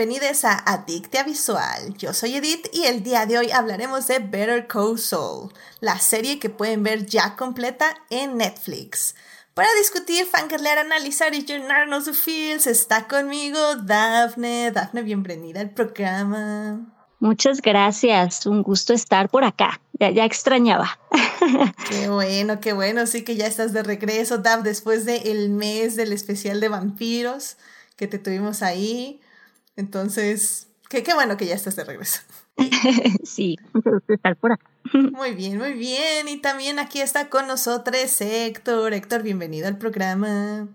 bienvenidos a Adictia Visual. Yo soy Edith y el día de hoy hablaremos de Better Call Saul, la serie que pueden ver ya completa en Netflix. Para discutir, fangirlear, analizar y llenarnos de feels está conmigo Dafne. Dafne, bienvenida al programa. Muchas gracias, un gusto estar por acá. Ya, ya, extrañaba. Qué bueno, qué bueno, sí que ya estás de regreso, Daf, después del mes del especial de vampiros que te tuvimos ahí. Entonces, qué, qué bueno que ya estás de regreso. sí, estar por acá. Muy bien, muy bien. Y también aquí está con nosotros Héctor. Héctor, bienvenido al programa.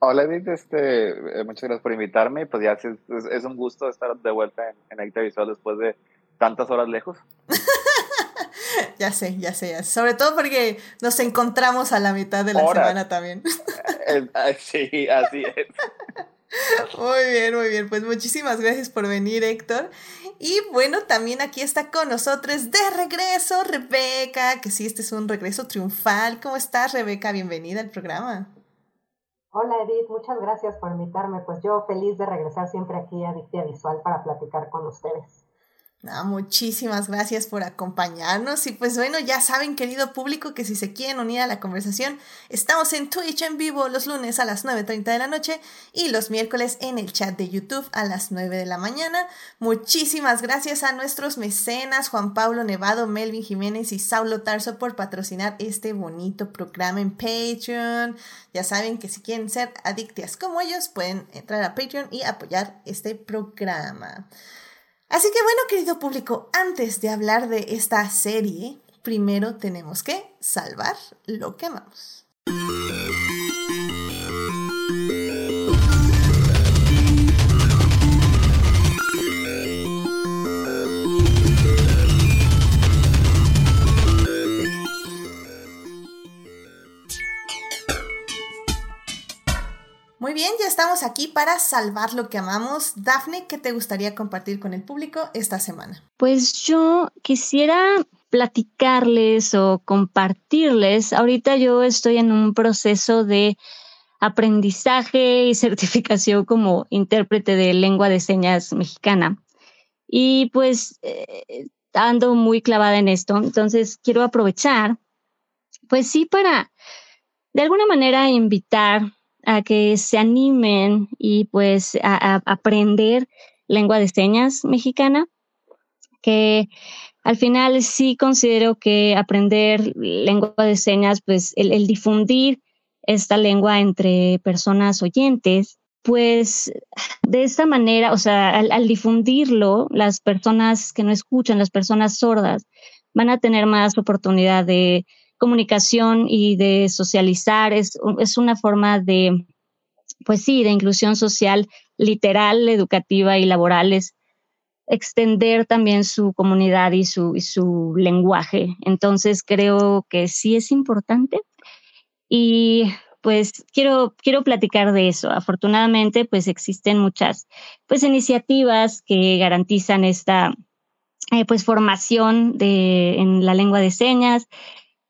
Hola Edith, este, eh, muchas gracias por invitarme. Pues ya es, es, un gusto estar de vuelta en, en Visual después de tantas horas lejos. ya sé, ya sé, Sobre todo porque nos encontramos a la mitad de la semana también. Eh, eh, sí, así es. Muy bien, muy bien. Pues muchísimas gracias por venir, Héctor. Y bueno, también aquí está con nosotros de regreso Rebeca, que sí, este es un regreso triunfal. ¿Cómo estás, Rebeca? Bienvenida al programa. Hola, Edith. Muchas gracias por invitarme. Pues yo feliz de regresar siempre aquí a Dictia Visual para platicar con ustedes muchísimas gracias por acompañarnos y pues bueno, ya saben querido público que si se quieren unir a la conversación, estamos en Twitch en vivo los lunes a las 9.30 de la noche y los miércoles en el chat de YouTube a las 9 de la mañana. Muchísimas gracias a nuestros mecenas Juan Pablo Nevado, Melvin Jiménez y Saulo Tarso por patrocinar este bonito programa en Patreon. Ya saben que si quieren ser adictas como ellos, pueden entrar a Patreon y apoyar este programa. Así que bueno, querido público, antes de hablar de esta serie, primero tenemos que salvar lo que amamos. Muy bien, ya estamos aquí para salvar lo que amamos. Dafne, ¿qué te gustaría compartir con el público esta semana? Pues yo quisiera platicarles o compartirles. Ahorita yo estoy en un proceso de aprendizaje y certificación como intérprete de lengua de señas mexicana. Y pues eh, ando muy clavada en esto. Entonces quiero aprovechar, pues sí, para de alguna manera invitar a que se animen y pues a, aprender lengua de señas mexicana, que al final sí considero que aprender lengua de señas, pues el, difundir esta lengua entre personas oyentes, pues de esta manera, o sea, al, difundirlo, las personas que no escuchan, las personas sordas, van a tener más oportunidad de comunicación y de socializar. Es, es una forma de, pues sí, de inclusión social literal, educativa y laboral. Es extender también su comunidad y su, y su lenguaje. Entonces creo que sí es importante. Y pues quiero, quiero platicar de eso. Afortunadamente, pues existen muchas pues, iniciativas que garantizan esta eh, pues, formación de, en la lengua de señas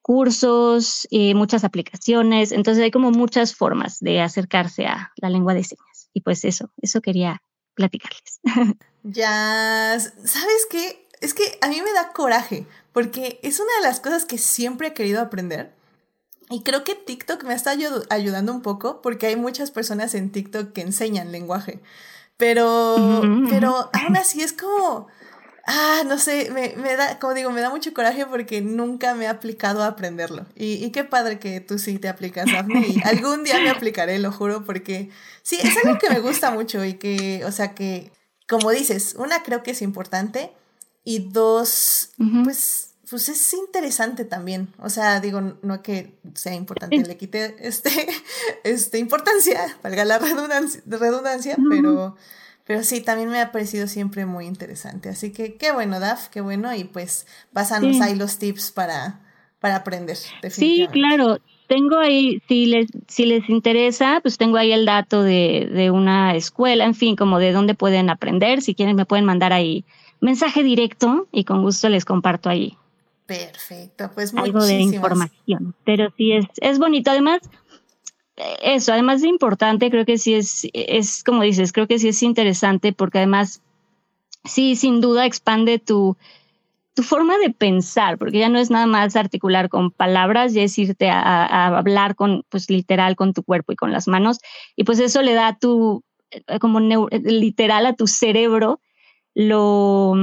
cursos, y muchas aplicaciones. Entonces hay como muchas formas de acercarse a la lengua de señas. Y pues eso, eso quería platicarles. Ya, ¿sabes qué? Es que a mí me da coraje, porque es una de las cosas que siempre he querido aprender. Y creo que TikTok me está ayudando un poco, porque hay muchas personas en TikTok que enseñan lenguaje. Pero, pero aún así es como, ah, no sé, me, me, da, como digo, me da mucho coraje porque nunca me he aplicado a aprenderlo. Y, y qué padre que tú sí te aplicas, Daphne, y algún día me aplicaré, lo juro, porque sí, es algo que me gusta mucho y que, o sea, que, como dices, una creo que es importante y dos, pues, pues es interesante también. O sea, digo, no que sea importante, le quite este, este importancia, valga la redundancia, redundancia pero pero sí, también me ha parecido siempre muy interesante. Así que qué bueno, Daf, qué bueno. Y pues pásanos ahí los tips para, para aprender. Sí, claro. Tengo ahí, si les, si les interesa, pues tengo ahí el dato de, de una escuela, en fin, como de dónde pueden aprender. Si quieren, me pueden mandar ahí mensaje directo y con gusto les comparto ahí. Perfecto, pues Algo de información. Pero sí, es, es bonito. Además, eso, además de importante, creo que sí es, es como dices, creo que sí es interesante porque además, sí, sin duda expande tu, tu forma de pensar, porque ya no es nada más articular con palabras, ya es irte a, hablar con, pues literal, con tu cuerpo y con las manos, y pues eso le da tu, eh, como literal a tu cerebro, lo,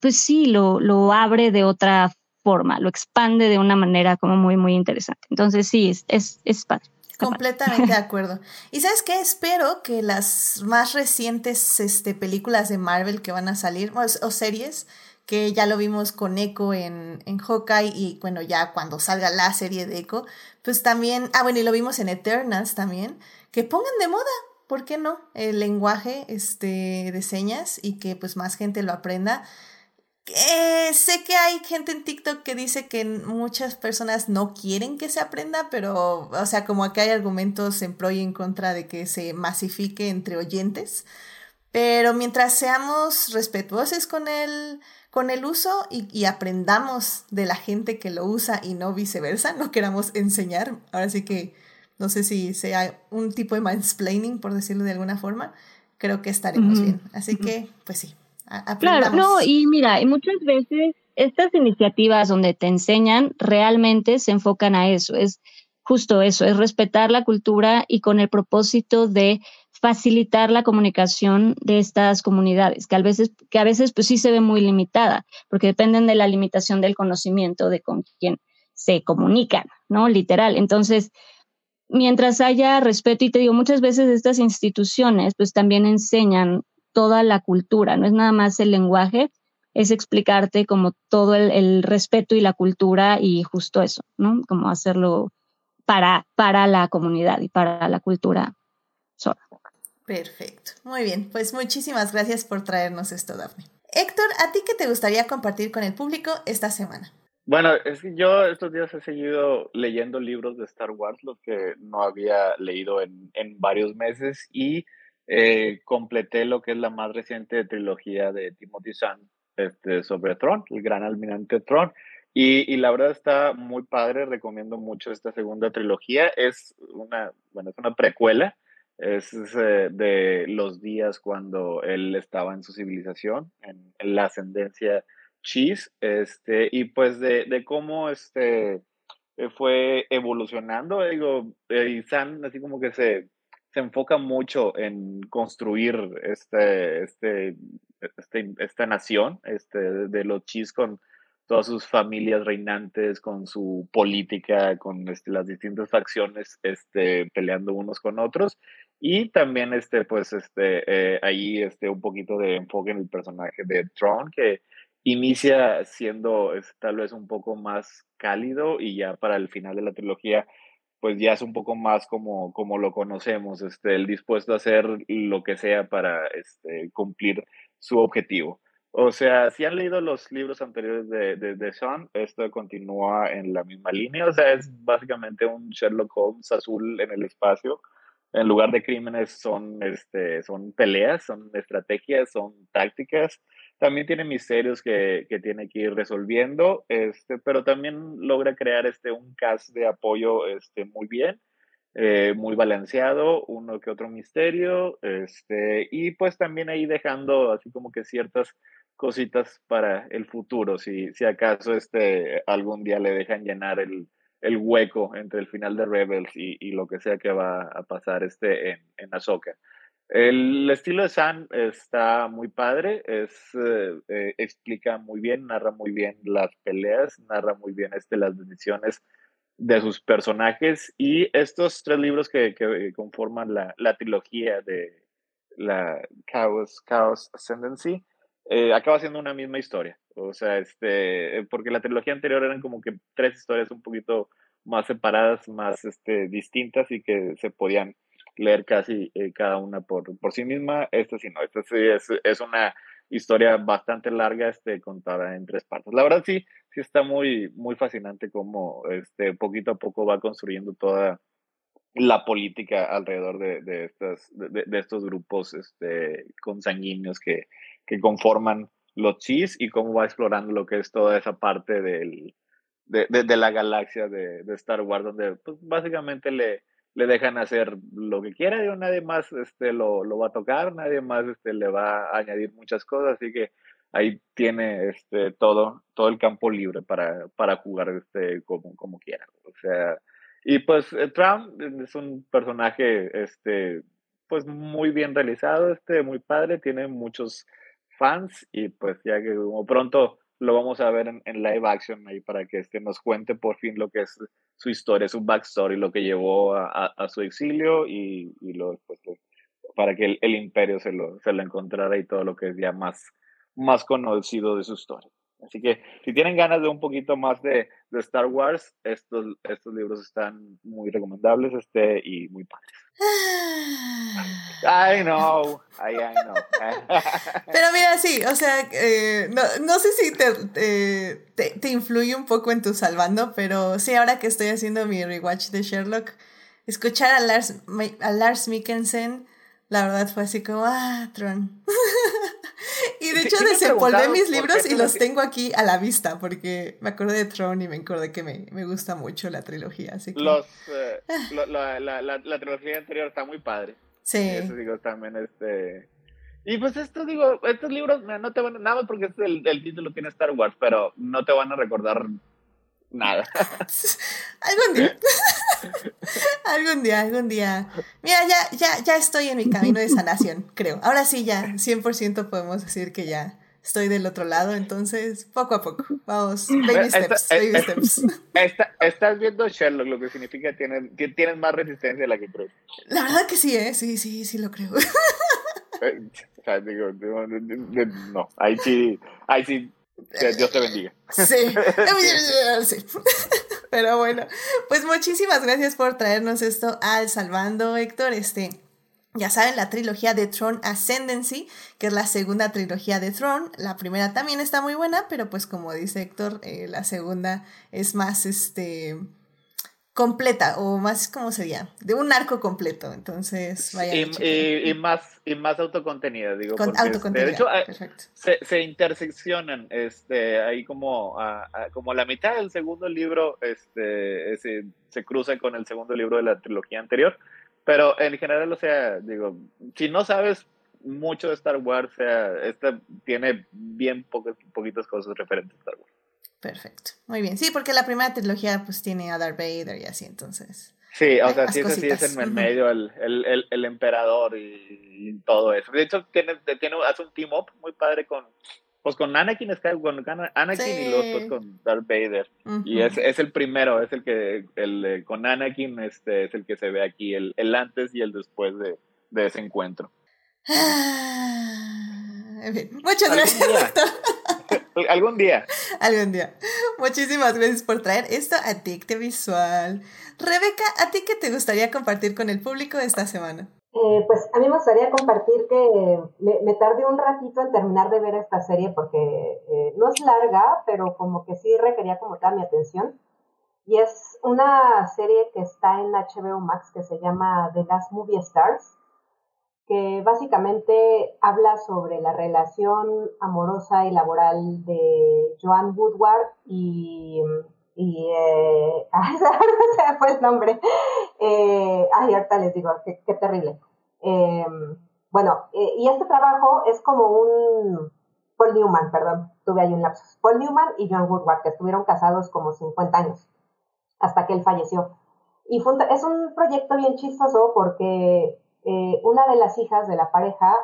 pues sí, lo, lo abre de otra forma, lo expande de una manera como muy, muy interesante. Entonces sí, es, es, es padre. Completamente de acuerdo. Y sabes qué, espero que las más recientes este, películas de Marvel que van a salir, o, series, que ya lo vimos con Echo en, en Hawkeye y bueno, ya cuando salga la serie de Echo, pues también, ah bueno, y lo vimos en Eternals también, que pongan de moda, ¿por qué no? El lenguaje este, de señas y que pues más gente lo aprenda. Eh, sé que hay gente en TikTok que dice que muchas personas no quieren que se aprenda, pero, o sea, como que hay argumentos en pro y en contra de que se masifique entre oyentes. Pero mientras seamos respetuosos con el, con el uso y, y, aprendamos de la gente que lo usa y no viceversa, no queramos enseñar. Ahora sí que no sé si sea un tipo de mansplaining, por decirlo de alguna forma, creo que estaremos bien. Así que, pues sí, Claro, no, y mira, y muchas veces estas iniciativas donde te enseñan realmente se enfocan a eso, es justo eso, es respetar la cultura y con el propósito de facilitar la comunicación de estas comunidades, que a veces, que a veces pues sí se ve muy limitada, porque dependen de la limitación del conocimiento de con quién se comunican, ¿no? Literal. Entonces, mientras haya respeto, y te digo, muchas veces estas instituciones pues también enseñan toda la cultura, no es nada más el lenguaje, es explicarte como todo el, respeto y la cultura y justo eso, ¿no? Como hacerlo para, para la comunidad y para la cultura sola. Perfecto, muy bien, pues muchísimas gracias por traernos esto, Daphne. Héctor, ¿a ti qué te gustaría compartir con el público esta semana? Bueno, es que yo estos días he seguido leyendo libros de Star Wars, los que no había leído en, en varios meses, y eh, completé lo que es la más reciente trilogía de Timothy Zahn este, sobre Tron, el gran almirante Tron. Y, y, la verdad está muy padre, recomiendo mucho esta segunda trilogía. Es una, bueno, es una precuela, es, eh, de los días cuando él estaba en su civilización, en, la ascendencia Cheese, este, y pues de, de cómo este, eh, fue evolucionando, digo, y San así como que se se enfoca mucho en construir este, este, este, esta nación este, de los chis con todas sus familias reinantes, con su política, con este, las distintas facciones este, peleando unos con otros. Y también, este, pues, este, eh, ahí este, un poquito de enfoque en el personaje de Tron, que inicia siendo tal vez un poco más cálido y ya para el final de la trilogía pues ya es un poco más como, como lo conocemos, este, el dispuesto a hacer lo que sea para este, cumplir su objetivo. O sea, si han leído los libros anteriores de, de, de, Sean, esto continúa en la misma línea. O sea, es básicamente un Sherlock Holmes azul en el espacio. En lugar de crímenes son, este, son peleas, son estrategias, son tácticas también tiene misterios que, que, tiene que ir resolviendo, este, pero también logra crear este, un cast de apoyo este, muy bien, eh, muy balanceado, uno que otro misterio, este, y pues también ahí dejando así como que ciertas cositas para el futuro, si, si acaso este, algún día le dejan llenar el, el hueco entre el final de Rebels y, y, lo que sea que va a pasar este en, en. El estilo de San está muy padre, es, eh, eh, explica muy bien, narra muy bien las peleas, narra muy bien este, las decisiones de sus personajes y estos tres libros que, que conforman la, la, trilogía de la Chaos, Chaos Ascendancy eh, acaba siendo una misma historia. O sea, este, porque la trilogía anterior eran como que tres historias un poquito más separadas, más este, distintas y que se podían leer casi eh, cada una por, por sí misma. Esta sí no, esta sí es, es, una historia bastante larga, este, contada en tres partes. La verdad sí, sí está muy, muy fascinante cómo este, poquito a poco va construyendo toda la política alrededor de, de, estas, de, de, estos grupos este, consanguíneos que, que conforman los chis y cómo va explorando lo que es toda esa parte del, de, de, la galaxia de, Star Wars, donde pues, básicamente le, le dejan hacer lo que quiera, nadie más este, lo, lo va a tocar, nadie más este, le va a añadir muchas cosas, así que ahí tiene este, todo, todo el campo libre para, para jugar este, como, como quiera. O sea, y pues eh, Trump es un personaje este, pues muy bien realizado, este, muy padre, tiene muchos fans y pues ya que como pronto lo vamos a ver en, live action ahí para que este, nos cuente por fin lo que es su historia, su backstory, lo que llevó a, a, su exilio y, y lo, pues, para que el, el, imperio se lo, se lo encontrara y todo lo que es ya más, más conocido de su historia. Así que si tienen ganas de un poquito más de, de Star Wars, estos, estos libros están muy recomendables este, y muy padres. I know, I, know. Pero mira, sí, o sea, eh, no, no, sé si te, te, te, influye un poco en tu salvando, pero sí, ahora que estoy haciendo mi rewatch de Sherlock, escuchar a Lars, a Lars Mikkelsen, la verdad fue así como, ah, Tron. y de hecho desempolvé mis libros y los tengo aquí a la vista porque me acordé de Tron y me acordé que me, me gusta mucho la trilogía. Así que... Los, eh, la, la, la, trilogía anterior está muy padre. Sí. eso digo también, este... Y pues esto, digo, estos libros no te van nada más porque es el, el título tiene Star Wars, pero no te van a recordar nada. algún día. algún día, algún día. Mira, ya, ya, ya estoy en mi camino de sanación, creo. Ahora sí, ya, 100% podemos decir que ya estoy del otro lado, entonces, poco a poco. Vamos, baby steps, baby steps. estás viendo Sherlock, lo que significa que tienes, más resistencia de la que crees. La verdad que sí, ¿eh? Sí, sí, sí lo creo. Eh, o sea, digo, no, ahí sí, ahí sí Dios te bendiga. Sí. Pero bueno, pues muchísimas gracias por traernos esto al Salvando, Héctor. Este, ya saben, la trilogía de Throne Ascendancy, que es la segunda trilogía de Throne. La primera también está muy buena, pero pues como dice Héctor, eh, la segunda es más, este, completa, o más, ¿cómo sería? De un arco completo, entonces vaya. Y, y, más, y más autocontenida, digo. Con, autocontenida, de hecho, se, se, interseccionan, este, ahí como, como la mitad del segundo libro, este, se, se cruza con el segundo libro de la trilogía anterior, pero en general, o sea, digo, si no sabes mucho de Star Wars, o sea, esta tiene bien pocas, poquitas cosas referentes a Star Wars. Perfecto. Muy bien. Sí, porque la primera trilogía pues tiene a Darth Vader y así, entonces. Sí, o sea, sí, sí es en el medio el, el, el, emperador y, todo eso. De hecho, tiene, tiene, hace un team up muy padre con, pues con Anakin, con Anakin y luego pues, con Darth Vader. Y es, es, el primero, es el que, el, con Anakin este, es el que se ve aquí, el, el antes y el después de, de ese encuentro. Ah, muchas gracias, doctor. Algún día. Algún día. Muchísimas gracias por traer esto a Dicte Visual. Rebeca, ¿a ti qué te gustaría compartir con el público esta semana? Eh, pues a mí me gustaría compartir que me, tardé un ratito en terminar de ver esta serie porque eh, no es larga, pero como que sí requería como toda mi atención. Y es una serie que está en HBO Max que se llama The Last Movie Stars que básicamente habla sobre la relación amorosa y laboral de Joan Woodward y, y eh, se fue el nombre, eh, ay, ahorita les digo, qué, terrible. Em, bueno, eh, y este trabajo es como un, Paul Newman, perdón, tuve ahí un lapsus, Paul Newman y Joan Woodward, que estuvieron casados como 50 años, hasta que él falleció. Y es un proyecto bien chistoso porque eh, una de las hijas de la pareja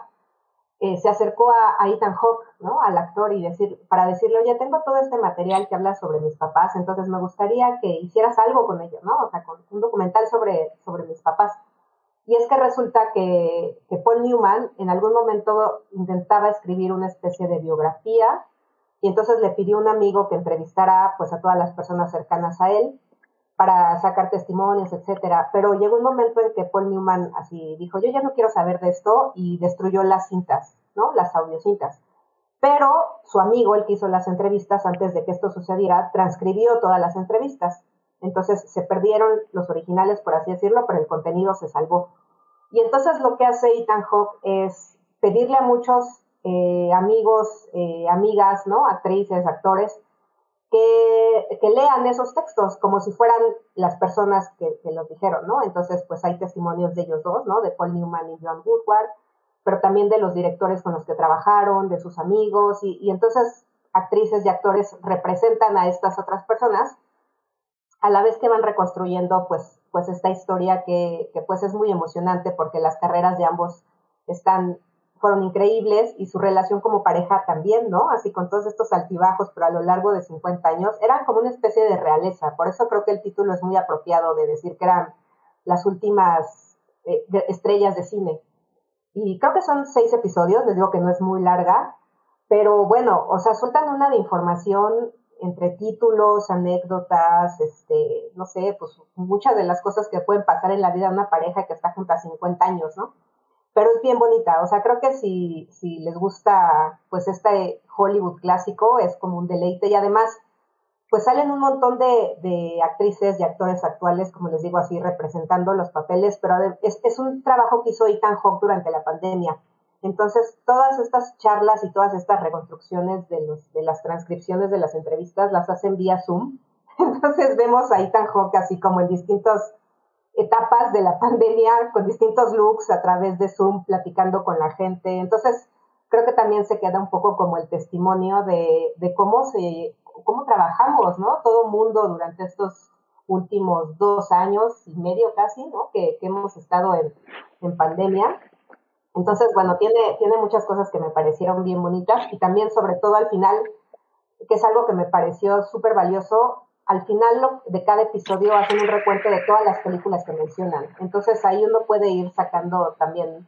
eh, se acercó a, Ethan Hawke, ¿no? Al actor y decir, para decirle, oye, tengo todo este material que habla sobre mis papás, entonces me gustaría que hicieras algo con ello, ¿no? O sea, con un documental sobre, sobre mis papás. Y es que resulta que, que Paul Newman en algún momento intentaba escribir una especie de biografía y entonces le pidió un amigo que entrevistara pues a todas las personas cercanas a él para sacar testimonios, etcétera. Pero llegó un momento en que Paul Newman así dijo, yo ya no quiero saber de esto y destruyó las cintas, ¿no? Las audiocintas. Pero su amigo, el que hizo las entrevistas antes de que esto sucediera, transcribió todas las entrevistas. Entonces se perdieron los originales, por así decirlo, pero el contenido se salvó. Y entonces lo que hace Ethan Hawke es pedirle a muchos eh, amigos, eh, amigas, ¿no? Actrices, actores, que, lean esos textos como si fueran las personas que, que, los dijeron, ¿no? Entonces, pues hay testimonios de ellos dos, ¿no? De Paul Newman y John Woodward, pero también de los directores con los que trabajaron, de sus amigos, y, y entonces actrices y actores representan a estas otras personas a la vez que van reconstruyendo pues, pues esta historia que, que pues es muy emocionante porque las carreras de ambos están fueron increíbles y su relación como pareja también, ¿no? Así con todos estos altibajos, pero a lo largo de 50 años, eran como una especie de realeza. Por eso creo que el título es muy apropiado de decir que eran las últimas eh, estrellas de cine. Y creo que son seis episodios, les digo que no es muy larga, pero bueno, o sea, sueltan una de información entre títulos, anécdotas, este, no sé, pues muchas de las cosas que pueden pasar en la vida de una pareja que está junta a 50 años, ¿no? Pero es bien bonita, o sea, creo que si, si les gusta, pues, este Hollywood clásico, es como un deleite. Y además, pues salen un montón de, de actrices y actores actuales, como les digo así, representando los papeles, pero es, es un trabajo que hizo Ethan Hawke durante la pandemia. Entonces, todas estas charlas y todas estas reconstrucciones de, los, de las transcripciones de las entrevistas las hacen vía Zoom. Entonces, vemos a Ethan Hawke así como en distintas etapas de la pandemia, con distintos looks a través de Zoom, platicando con la gente. Entonces, creo que también se queda un poco como el testimonio de, de cómo, se, cómo trabajamos, ¿no? Todo mundo durante estos últimos dos años y medio casi, ¿no? Que, que hemos estado en, en pandemia entonces, bueno, tiene, tiene muchas cosas que me parecieron bien bonitas y también sobre todo al final, que es algo que me pareció súper valioso, al final de cada episodio hacen un recuento de todas las películas que mencionan. Entonces ahí uno puede ir sacando también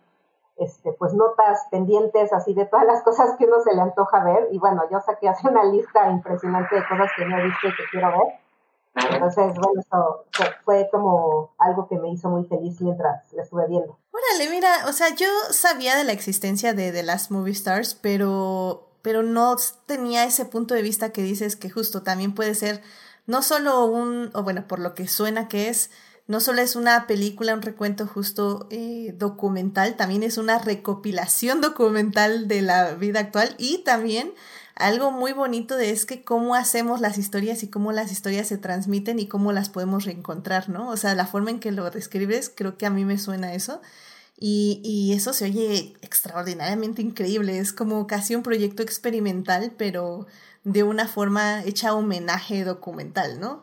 este, pues notas pendientes así de todas las cosas que uno se le antoja ver. Y bueno, yo saqué así una lista impresionante de cosas que no he visto y que quiero ver. Entonces, bueno, eso fue como algo que me hizo muy feliz mientras la estuve viendo. Órale, mira, o sea, yo sabía de la existencia de, de las movie stars, pero, pero no tenía ese punto de vista que dices que justo también puede ser no solo un, o bueno, por lo que suena que es, no solo es una película, un recuento justo eh, documental, también es una recopilación documental de la vida actual y también algo muy bonito de es que cómo hacemos las historias y cómo las historias se transmiten y cómo las podemos reencontrar, ¿no? O sea, la forma en que lo describes, creo que a mí me suena eso. Y, y eso se oye extraordinariamente increíble. Es como casi un proyecto experimental, pero de una forma hecha homenaje documental, ¿no?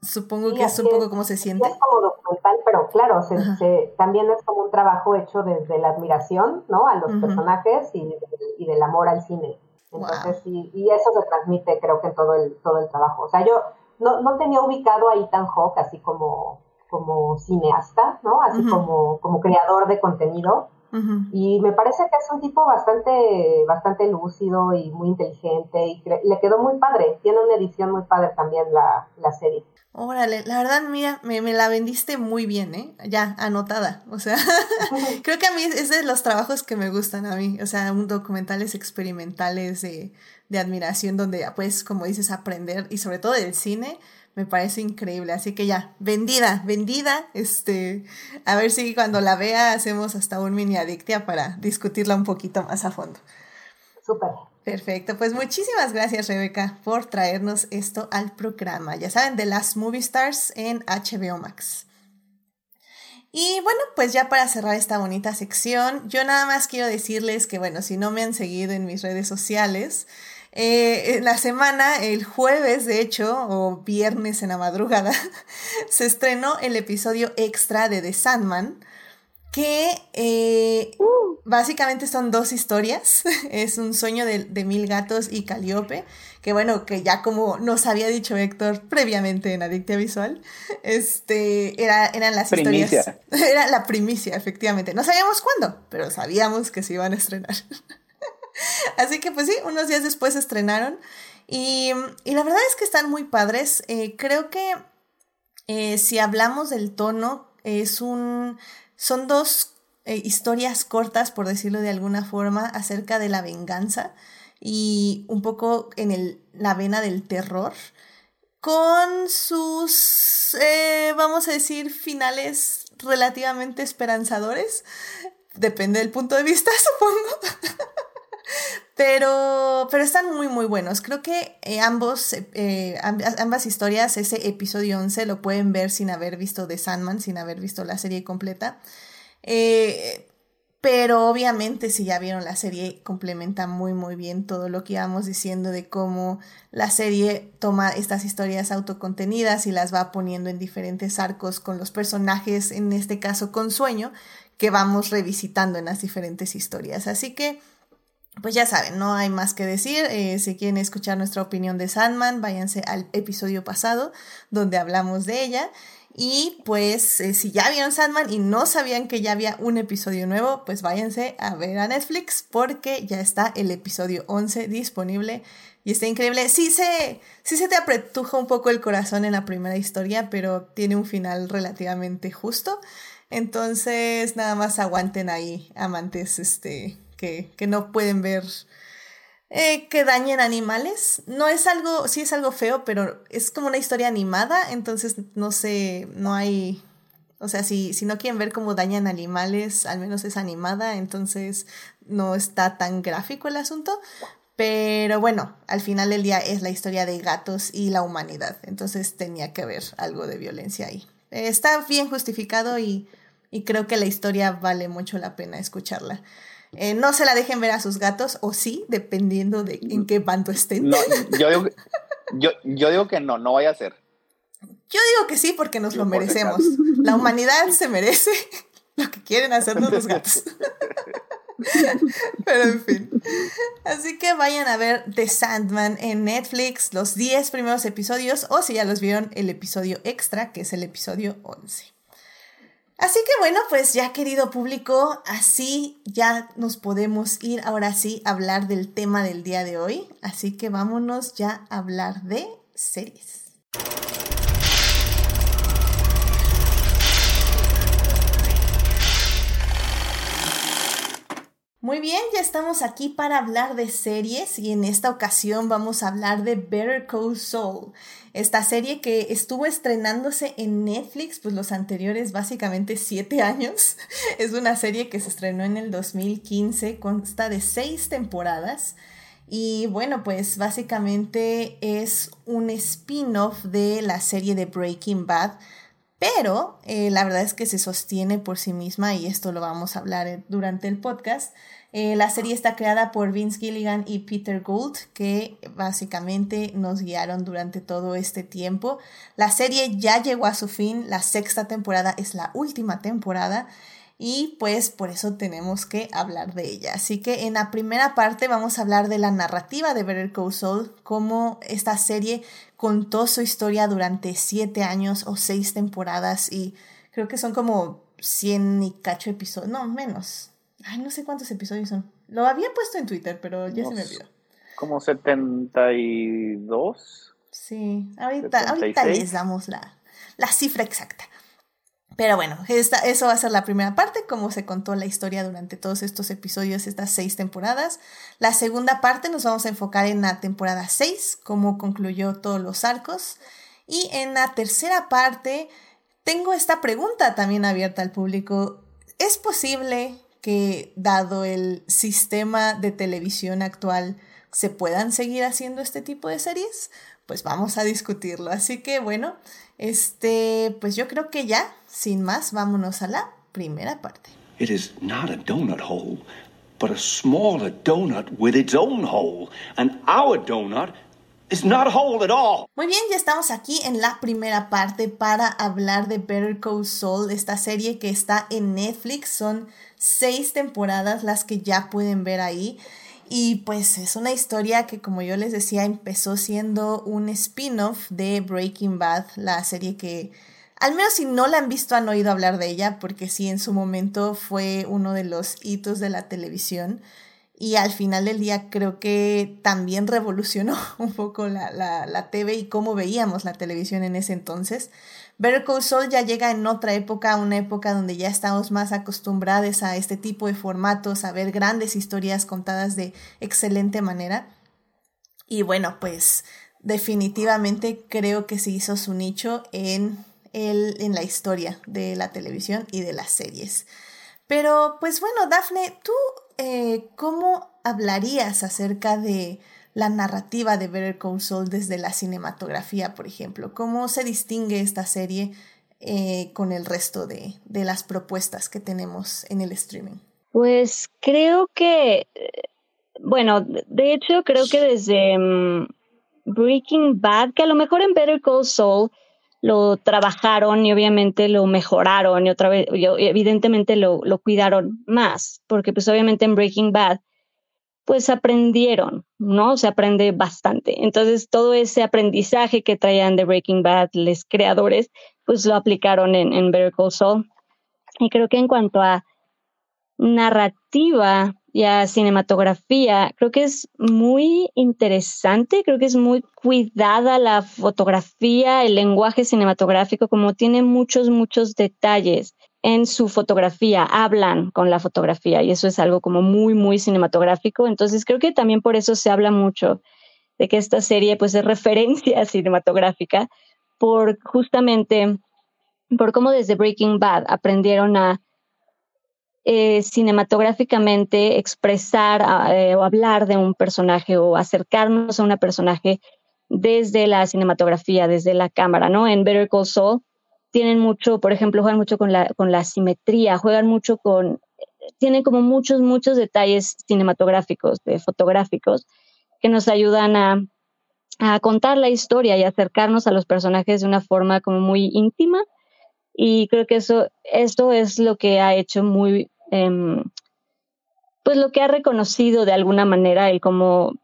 Supongo que es un poco como se siente. Es como documental, pero claro, se, también es como un trabajo hecho desde la admiración, ¿no? A los personajes y, y, del amor al cine. Entonces, sí, y eso se transmite creo que en todo el, todo el trabajo. O sea, yo no, no tenía ubicado a Ethan Hawke así como, como cineasta, ¿no? Así como, como creador de contenido. Y me parece que es un tipo bastante, bastante lúcido y muy inteligente y le quedó muy padre. Tiene una edición muy padre también la, la serie. Órale, la verdad, mira, me, me, la vendiste muy bien, ¿eh? Ya, anotada. O sea, creo que a mí es de los trabajos que me gustan a mí. O sea, un documentales experimentales de, de admiración donde puedes, como dices, aprender y sobre todo del cine. Me parece increíble. Así que ya, vendida, vendida. Este, a ver si cuando la vea hacemos hasta un mini adictia para discutirla un poquito más a fondo. Súper. Perfecto, pues muchísimas gracias Rebeca por traernos esto al programa. Ya saben, de las Movie Stars en HBO Max. Y bueno, pues ya para cerrar esta bonita sección, yo nada más quiero decirles que bueno, si no me han seguido en mis redes sociales, eh, la semana, el jueves de hecho, o viernes en la madrugada, se estrenó el episodio extra de The Sandman que eh, uh. básicamente son dos historias. Es un sueño de, mil gatos y Caliope, que bueno, que ya como nos había dicho Héctor previamente en Adictia Visual, este, era, eran las historias. Era la primicia, efectivamente. No sabíamos cuándo, pero sabíamos que se iban a estrenar. Así que pues sí, unos días después estrenaron. Y, la verdad es que están muy padres. Eh, creo que eh, si hablamos del tono, es un son dos eh, historias cortas, por decirlo de alguna forma, acerca de la venganza y un poco en el, la vena del terror, con sus, vamos a decir, finales relativamente esperanzadores. Depende del punto de vista, supongo. Pero, pero están muy, muy buenos. Creo que eh, ambos, eh, ambas historias, ese episodio 11 lo pueden ver sin haber visto The Sandman, sin haber visto la serie completa. Eh, pero obviamente si ya vieron la serie, complementa muy muy bien todo lo que íbamos diciendo de cómo la serie toma estas historias autocontenidas y las va poniendo en diferentes arcos con los personajes, en este caso con sueño, que vamos revisitando en las diferentes historias. Así que, pues ya saben, no hay más que decir. Eh, si quieren escuchar nuestra opinión de Sandman, váyanse al episodio pasado donde hablamos de ella. Y pues eh, si ya vieron Sandman y no sabían que ya había un episodio nuevo, pues váyanse a ver a Netflix porque ya está el episodio 11 disponible y está increíble. Sí se, sí se te apretuja un poco el corazón en la primera historia, pero tiene un final relativamente justo. Entonces nada más aguanten ahí, amantes este, que, no pueden ver eh, que dañen animales. No es algo, sí es algo feo, pero es como una historia animada, entonces no sé, no hay... O sea, si, si no quieren ver cómo dañan animales, al menos es animada, entonces no está tan gráfico el asunto. Pero bueno, al final del día es la historia de gatos y la humanidad, entonces tenía que haber algo de violencia ahí. está bien justificado y creo que la historia vale mucho la pena escucharla. Eh, no se la dejen ver a sus gatos, o sí, dependiendo de en qué bando estén. yo, digo, yo, yo digo que no, no vaya a ser. Yo digo que sí, porque nos lo merecemos. La humanidad se merece lo que quieren hacernos los gatos. Pero en fin. Así que vayan a ver The Sandman en Netflix, los 10 primeros episodios, o si ya los vieron, el episodio extra, que es el episodio 11. Así que bueno, pues ya querido público, así ya nos podemos ir ahora sí a hablar del tema del día de hoy. Así que vámonos ya a hablar de series. Muy bien, ya estamos aquí para hablar de series y en esta ocasión vamos a hablar de Better Call Saul esta serie que estuvo estrenándose en Netflix, pues los anteriores básicamente siete años. Es una serie que se estrenó en el 2015, consta de seis temporadas. Y bueno, pues básicamente es un spin-off de la serie de Breaking Bad, pero eh, la verdad es que se sostiene por sí misma y esto lo vamos a hablar durante el podcast. Eh, la serie está creada por Vince Gilligan y Peter Gould, que básicamente nos guiaron durante todo este tiempo. La serie ya llegó a su fin, la sexta temporada es la última temporada y pues por eso tenemos que hablar de ella. Así que en la primera parte vamos a hablar de la narrativa de Better Call Saul, cómo esta serie contó su historia durante siete años o seis temporadas y creo que son como 100 y cacho episodios, no, menos, Ay, no sé cuántos episodios son. Lo había puesto en Twitter, pero ya se me olvidó. Como 72. Sí, ahorita, ahorita les damos la, la cifra exacta. Pero bueno, eso va a ser la primera parte, como se contó la historia durante todos estos episodios, estas seis temporadas. La segunda parte nos vamos a enfocar en la temporada 6, cómo concluyó todos los arcos. Y en la tercera parte, tengo esta pregunta también abierta al público. ¿Es posible que dado el sistema de televisión actual se puedan seguir haciendo este tipo de series, pues vamos a discutirlo. Así que bueno, este, pues yo creo que ya, sin más, vámonos a la primera parte. It is not a donut hole, but a smaller donut with its own hole, and our donut muy bien, ya estamos aquí en la primera parte para hablar de Better Call Saul, esta serie que está en Netflix. Son seis temporadas las que ya pueden ver ahí. Y pues es una historia que, como yo les decía, empezó siendo un spin-off de Breaking Bad, la serie que, al menos si no la han visto, han oído hablar de ella, porque sí, en su momento fue uno de los hitos de la televisión y al final del día creo que también revolucionó un poco la, la, TV y cómo veíamos la televisión en ese entonces. Better Call ya llega en otra época, una época donde ya estamos más acostumbrados a este tipo de formatos, a ver grandes historias contadas de excelente manera. Y bueno, pues definitivamente creo que se hizo su nicho en, el, en la historia de la televisión y de las series. Pero pues bueno, Dafne, ¿tú eh, cómo hablarías acerca de la narrativa de Better Call Saul desde la cinematografía, por ejemplo? ¿Cómo se distingue esta serie eh, con el resto de, de, las propuestas que tenemos en el streaming? Pues creo que, bueno, de hecho creo que desde mm, Breaking Bad, que a lo mejor en Better Call Saul lo trabajaron y obviamente lo mejoraron y otra vez, evidentemente lo, lo cuidaron más, porque pues obviamente en Breaking Bad pues aprendieron, ¿no? Se aprende bastante. Entonces, todo ese aprendizaje que traían de Breaking Bad, los creadores, pues lo aplicaron en, en Better Call Saul. Y creo que en cuanto a narrativa y a cinematografía, creo que es muy interesante, creo que es muy cuidada la fotografía, el lenguaje cinematográfico, como tiene muchos, muchos detalles en su fotografía, hablan con la fotografía y eso es algo como muy, muy cinematográfico. Entonces creo que también por eso se habla mucho de que esta serie pues es referencia cinematográfica por justamente por cómo desde Breaking Bad aprendieron a eh, cinematográficamente expresar eh, o hablar de un personaje o acercarnos a un personaje desde la cinematografía, desde la cámara, ¿no? En Better Call tienen mucho, por ejemplo, juegan mucho con la, con la simetría, juegan mucho con, tienen como muchos, muchos detalles cinematográficos, de fotográficos, que nos ayudan a, a contar la historia y acercarnos a los personajes de una forma como muy íntima. Y creo que eso, esto es lo que ha hecho muy, em, pues lo que ha reconocido de alguna manera el como,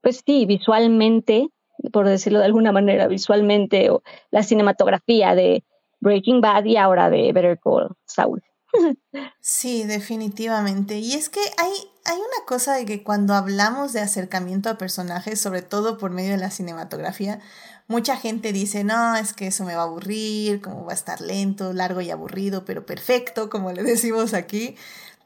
pues sí, visualmente, por decirlo de alguna manera, visualmente, o la cinematografía de, Breaking Bad y ahora de Better Call Saul. Sí, definitivamente. Y es que hay, hay una cosa de que cuando hablamos de acercamiento a personajes, sobre todo por medio de la cinematografía, mucha gente dice, no, es que eso me va a aburrir, como va a estar lento, largo y aburrido, pero perfecto, como le decimos aquí.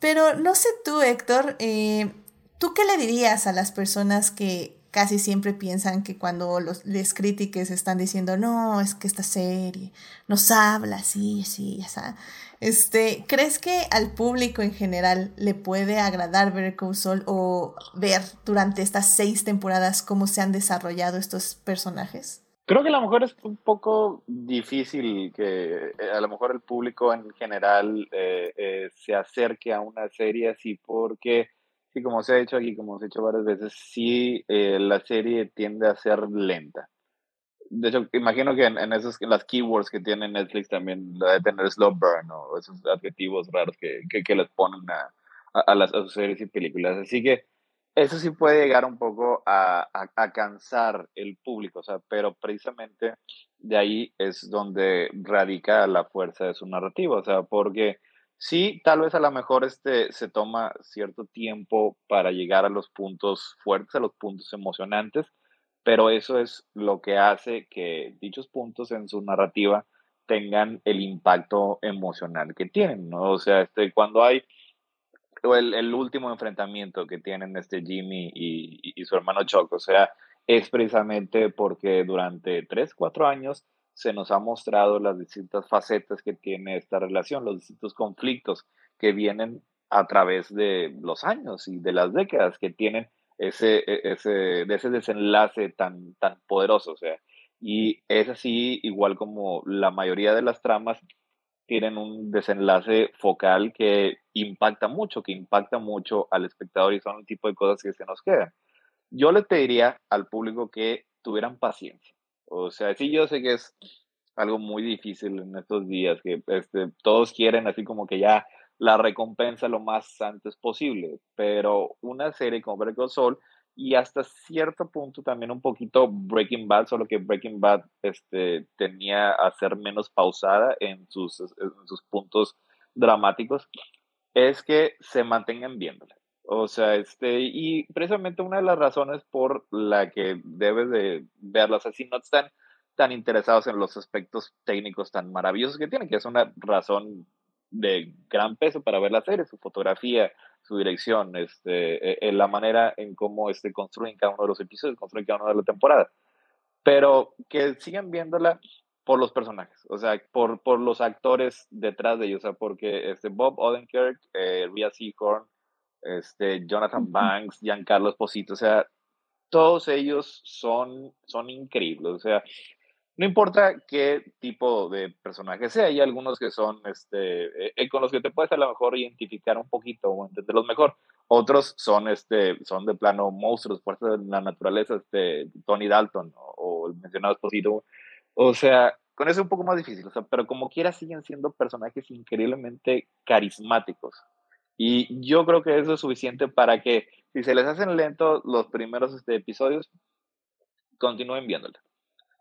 Pero no sé tú, Héctor, eh, ¿tú qué le dirías a las personas que casi siempre piensan que cuando los les críticos están diciendo, no, es que esta serie nos habla así, así, sea Este, ¿Crees que al público en general le puede agradar ver Saul o ver durante estas seis temporadas cómo se han desarrollado estos personajes? Creo que a lo mejor es un poco difícil que eh, a lo mejor el público en general eh, eh, se acerque a una serie así porque Sí, como se ha dicho aquí, como se ha dicho varias veces, sí, eh, la serie tiende a ser lenta. De hecho, imagino que en, esos, las keywords que tiene Netflix también debe tener slow burn o esos adjetivos raros que, que, les ponen a, a, las, sus series y películas. Así que eso sí puede llegar un poco a, a, cansar el público, o sea, pero precisamente de ahí es donde radica la fuerza de su narrativa, o sea, porque Sí, tal vez a lo mejor este se toma cierto tiempo para llegar a los puntos fuertes, a los puntos emocionantes, pero eso es lo que hace que dichos puntos en su narrativa tengan el impacto emocional que tienen, ¿no? O sea, este, cuando hay el, último enfrentamiento que tienen este Jimmy y, su hermano Chuck, o sea, es precisamente porque durante tres, cuatro años se nos ha mostrado las distintas facetas que tiene esta relación, los distintos conflictos que vienen a través de los años y de las décadas que tienen ese, e, ese, ese desenlace tan, tan poderoso. O sea, y es así, igual como la mayoría de las tramas tienen un desenlace focal que impacta mucho, que impacta mucho al espectador y son el tipo de cosas que se nos quedan. Yo le pediría al público que tuvieran paciencia o sea, sí, yo sé que es algo muy difícil en estos días, que este, todos quieren así como que ya la recompensa lo más antes posible, pero una serie como Breaking Soul y hasta cierto punto también un poquito Breaking Bad, solo que Breaking Bad este, tenía a ser menos pausada en sus, en sus puntos dramáticos, es que se mantengan viéndola. O sea, este, y precisamente una de las razones por la que debes de verlas así, no están tan interesados en los aspectos técnicos tan maravillosos que tienen, que es una razón de gran peso para ver la serie, su fotografía, su dirección, este, e, e, la manera en cómo este, construyen cada uno de los episodios, construyen cada una de la temporada. Pero que sigan viéndola por los personajes, o sea, por, por los actores detrás de ellos, o sea, porque este Bob Odenkirk, eh, Rhea Seahorn, este, Jonathan Banks, Giancarlo Esposito, o sea, todos ellos son, son increíbles, o sea, no importa qué tipo de personaje sea, hay algunos que son, este, eh, eh, con los que te puedes a lo mejor identificar un poquito o entenderlos mejor. Otros son, este, son de plano monstruos, fuerzas de la naturaleza, este, Tony Dalton o, el mencionado Esposito. O sea, con eso es un poco más difícil, o sea, pero como quiera siguen siendo personajes increíblemente carismáticos. Y yo creo que eso es suficiente para que si se les hacen lentos los primeros este, episodios, continúen viéndola.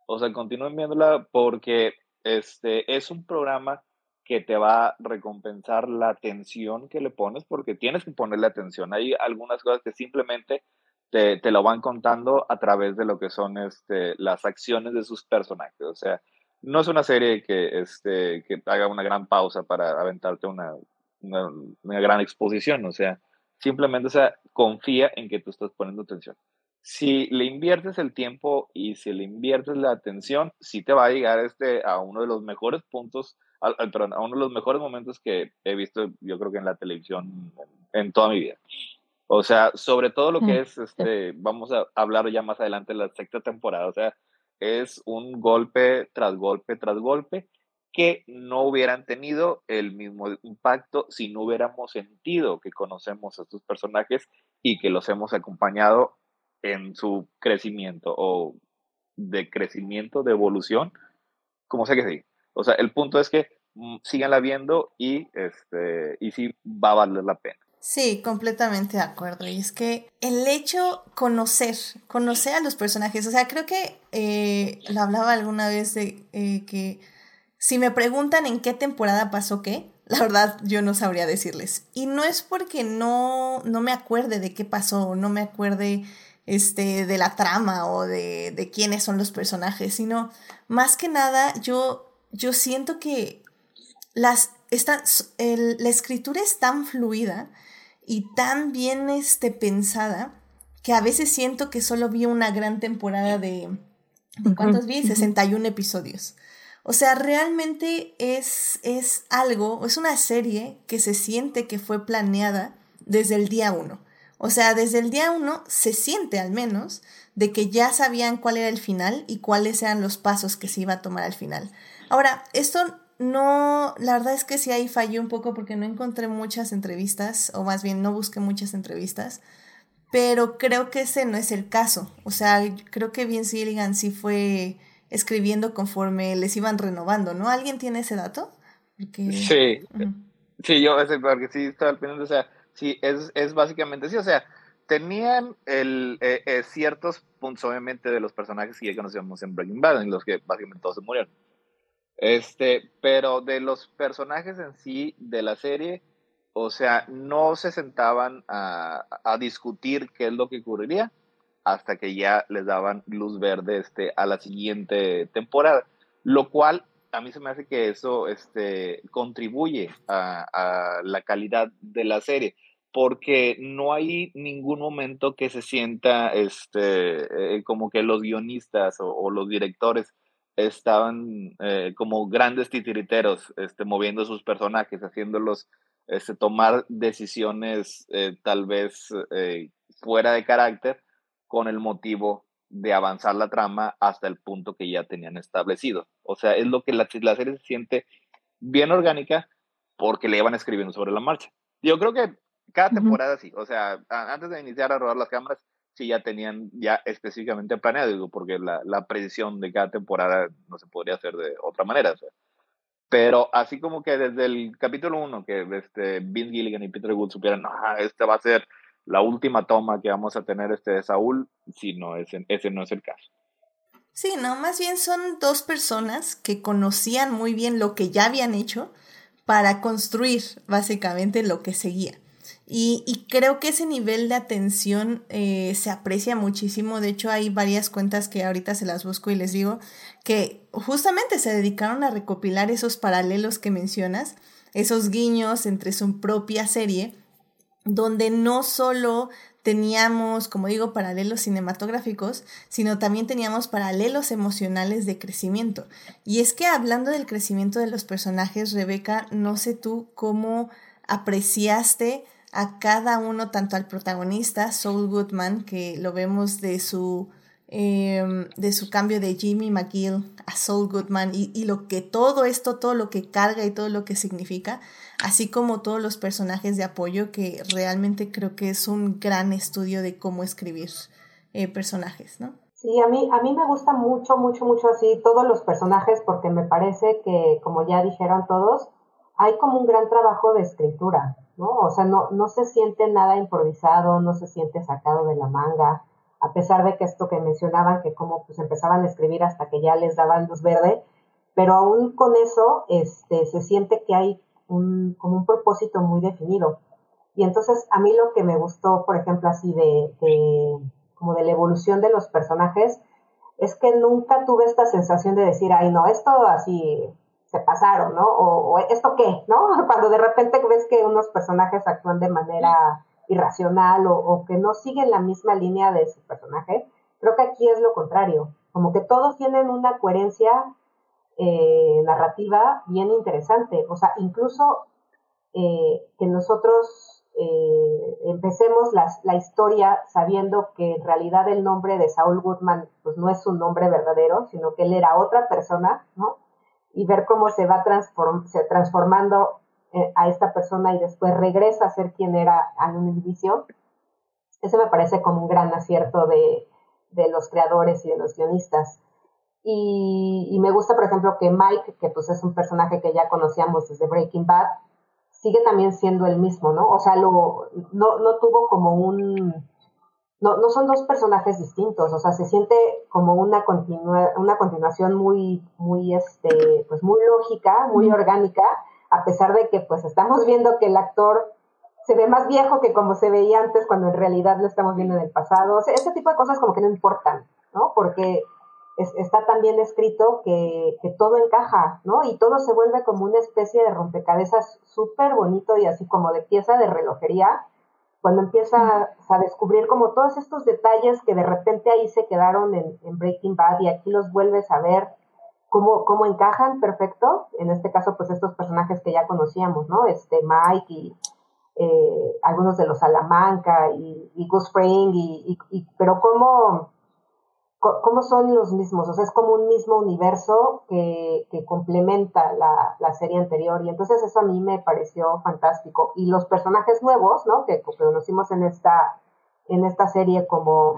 O sea, continúen viéndola porque este es un programa que te va a recompensar la atención que le pones porque tienes que ponerle atención. Hay algunas cosas que simplemente te, te lo van contando a través de lo que son este, las acciones de sus personajes. O sea, no es una serie que, este, que haga una gran pausa para aventarte una, una, una gran exposición. O sea, simplemente o sea, confía en que tú estás poniendo atención si le inviertes el tiempo y si le inviertes la atención, sí te va a llegar este, a uno de los mejores puntos, perdón, a uno de los mejores momentos que he visto, yo creo que en la televisión en, toda mi vida. O sea, sobre todo lo que mm, es, este, vamos a hablar ya más adelante de la sexta temporada, o sea, es un golpe tras golpe tras golpe que no hubieran tenido el mismo impacto si no hubiéramos sentido que conocemos a estos personajes y que los hemos acompañado en su crecimiento o de crecimiento, de evolución, como sea que sí. O sea, el punto es que mm, síganla viendo y, este, y sí va a valer la pena. Sí, completamente de acuerdo. Y es que el hecho conocer, conocer a los personajes, o sea, creo que eh, lo hablaba alguna vez de eh, que si me preguntan en qué temporada pasó qué, la verdad yo no sabría decirles. Y no es porque no, no me acuerde de qué pasó, no me acuerde este, de la trama o de, de quiénes son los personajes, sino más que nada yo, yo siento que las, están, la escritura es tan fluida y tan bien este, pensada que a veces siento que solo vi una gran temporada de... ¿De cuántos vi? 61 episodios. O sea, realmente es, es algo, es una serie que se siente que fue planeada desde el día uno. O sea, desde el día uno se siente al menos de que ya sabían cuál era el final y cuáles eran los pasos que se iba a tomar al final. Ahora, esto no, la verdad es que sí ahí falló un poco porque no encontré muchas entrevistas, o más bien no busqué muchas entrevistas, pero creo que ese no es el caso. O sea, creo que Vince Gilligan sí fue escribiendo conforme les iban renovando, ¿no? ¿Alguien tiene ese dato? Sí, sí, yo porque sí estaba al pendiente, o sea, Sí, es, es básicamente sí, o sea, tenían el, eh, eh, ciertos puntos, obviamente, de los personajes que ya conocíamos en Breaking Bad, en los que básicamente todos se murieron. Este, pero de los personajes en sí de la serie, o sea, no se sentaban a, a discutir qué es lo que ocurriría hasta que ya les daban luz verde este, a la siguiente temporada, lo cual a mí se me hace que eso este, contribuye a, la calidad de la serie porque no hay ningún momento que se sienta este, eh, como que los guionistas o, los directores estaban eh, como grandes titiriteros, este, moviendo sus personajes, haciéndolos este, tomar decisiones eh, tal vez fuera de carácter con el motivo de avanzar la trama hasta el punto que ya tenían establecido. O sea, es lo que la, la serie se siente bien orgánica porque le iban escribiendo sobre la marcha. Yo creo que cada temporada sí, o sea, antes de iniciar a rodar las cámaras, sí ya tenían ya específicamente planeado, porque la, la precisión de cada temporada no se podría hacer de otra manera. Pero así como que desde el capítulo 1, que este, Vince Gilligan y Peter Wood supieran, no, este va a ser la última toma que vamos a tener este de Saúl, sí, no, ese, ese no es el caso. Sí, no, más bien son dos personas que conocían muy bien lo que ya habían hecho para construir básicamente lo que seguía. Y, creo que ese nivel de atención eh, se aprecia muchísimo. De hecho, hay varias cuentas que ahorita se las busco y les digo que justamente se dedicaron a recopilar esos paralelos que mencionas, esos guiños entre su propia serie, donde no solo teníamos, como digo, paralelos cinematográficos, sino también teníamos paralelos emocionales de crecimiento. Y es que hablando del crecimiento de los personajes, Rebeca, no sé tú cómo apreciaste a cada uno, tanto al protagonista, Saul Goodman, que lo vemos de su, em, de su cambio de Jimmy McGill a Saul Goodman y, y lo que todo esto, todo lo que carga y todo lo que significa, así como todos los personajes de apoyo, que realmente creo que es un gran estudio de cómo escribir eh, personajes, ¿no? Sí, a mí, a mí me gusta mucho, mucho, mucho así todos los personajes porque me parece que, como ya dijeron todos, hay como un gran trabajo de escritura, ¿no? O sea, no, no se siente nada improvisado, no se siente sacado de la manga, a pesar de que esto que mencionaban, que como pues empezaban a escribir hasta que ya les daban luz verde, pero aún con eso este, se siente que hay como un propósito muy definido. Y entonces a mí lo que me gustó, por ejemplo, así de, como de la evolución de los personajes, es que nunca tuve esta sensación de decir, ay, no, esto así se pasaron, ¿no? O, esto qué, ¿no? Cuando de repente ves que unos personajes actúan de manera irracional o, que no siguen la misma línea de su personaje, creo que aquí es lo contrario, como que todos tienen una coherencia eh, narrativa bien interesante, o sea, incluso eh, que nosotros eh, empecemos la, la, historia sabiendo que en realidad el nombre de Saul Goodman pues no es su nombre verdadero, sino que él era otra persona, ¿no? Y ver cómo se va transform se transformando eh, a esta persona y después regresa a ser quien era en un inicio. Eso me parece como un gran acierto de, de los creadores y de los guionistas. Y, y, me gusta, por ejemplo, que Mike, que pues es un personaje que ya conocíamos desde Breaking Bad, sigue también siendo el mismo, ¿no? O sea, lo, no, no tuvo como un... No, no son dos personajes distintos, o sea, se siente como una, continua, una continuación muy, muy, este, pues muy lógica, muy orgánica, a pesar de que pues estamos viendo que el actor se ve más viejo que como se veía antes cuando en realidad lo estamos viendo en el pasado. O sea, ese tipo de cosas como que no importan, ¿no? Porque está tan bien escrito que, todo encaja, ¿no? Y todo se vuelve como una especie de rompecabezas súper bonito y así como de pieza de relojería, cuando empiezas a descubrir como todos estos detalles que de repente ahí se quedaron en, Breaking Bad y aquí los vuelves a ver cómo, cómo encajan perfecto, en este caso pues estos personajes que ya conocíamos, ¿no? Este Mike y eh, algunos de los Salamanca y, y Gus Fring, y, y, pero cómo cómo son los mismos, o sea, es como un mismo universo que, que complementa la, la, serie anterior y entonces eso a mí me pareció fantástico. Y los personajes nuevos, ¿no? Que, conocimos en esta, en esta serie como,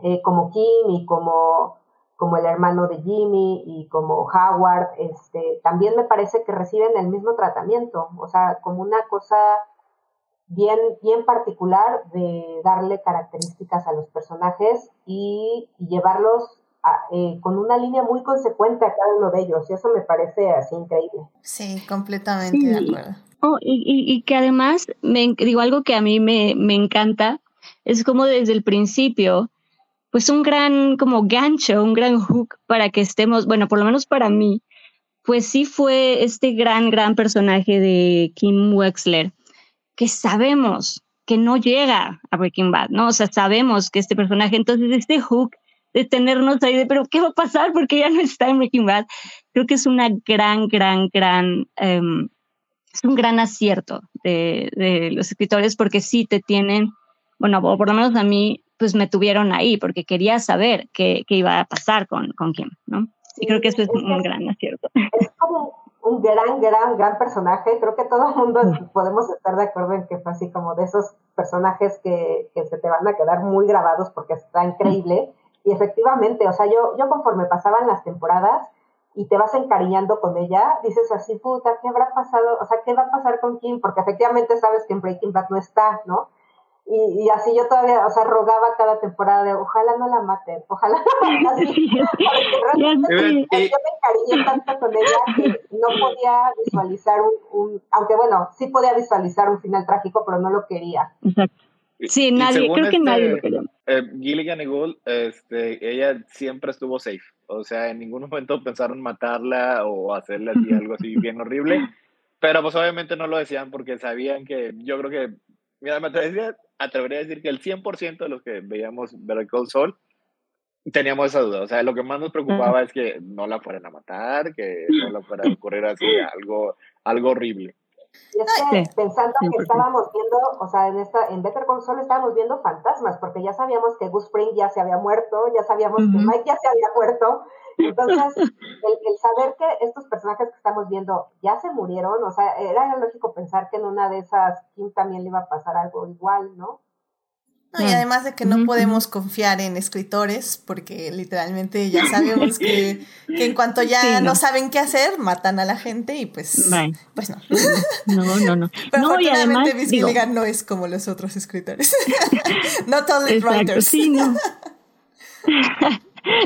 eh, como Kim y como, como el hermano de Jimmy y como Howard, este, también me parece que reciben el mismo tratamiento, o sea, como una cosa bien, bien particular de darle características a los personajes y, llevarlos eh, con una línea muy consecuente a cada uno de ellos. Y eso me parece así increíble. Sí, completamente de acuerdo. Oh, y, y, que además, me, digo algo que a mí me, me encanta, es como desde el principio, pues un gran como gancho, un gran hook para que estemos, bueno, por lo menos para mí, pues sí fue este gran, gran personaje de Kim Wexler que sabemos que no llega a Breaking Bad, ¿no? O sea, sabemos que este personaje, entonces este hook de tenernos ahí de, pero ¿qué va a pasar? Porque ya no está en Breaking Bad. Creo que es una gran, gran, gran, um, es un gran acierto de, de, los escritores porque sí te tienen, bueno, por lo menos a mí, pues me tuvieron ahí porque quería saber qué, qué iba a pasar con, con Kim, ¿no? Y creo que eso es un gran acierto. Es como un gran, gran, gran personaje. Creo que todo el mundo podemos estar de acuerdo en que fue así como de esos personajes que, que se te van a quedar muy grabados porque está increíble. Y efectivamente, o sea, yo, yo conforme pasaban las temporadas y te vas encariñando con ella, dices así, puta, ¿qué habrá pasado? O sea, ¿qué va a pasar con Kim? Porque efectivamente sabes que en Breaking Bad no está, ¿no? Y, y, así yo todavía, o sea, rogaba cada temporada de ojalá no la maten, ojalá no la maten. yo me encariñé tanto con ella que no podía visualizar un, un, aunque bueno, sí podía visualizar un final trágico, pero no lo quería. Exacto. Sí, nadie, creo que nadie lo este, quería. Eh, Gilligan y Gould, este, ella siempre estuvo safe. O sea, en ningún momento pensaron matarla o hacerle así algo así bien horrible. Pero pues obviamente no lo decían porque sabían que yo creo que, mira, me atrevería, atrevería a decir que el 100% de los que veíamos Better Call Saul teníamos esa duda. O sea, lo que más nos preocupaba es que no la fueran a matar, que no la fuera a ocurrir así algo, algo horrible. Y es que pensando que estábamos viendo, o sea, en esta, en Better Call Saul estábamos viendo fantasmas, porque ya sabíamos que Gus Spring ya se había muerto, ya sabíamos que Mike ya se había muerto. Entonces, el, saber que estos personajes que estamos viendo ya se murieron, o sea, era lógico pensar que en una de esas Kim también le iba a pasar algo igual, ¿no? y además de que no podemos confiar en escritores, porque literalmente ya sabemos que, que en cuanto ya no. saben qué hacer, matan a la gente y pues, pues no. No, no, no. Pero afortunadamente Miss Gilligan no es como los otros escritores. Not all the writers. Sí, no.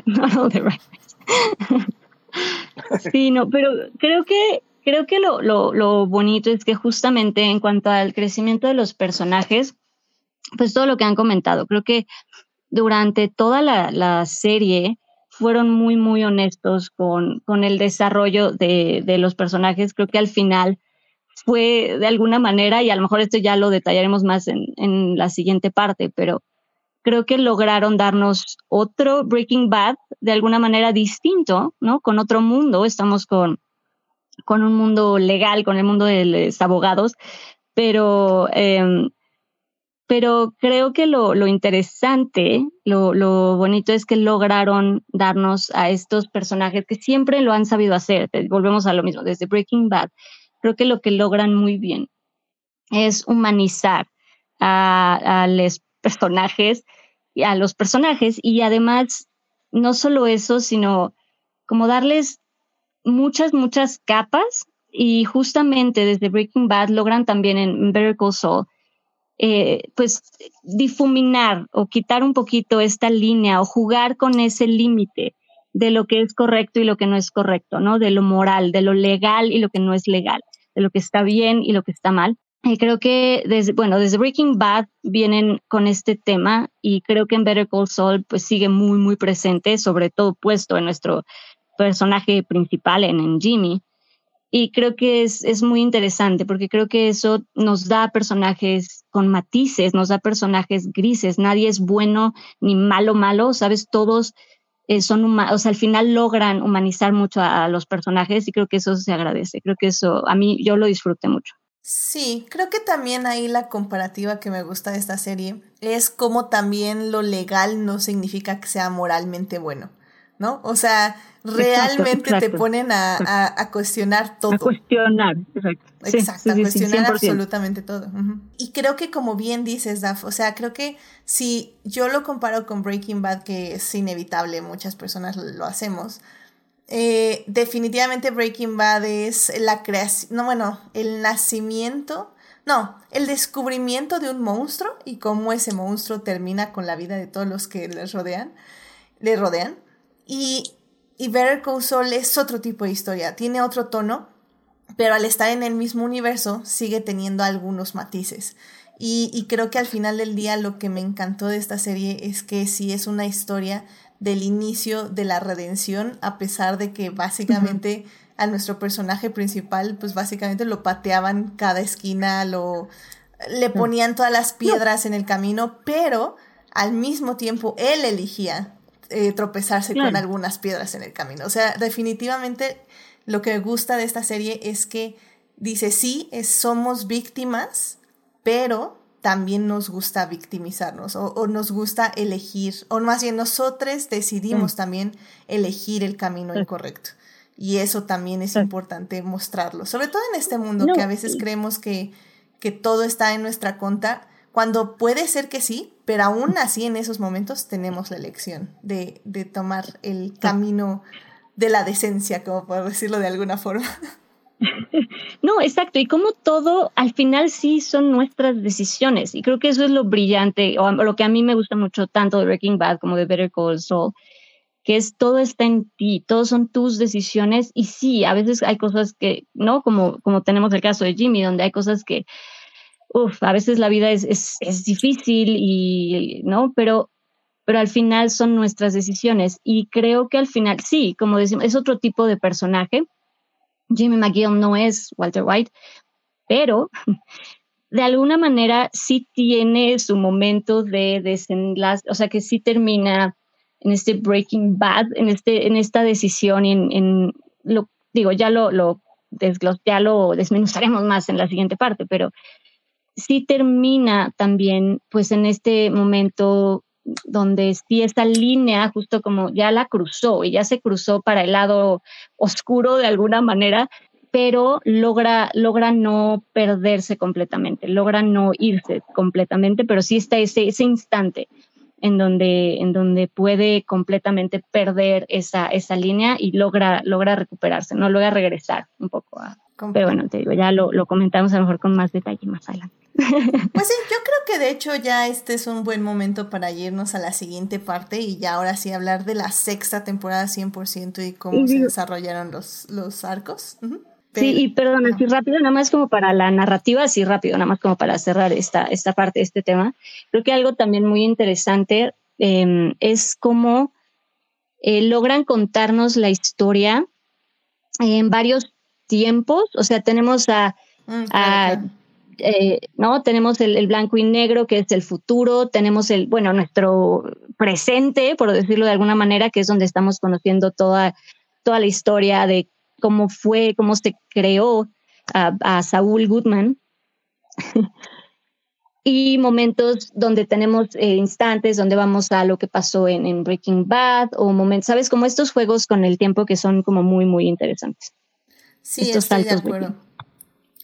Not the writers. sí, no, pero creo que creo que lo, lo, lo bonito es que justamente en cuanto al crecimiento de los personajes, pues todo lo que han comentado. Creo que durante toda la, serie fueron muy, muy honestos con, con el desarrollo de, de, los personajes. Creo que al final fue de alguna manera, y a lo mejor esto ya lo detallaremos más en, en la siguiente parte, pero creo que lograron darnos otro Breaking Bad de alguna manera distinto, ¿no? Con otro mundo. Estamos con, con un mundo legal, con el mundo de los abogados, pero eh, pero creo que lo, lo interesante, lo, lo, bonito es que lograron darnos a estos personajes que siempre lo han sabido hacer. Volvemos a lo mismo, desde Breaking Bad. Creo que lo que logran muy bien es humanizar a, a los personajes a los personajes y además no solo eso, sino como darles muchas, muchas capas y justamente desde Breaking Bad logran también en Better Call Saul eh, pues difuminar o quitar un poquito esta línea o jugar con ese límite de lo que es correcto y lo que no es correcto, ¿no? De lo moral, de lo legal y lo que no es legal, de lo que está bien y lo que está mal. Y creo que desde, bueno, desde Breaking Bad vienen con este tema y creo que en Better Call Saul pues sigue muy, muy presente, sobre todo puesto en nuestro personaje principal, en, en Jimmy. Y creo que es, es muy interesante porque creo que eso nos da personajes con matices, nos da personajes grises. Nadie es bueno ni malo, malo, ¿sabes? Todos eh, son humanos, o sea, al final logran humanizar mucho a, los personajes y creo que eso se agradece. Creo que eso, a mí, yo lo disfruté mucho. Sí, creo que también ahí la comparativa que me gusta de esta serie es como también lo legal no significa que sea moralmente bueno. ¿no? O sea, realmente te ponen a, cuestionar todo. A cuestionar, exacto. exacto, a cuestionar absolutamente todo. Y creo que como bien dices, Daf, o sea, creo que si yo lo comparo con Breaking Bad, que es inevitable, muchas personas lo hacemos, eh, definitivamente Breaking Bad es la creación, no, bueno, el nacimiento, no, el descubrimiento de un monstruo y cómo ese monstruo termina con la vida de todos los que les rodean, le rodean. Y, y Better Call Saul es otro tipo de historia, tiene otro tono, pero al estar en el mismo universo sigue teniendo algunos matices. Y, creo que al final del día lo que me encantó de esta serie es que sí es una historia del inicio de la redención, a pesar de que básicamente a nuestro personaje principal, pues básicamente lo pateaban cada esquina, lo le ponían todas las piedras en el camino, pero al mismo tiempo él elegía eh, tropezarse con algunas piedras en el camino. O sea, definitivamente lo que me gusta de esta serie es que dice, sí, somos víctimas, pero también nos gusta victimizarnos o, nos gusta elegir, o más bien nosotros decidimos mm. también elegir el camino incorrecto. Y eso también es importante mostrarlo, sobre todo en este mundo que a veces creemos que, que todo está en nuestra conta cuando puede ser que sí, pero aún así en esos momentos tenemos la elección de, de tomar el camino de la decencia, como por decirlo de alguna forma. No, exacto. Y como todo, al final sí son nuestras decisiones. Y creo que eso es lo brillante, o lo que a mí me gusta mucho tanto de Breaking Bad como de Better Call Saul, que es todo está en ti, todos son tus decisiones. Y sí, a veces hay cosas que, ¿no? Como, como tenemos el caso de Jimmy, donde hay cosas que uf, a veces la vida es, es, es, difícil y, ¿no? Pero, pero al final son nuestras decisiones y creo que al final, sí, como decimos, es otro tipo de personaje. Jimmy McGill no es Walter White, pero de alguna manera sí tiene su momento de desenlace, o sea que sí termina en este Breaking Bad, en, este, en esta decisión y en, lo, digo, ya lo, lo ya lo desmenuzaremos más en la siguiente parte, pero sí termina también pues en este momento donde sí esta línea justo como ya la cruzó y ya se cruzó para el lado oscuro de alguna manera, pero logra, logra no perderse completamente, logra no irse completamente, pero sí está ese, ese instante en donde, en donde puede completamente perder esa, esa línea y logra, logra recuperarse, no logra regresar un poco a... Pero bueno, te digo, ya lo, lo comentamos a lo mejor con más detalle más adelante. Pues sí, yo creo que de hecho ya este es un buen momento para irnos a la siguiente parte y ya ahora sí hablar de la sexta temporada 100% y cómo se desarrollaron los, los arcos. Sí, y perdón, así rápido, nada más como para la narrativa, así rápido, nada más como para cerrar esta, esta parte este tema. Creo que algo también muy interesante em, es cómo eh, logran contarnos la historia en varios tiempos. O sea, tenemos a, mm, eh, ¿no? Tenemos el, blanco y negro, que es el futuro, tenemos el, bueno, nuestro presente, por decirlo de alguna manera, que es donde estamos conociendo toda, toda la historia de cómo fue, cómo se creó a, Saúl Goodman. y momentos donde tenemos eh, instantes donde vamos a lo que pasó en, Breaking Bad o momentos, ¿sabes? Como estos juegos con el tiempo que son como muy, muy interesantes. Sí, estoy de acuerdo.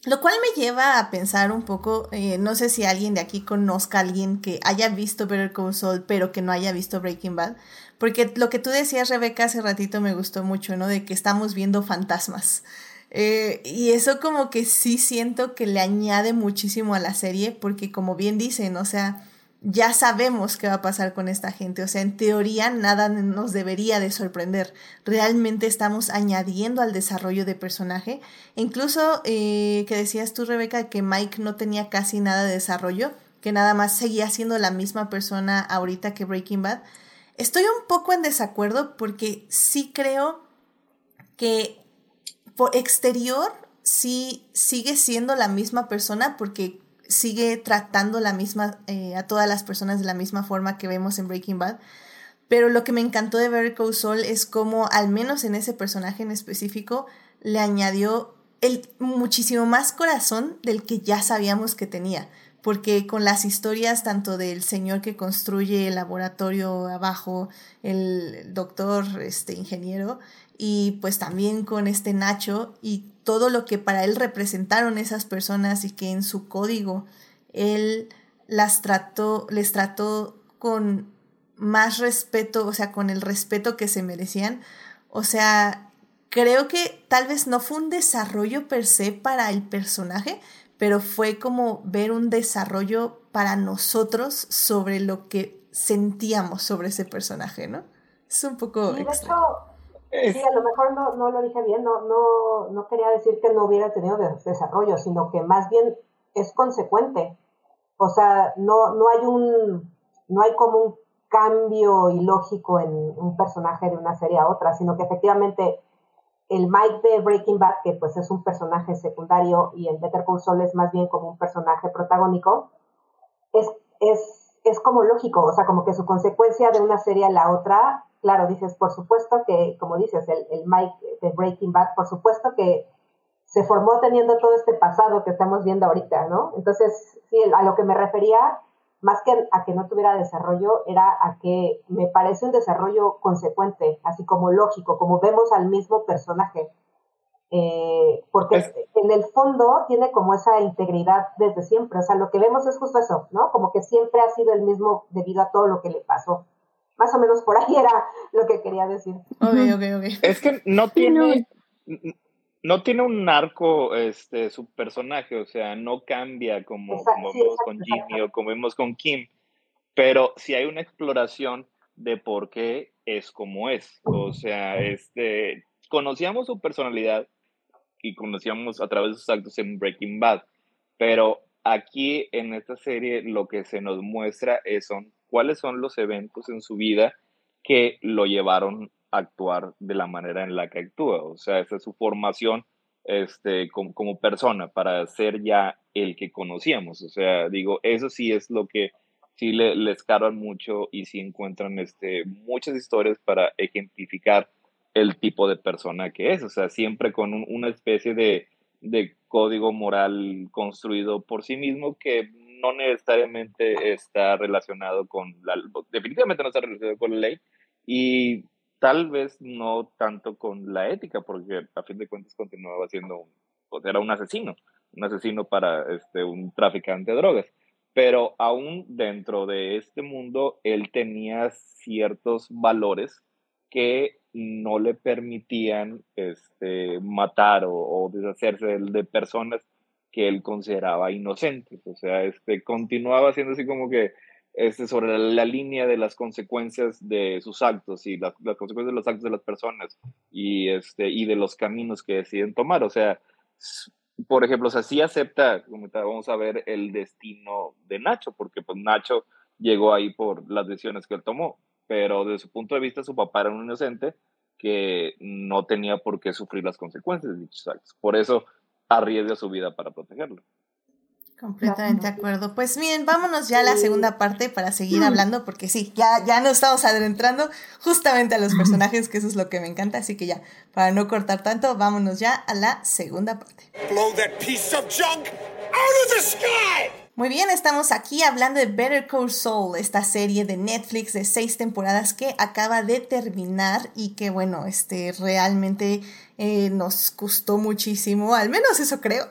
Lo cual me lleva a pensar un poco, eh, no sé si alguien de aquí conozca a alguien que haya visto Better Call Saul, pero que no haya visto Breaking Bad, porque lo que tú decías, Rebeca, hace ratito me gustó mucho, ¿no? De que estamos viendo fantasmas. Eh, y eso como que sí siento que le añade muchísimo a la serie, porque como bien dicen, o sea, ya sabemos qué va a pasar con esta gente. O sea, en teoría nada nos debería de sorprender. Realmente estamos añadiendo al desarrollo de personaje. Incluso eh, que decías tú, Rebeca, que Mike no tenía casi nada de desarrollo, que nada más seguía siendo la misma persona ahorita que Breaking Bad. Estoy un poco en desacuerdo porque sí creo que por exterior sí sigue siendo la misma persona porque sigue tratando la misma, eh, a todas las personas de la misma forma que vemos en Breaking Bad. Pero lo que me encantó de Better Call Saul es como, al menos en ese personaje en específico, le añadió el muchísimo más corazón del que ya sabíamos que tenía. Porque con las historias tanto del señor que construye el laboratorio abajo, el doctor, este ingeniero, y pues también con este Nacho y todo lo que para él representaron esas personas y que en su código él las trató, les trató con más respeto, o sea, con el respeto que se merecían. O sea, creo que tal vez no fue un desarrollo per se para el personaje, pero fue como ver un desarrollo para nosotros sobre lo que sentíamos sobre ese personaje, ¿no? Es un poco... Sí, a lo mejor no, no lo dije bien, no, no, no quería decir que no hubiera tenido desarrollo, sino que más bien es consecuente. O sea, no, no hay un, no hay como un cambio ilógico en un personaje de una serie a otra, sino que efectivamente el Mike de Breaking Bad, que pues es un personaje secundario, y el Better Call Saul es más bien como un personaje protagónico, es, es, es como lógico, o sea, como que su consecuencia de una serie a la otra claro, dices, por supuesto que, como dices, el, el Mike de Breaking Bad, por supuesto que se formó teniendo todo este pasado que estamos viendo ahorita, ¿no? Entonces, sí, a lo que me refería, más que a que no tuviera desarrollo, era a que me parece un desarrollo consecuente, así como lógico, como vemos al mismo personaje. Eh, porque en el fondo tiene como esa integridad desde siempre, o sea, lo que vemos es justo eso, ¿no? Como que siempre ha sido el mismo debido a todo lo que le pasó más o menos por ahí era lo que quería decir. Es que no tiene, no tiene un arco este, su personaje, o sea, no cambia como, como vemos con Jimmy o como vemos con Kim, pero sí hay una exploración de por qué es como es. O sea, este, conocíamos su personalidad y conocíamos a través de sus actos en Breaking Bad, pero aquí en esta serie lo que se nos muestra es, son cuáles son los eventos en su vida que lo llevaron a actuar de la manera en la que actúa. O sea, esa es su formación este, como, persona para ser ya el que conocíamos. O sea, digo, eso sí es lo que sí le, les mucho y sí encuentran este, muchas historias para ejemplificar el tipo de persona que es, o sea, siempre con una especie de, de código moral construido por sí mismo que no necesariamente está relacionado con la, definitivamente no está relacionado con la ley y tal vez no tanto con la ética, porque a fin de cuentas continuaba siendo, pues era un asesino, un asesino para este, un traficante de drogas. Pero aún dentro de este mundo, él tenía ciertos valores que no le permitían este, matar o, deshacerse de, personas que él consideraba inocentes. O sea, este, continuaba siendo así como que este, sobre la, línea de las consecuencias de sus actos y las consecuencias de los actos de las personas y, este, y de los caminos que deciden tomar. O sea, por ejemplo, o sea, sí acepta, vamos a ver el destino de Nacho, porque pues Nacho llegó ahí por las decisiones que él tomó, pero desde su punto de vista su papá era un inocente que no tenía por qué sufrir las consecuencias de dichos actos. Por eso arriesga su vida para protegerlo. Completamente de acuerdo. Pues bien, vámonos ya a la segunda parte para seguir hablando, porque sí, ya, ya nos estamos adentrando justamente a los personajes, que eso es lo que me encanta, así que ya, para no cortar tanto, vámonos ya a la segunda parte. Blow that piece of junk out of the sky! Muy bien, estamos aquí hablando de Better Call Saul, esta serie de Netflix de seis temporadas que acaba de terminar y que bueno, este realmente eh, nos gustó muchísimo, al menos eso creo.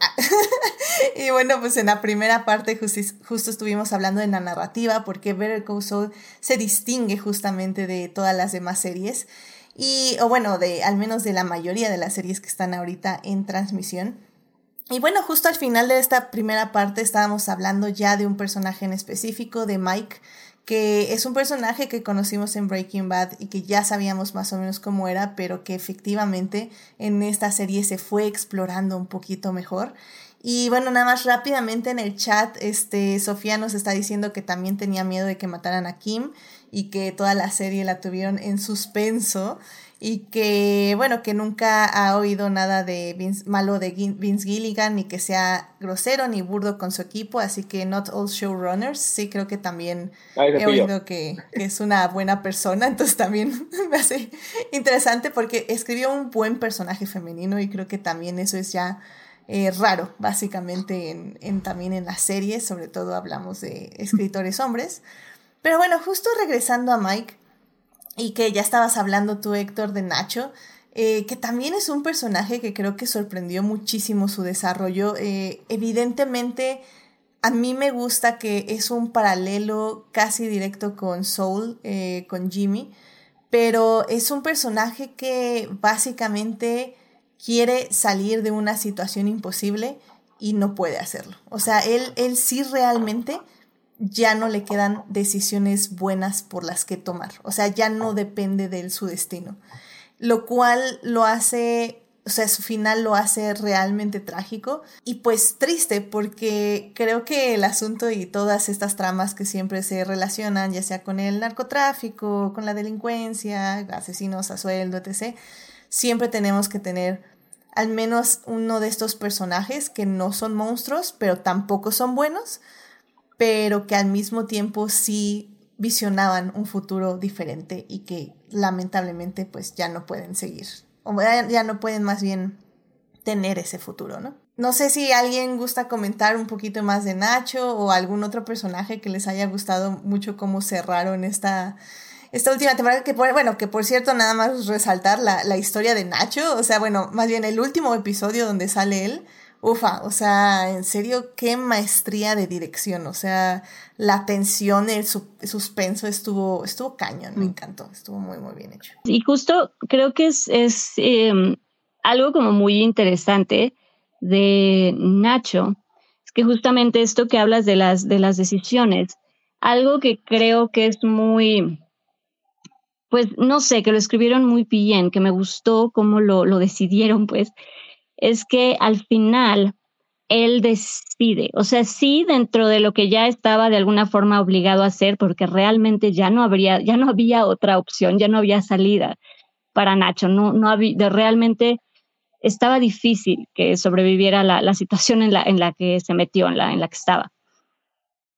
y bueno, pues en la primera parte justo estuvimos hablando de la narrativa porque Better Call Saul se distingue justamente de todas las demás series y o bueno, de al menos de la mayoría de las series que están ahorita en transmisión. Y bueno, justo al final de esta primera parte estábamos hablando ya de un personaje en específico, de Mike, que es un personaje que conocimos en Breaking Bad y que ya sabíamos más o menos cómo era, pero que efectivamente en esta serie se fue explorando un poquito mejor. Y bueno, nada más rápidamente en el chat, este, Sofía nos está diciendo que también tenía miedo de que mataran a Kim y que toda la serie la tuvieron en suspenso y que, bueno, que nunca ha oído nada de malo de Vince Gilligan, ni que sea grosero ni burdo con su equipo, así que not all showrunners, sí creo que también he oído que, es una buena persona, entonces también me hace interesante porque escribió un buen personaje femenino y creo que también eso es ya eh, raro, básicamente, en, en, también en las series, sobre todo hablamos de escritores hombres. Pero bueno, justo regresando a Mike, y que ya estabas hablando tú, Héctor, de Nacho, eh, que también es un personaje que creo que sorprendió muchísimo su desarrollo. Eh, evidentemente, a mí me gusta que es un paralelo casi directo con Soul, eh, con Jimmy, pero es un personaje que básicamente quiere salir de una situación imposible y no puede hacerlo. O sea, él, él sí realmente ya no le quedan decisiones buenas por las que tomar. O sea, ya no depende de él su destino. Lo cual lo hace, o sea, su final lo hace realmente trágico y pues triste porque creo que el asunto y todas estas tramas que siempre se relacionan, ya sea con el narcotráfico, con la delincuencia, asesinos a sueldo, etc., siempre tenemos que tener al menos uno de estos personajes que no son monstruos, pero tampoco son buenos pero que al mismo tiempo sí visionaban un futuro diferente y que lamentablemente pues ya no pueden seguir, o ya no pueden más bien tener ese futuro, ¿no? No sé si alguien gusta comentar un poquito más de Nacho o algún otro personaje que les haya gustado mucho cómo cerraron esta, esta última temporada, que por, bueno, que por cierto nada más resaltar la, la historia de Nacho, o sea, bueno, más bien el último episodio donde sale él, ufa, o sea, en serio, qué maestría de dirección, o sea, la tensión, el, suspenso estuvo, estuvo cañón, me mm. encantó, estuvo muy, muy bien hecho. Y justo creo que es, es em, algo como muy interesante de Nacho, es que justamente esto que hablas de las, de las decisiones, algo que creo que es muy, pues no sé, que lo escribieron muy bien, que me gustó cómo lo, lo decidieron, pues, es que al final él decide, o sea, sí dentro de lo que ya estaba de alguna forma obligado a hacer, porque realmente ya no habría, ya no había otra opción, ya no había salida para Nacho, no, no había, realmente estaba difícil que sobreviviera la, la situación en la, en la que se metió, en la, en la que estaba.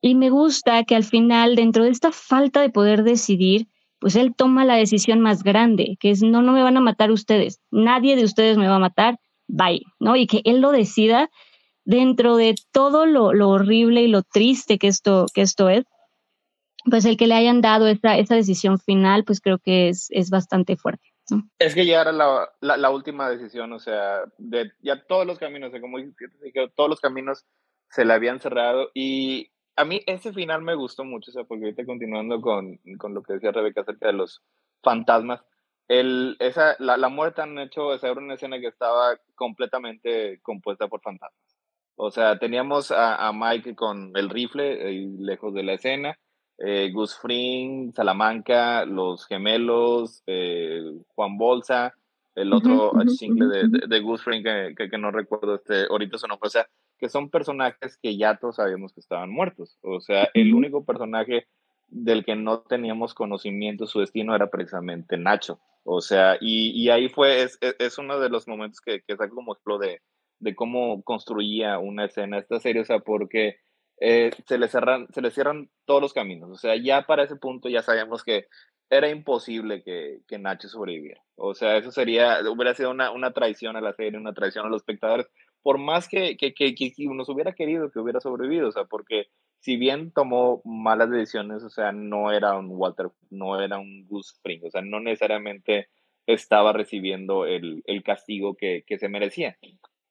Y me gusta que al final, dentro de esta falta de poder decidir, pues él toma la decisión más grande, que es no, no me van a matar ustedes, nadie de ustedes me va a matar, bye, ¿no? Y que él lo decida dentro de todo lo, horrible y lo triste que esto, que esto es, pues el que le hayan dado esa, esa decisión final, pues creo que es, es bastante fuerte. Es que ya era la, la, última decisión, o sea, de, ya todos los caminos, como dije, todos los caminos se le habían cerrado y a mí ese final me gustó mucho, o sea, porque ahorita continuando con, con lo que decía Rebeca acerca de los fantasmas, el, esa, la, la muerte han hecho, esa era una escena que estaba completamente compuesta por fantasmas. O sea, teníamos a, a Mike con el rifle eh, lejos de la escena, eh, Gus Fring, Salamanca, los gemelos, eh, Juan Bolsa, el otro uh de, de, Gus Fring que, que, no recuerdo este, ahorita su nombre, o sea, que son personajes que ya todos sabíamos que estaban muertos. O sea, el único personaje del que no teníamos conocimiento, su destino era precisamente Nacho. O sea, y, y ahí fue, es, es, uno de los momentos que, que saco como ejemplo de, cómo construía una escena esta serie, o sea, porque eh, se, le se cierran todos los caminos. O sea, ya para ese punto ya sabíamos que era imposible que, que Nacho sobreviviera. O sea, eso sería, hubiera sido una, una traición a la serie, una traición a los espectadores, por más que, que, que, que nos hubiera querido que hubiera sobrevivido, o sea, porque si bien tomó malas decisiones, o sea, no era un Walter, no era un Gus Fring, o sea, no necesariamente estaba recibiendo el, el castigo que, que, se merecía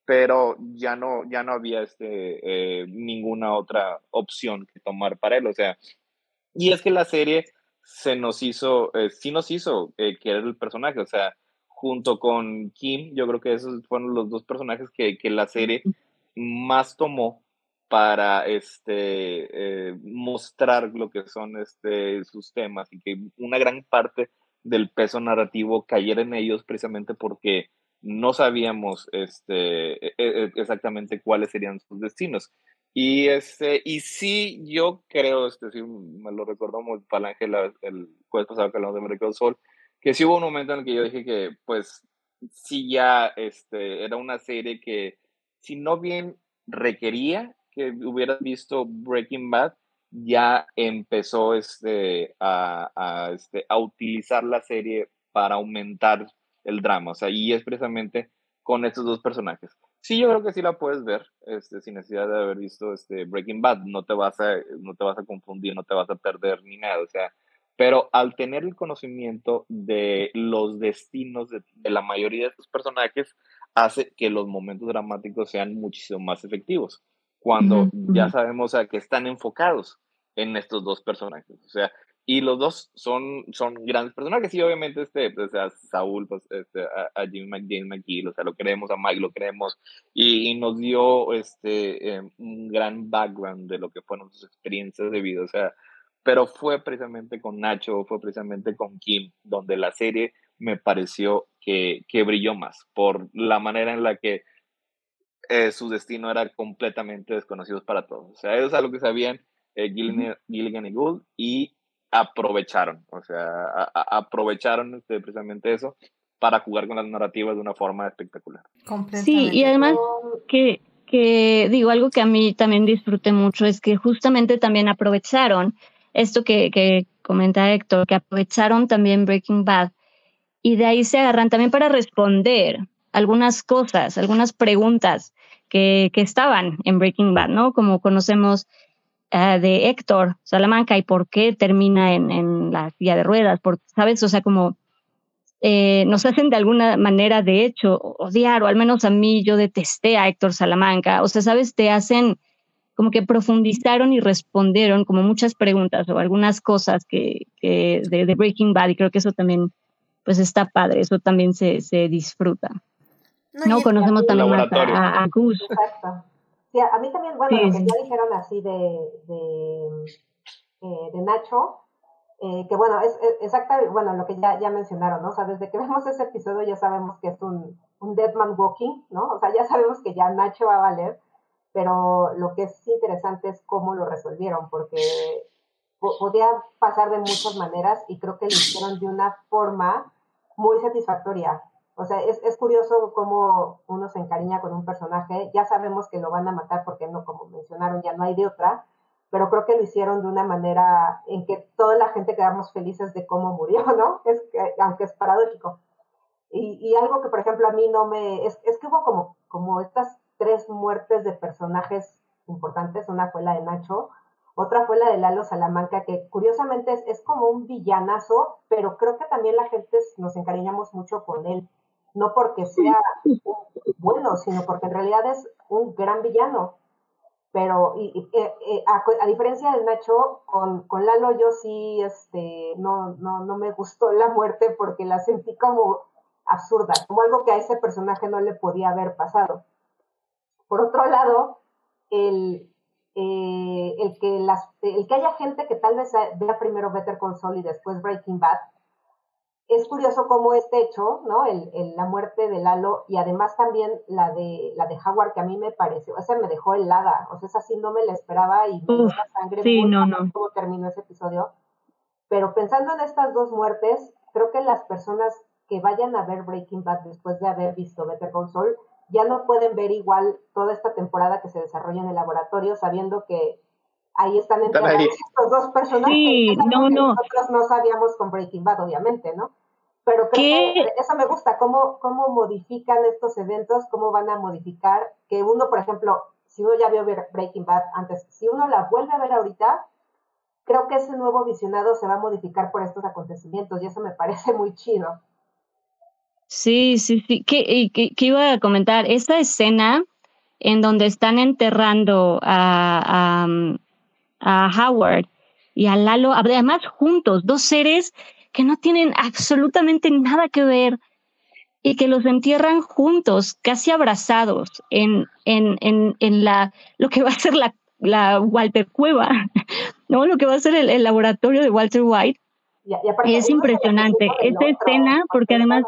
pero ya no, ya no había este, eh, ninguna otra opción que tomar para él. O sea, y es que la serie se nos hizo, eh, sí nos hizo eh, querer el personaje. O sea, junto con Kim, yo creo que esos fueron los dos personajes que, que la serie más tomó para este, eh, mostrar lo que son este, sus temas y que una gran parte del peso narrativo cayera en ellos precisamente porque no sabíamos este, e, e, exactamente cuáles serían sus destinos. Y, este, y sí, yo creo, este, sí, me lo recordó muy Falange el jueves pasado que hablamos de Mercado Sol, que sí hubo un momento en el que yo dije que, pues, sí ya este, era una serie que, si no bien requería que hubieras visto Breaking Bad, ya empezó este, a, a, este, a utilizar la serie para aumentar el drama, o sea, y es precisamente con estos dos personajes. Sí, yo creo que sí la puedes ver, este, sin necesidad de haber visto este Breaking Bad, no te vas a, no te vas a confundir, no te vas a perder ni nada, o sea, pero al tener el conocimiento de los destinos de, la mayoría de estos personajes, hace que los momentos dramáticos sean muchísimo más efectivos, cuando ya sabemos a que están enfocados en estos dos personajes, o sea, y los dos son, son grandes personajes y obviamente este, pues, a Saúl, pues, este, a, a Jimmy McGill, McGill, o sea, lo queremos, a Mike lo queremos y, nos dio este, eh, un gran background de lo que fueron sus experiencias de vida, o sea, pero fue precisamente con Nacho, fue precisamente con Kim, donde la serie me pareció que, que brilló más por la manera en la que eh, su destino era completamente desconocido para todos. O sea, ellos es algo que sabían eh, Gilligan, y Gould y aprovecharon, o sea, aprovecharon este, precisamente eso para jugar con las narrativas de una forma espectacular. Sí, y además que, que, digo, algo que a mí también disfruté mucho es que justamente también aprovecharon esto que, que comenta Héctor, que aprovecharon también Breaking Bad y de ahí se agarran también para responder algunas cosas, algunas preguntas que, que estaban en Breaking Bad, ¿no? Como conocemos eh, de Héctor Salamanca y por qué termina en, en la silla de ruedas, por, ¿sabes? O sea, como eh, nos hacen de alguna manera, de hecho, odiar, o al menos a mí yo detesté a Héctor Salamanca, o sea, ¿sabes? Te hacen como que profundizaron y respondieron como muchas preguntas o algunas cosas que, que de, de, Breaking Bad y creo que eso también pues está padre, eso también se, se disfruta. No, conocemos también a, a, Gus. Exacto a mí también, bueno, lo que ya dijeron así de, de, eh, de Nacho, eh, que bueno, es, exactamente, bueno, lo que ya, ya mencionaron, ¿no? O sea, desde que vemos ese episodio ya sabemos que es un, un Dead Man Walking, ¿no? O sea, ya sabemos que ya Nacho va a valer, pero lo que es interesante es cómo lo resolvieron, porque podía pasar de muchas maneras y creo que lo hicieron de una forma muy satisfactoria. O sea, es, es curioso cómo uno se encariña con un personaje, ya sabemos que lo van a matar porque no, como mencionaron, ya no hay de otra, pero creo que lo hicieron de una manera en que toda la gente quedamos felices de cómo murió, ¿no? Es que, aunque es paradójico. Y, y, algo que, por ejemplo, a mí no me... Es, es que hubo como, como estas tres muertes de personajes importantes. Una fue la de Nacho, otra fue la de Lalo Salamanca, que curiosamente es, es como un villanazo, pero creo que también la gente nos encariñamos mucho con él. No porque sea bueno, sino porque en realidad es un gran villano pero eh, eh, a, diferencia de Nacho, con, con, Lalo yo sí este, no, no, no me gustó la muerte porque la sentí como absurda, como algo que a ese personaje no le podía haber pasado. Por otro lado, el, eh, el, que, las, el que haya gente que tal vez vea primero Better Console y después Breaking Bad, es curioso cómo este hecho, ¿no? El, la muerte de Lalo y además también la de la de Howard que a mí me pareció, esa me dejó helada, o sea, esa sí no me la esperaba y me dio la sangre sí, no, no. cómo terminó ese episodio. Pero pensando en estas dos muertes, creo que las personas que vayan a ver Breaking Bad después de haber visto Better Call Saul ya no pueden ver igual toda esta temporada que se desarrolla en el laboratorio sabiendo que ahí están entrados estos dos personajes. Sí, no, no. Nosotros no sabíamos con Breaking Bad, obviamente, ¿no? Pero creo que eso me gusta, cómo, cómo modifican estos eventos, cómo van a modificar, que uno, por ejemplo, si uno ya vio Breaking Bad antes, si uno la vuelve a ver ahorita, creo que ese nuevo visionado se va a modificar por estos acontecimientos y eso me parece muy chido. Sí, sí, sí. ¿Qué, qué, iba a comentar? Esta escena en donde están enterrando a, a Howard y a Lalo, además juntos, dos seres que no tienen absolutamente nada que ver y que los entierran juntos, casi abrazados en, en, en, en la, lo que va a ser la, la Walter Cueva, ¿no? Lo que va a ser el, laboratorio de Walter White. es impresionante. Esta escena, porque además...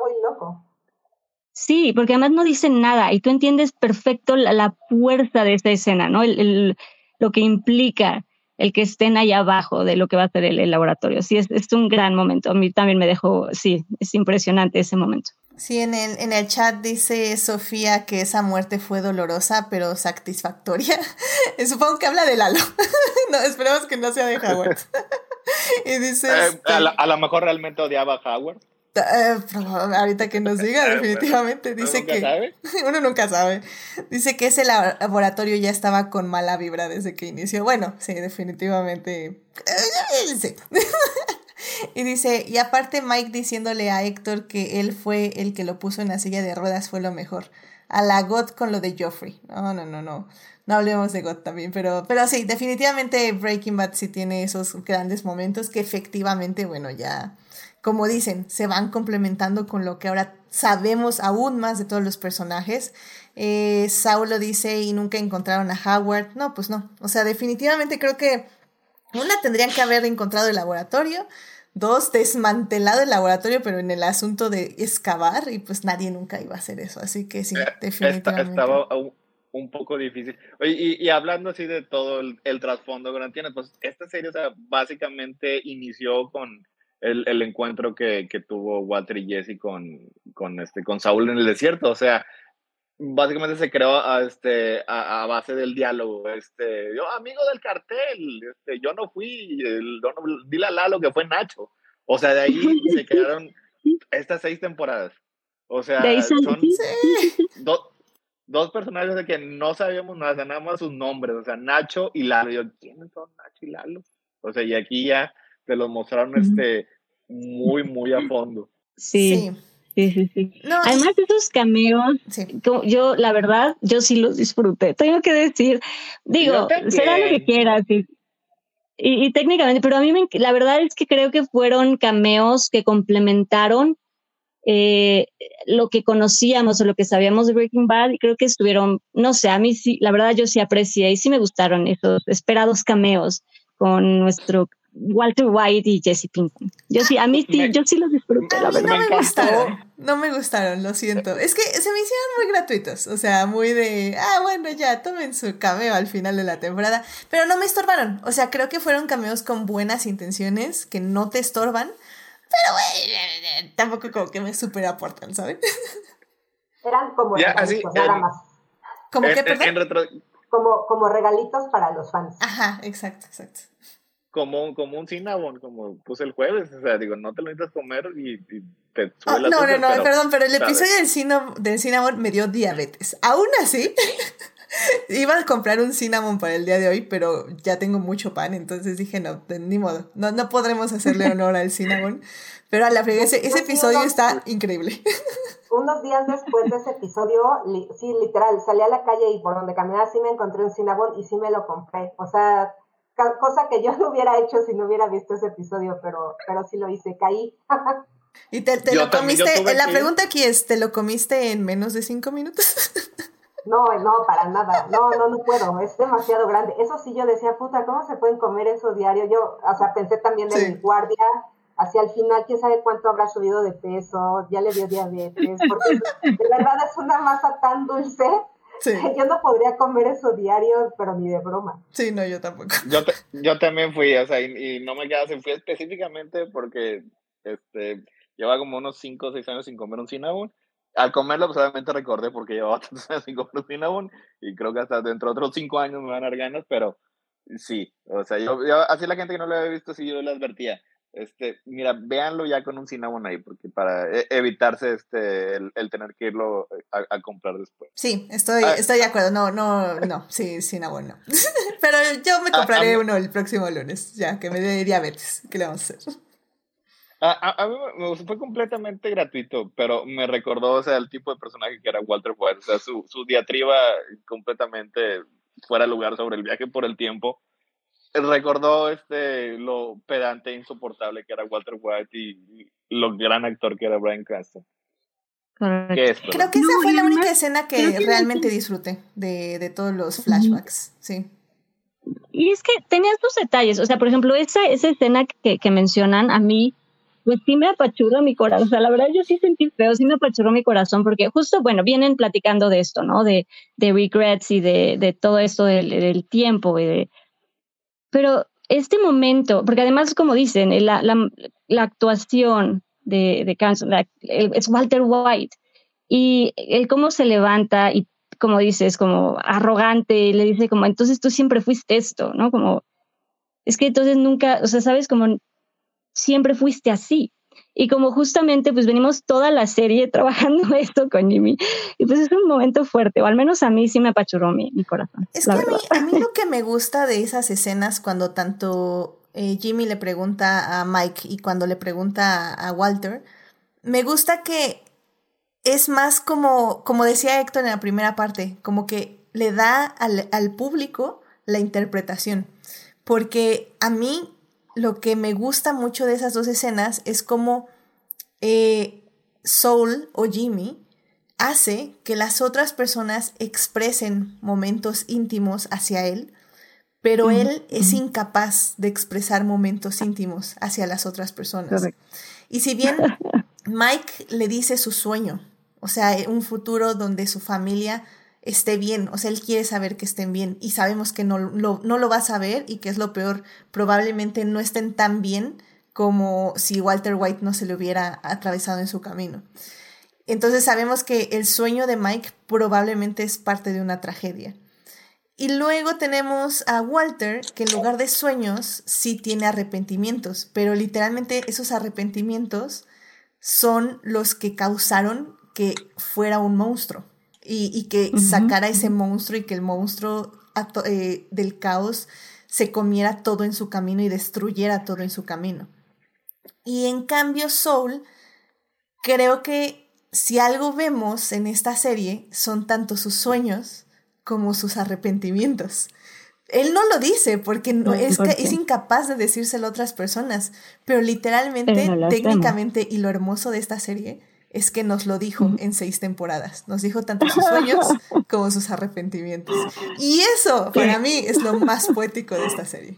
Sí, porque además no dicen nada y tú entiendes perfecto la, fuerza de esta escena, ¿no? el, lo que implica el que estén ahí abajo de lo que va a ser el, laboratorio. Sí, es, es, un gran momento. A mí también me dejó, sí, es impresionante ese momento. Sí, en el, en el chat dice Sofía que esa muerte fue dolorosa, pero satisfactoria. Supongo que habla de Lalo. no, esperemos que no sea de Howard. y dice... Eh, este a, lo mejor realmente odiaba a Howard. Eh, ahorita que nos diga, definitivamente. Dice que. Uno nunca sabe. Dice que ese laboratorio ya estaba con mala vibra desde que inició. Bueno, sí, definitivamente. y dice, y aparte Mike diciéndole a Héctor que él fue el que lo puso en la silla de ruedas fue lo mejor. A la God con lo de Joffrey. No, no, no, no. No hablemos de God también, pero, pero sí, definitivamente Breaking Bad sí tiene esos grandes momentos que efectivamente, bueno, ya como dicen, se van complementando con lo que ahora sabemos aún más de todos los personajes. Eh, Saulo dice, y nunca encontraron a Howard. No, pues no. O sea, definitivamente creo que una tendrían que haber encontrado el laboratorio. Dos, desmantelado el laboratorio, pero en el asunto de excavar, y pues nadie nunca iba a hacer eso. Así que sí, eh, definitivamente. Estaba un poco difícil. y, y, hablando así de todo el, el trasfondo que no tienes, pues esta serie, o sea, básicamente inició con el, el encuentro que, que, tuvo Walter y Jesse con, con, este, con Saúl en el desierto. O sea, básicamente se creó a, este, a, base del diálogo. Este, yo, amigo del cartel, este, yo no fui, el, dile a Lalo que fue Nacho. O sea, de ahí se quedaron estas seis temporadas. O sea, son dos personajes de que no sabíamos nada, nada más sus nombres, o sea, Nacho y Lalo. Yo, ¿quiénes son Nacho y Lalo? O sea, y aquí ya te los mostraron este muy, muy a fondo. Sí. Sí, sí, sí. Además, esos cameos, yo, la verdad, yo sí los disfruté. Tengo que decir, digo, será lo que quieras. Y, y, técnicamente, pero a mí me, la verdad es que creo que fueron cameos que complementaron eh, lo que conocíamos o lo que sabíamos de Breaking Bad y creo que estuvieron, no sé, a mí sí, la verdad yo sí aprecié y sí me gustaron esos esperados cameos con nuestro Walter White y Jesse Pinkman. Yo sí, a mí sí, yo sí los disfruté, la verdad. No me gustaron, no me gustaron, lo siento. Es que se me hicieron muy gratuitos, o sea, muy de, ah, bueno, ya, tomen su cameo al final de la temporada, pero no me estorbaron, o sea, creo que fueron cameos con buenas intenciones, que no te estorban, pero güey, tampoco como que me super aportan, ¿sabes? Eran como ya, así, nada más. ¿Cómo que, perdón? En, retro, como, como regalitos para los fans. Ajá, exacto, exacto. Como, como un cinnamon, como puse el jueves, o sea, digo, no te lo necesitas comer y, te sube oh, No, no, no, perdón, pero el episodio del, cinnamon, del cinnamon me dio diabetes. Aún así, iba a comprar un cinnamon para el día de hoy, pero ya tengo mucho pan, entonces dije, no, ni modo, no, no podremos hacerle honor al cinnamon. Pero a la frega, ese, episodio está increíble. Unos días después de ese episodio, sí, literal, salí a la calle y por donde caminaba sí me encontré un cinnamon y sí me lo compré. O sea, cosa que yo no hubiera hecho si no hubiera visto ese episodio, pero, pero sí lo hice, caí. ¿Y te, lo comiste? La pregunta aquí es, ¿te lo comiste en menos de cinco minutos? No, no, para nada. No, no, no puedo. Es demasiado grande. Eso sí, yo decía, puta, ¿cómo se pueden comer eso diario? Yo, o sea, pensé también en mi guardia. Hacia el final, quién sabe cuánto habrá subido de peso. Ya le dio diabetes. Porque de verdad es una masa tan dulce. Yo no podría comer eso diario, pero ni de broma. Sí, no, yo tampoco. Yo, yo también fui, o sea, y, no me quedaba, fui específicamente porque este, lleva como unos 5 o 6 años sin comer un cinnamon al comerlo, pues obviamente recordé porque llevaba tantos años sin comer cinnamon y creo que hasta dentro de otros cinco años me van a dar ganas, pero sí, o sea, yo, así la gente que no lo había visto, sí, yo le advertía, este, mira, véanlo ya con un cinnamon ahí, porque para e, evitarse este, el, tener que irlo a, comprar después. Sí, estoy, ah. estoy de acuerdo, no, no, no, sí, cinnamon no. pero yo me ah, compraré uno el próximo lunes, ya, que me dé diabetes, ¿qué le vamos a hacer? A, a, mí me, fue completamente gratuito, pero me recordó, o sea, el tipo de personaje que era Walter White, o sea, su, su diatriba completamente fuera de lugar sobre el viaje por el tiempo. Recordó este, lo pedante e insoportable que era Walter White y, lo gran actor que era Brian Cranston. Creo que esa fue la única escena que realmente disfruté de, de todos los flashbacks, sí. Y es que tenía sus detalles, o sea, por ejemplo, esa, esa escena que, que mencionan, a mí pues sí me apachurró mi corazón. O sea, la verdad yo sí sentí feo, sí me apachurró mi corazón, porque justo, bueno, vienen platicando de esto, ¿no? De, de regrets y de, de todo esto del, del tiempo. Y de... Pero este momento, porque además, como dicen, la, la, la actuación de, de es Walter White, y él cómo se levanta y como dices, como arrogante, le dice como, entonces tú siempre fuiste esto, ¿no? Como, es que entonces nunca, o sea, sabes, como siempre fuiste así. Y como justamente pues venimos toda la serie trabajando esto con Jimmy, y pues es un momento fuerte, o al menos a mí sí me apachurró mi, mi corazón. Es que a mí, lo que me gusta de esas escenas cuando tanto eh, Jimmy le pregunta a Mike y cuando le pregunta a, Walter, me gusta que es más como, como decía Héctor en la primera parte, como que le da al, al público la interpretación. Porque a mí lo que me gusta mucho de esas dos escenas es como eh, Soul o Jimmy hace que las otras personas expresen momentos íntimos hacia él, pero él es incapaz de expresar momentos íntimos hacia las otras personas. Y si bien Mike le dice su sueño, o sea, un futuro donde su familia esté bien, o sea, él quiere saber que estén bien y sabemos que no lo, no lo va a saber y que es lo peor, probablemente no estén tan bien como si Walter White no se le hubiera atravesado en su camino. Entonces sabemos que el sueño de Mike probablemente es parte de una tragedia. Y luego tenemos a Walter, que en lugar de sueños sí tiene arrepentimientos, pero literalmente esos arrepentimientos son los que causaron que fuera un monstruo y, que sacara ese monstruo y que el monstruo eh, del caos se comiera todo en su camino y destruyera todo en su camino. Y en cambio Soul, creo que si algo vemos en esta serie son tanto sus sueños como sus arrepentimientos. Él no lo dice porque no, es, es incapaz de decírselo a otras personas, pero literalmente, técnicamente, y lo hermoso de esta serie es que nos lo dijo en seis temporadas. Nos dijo tanto sus sueños como sus arrepentimientos. Y eso, para mí, es lo más poético de esta serie.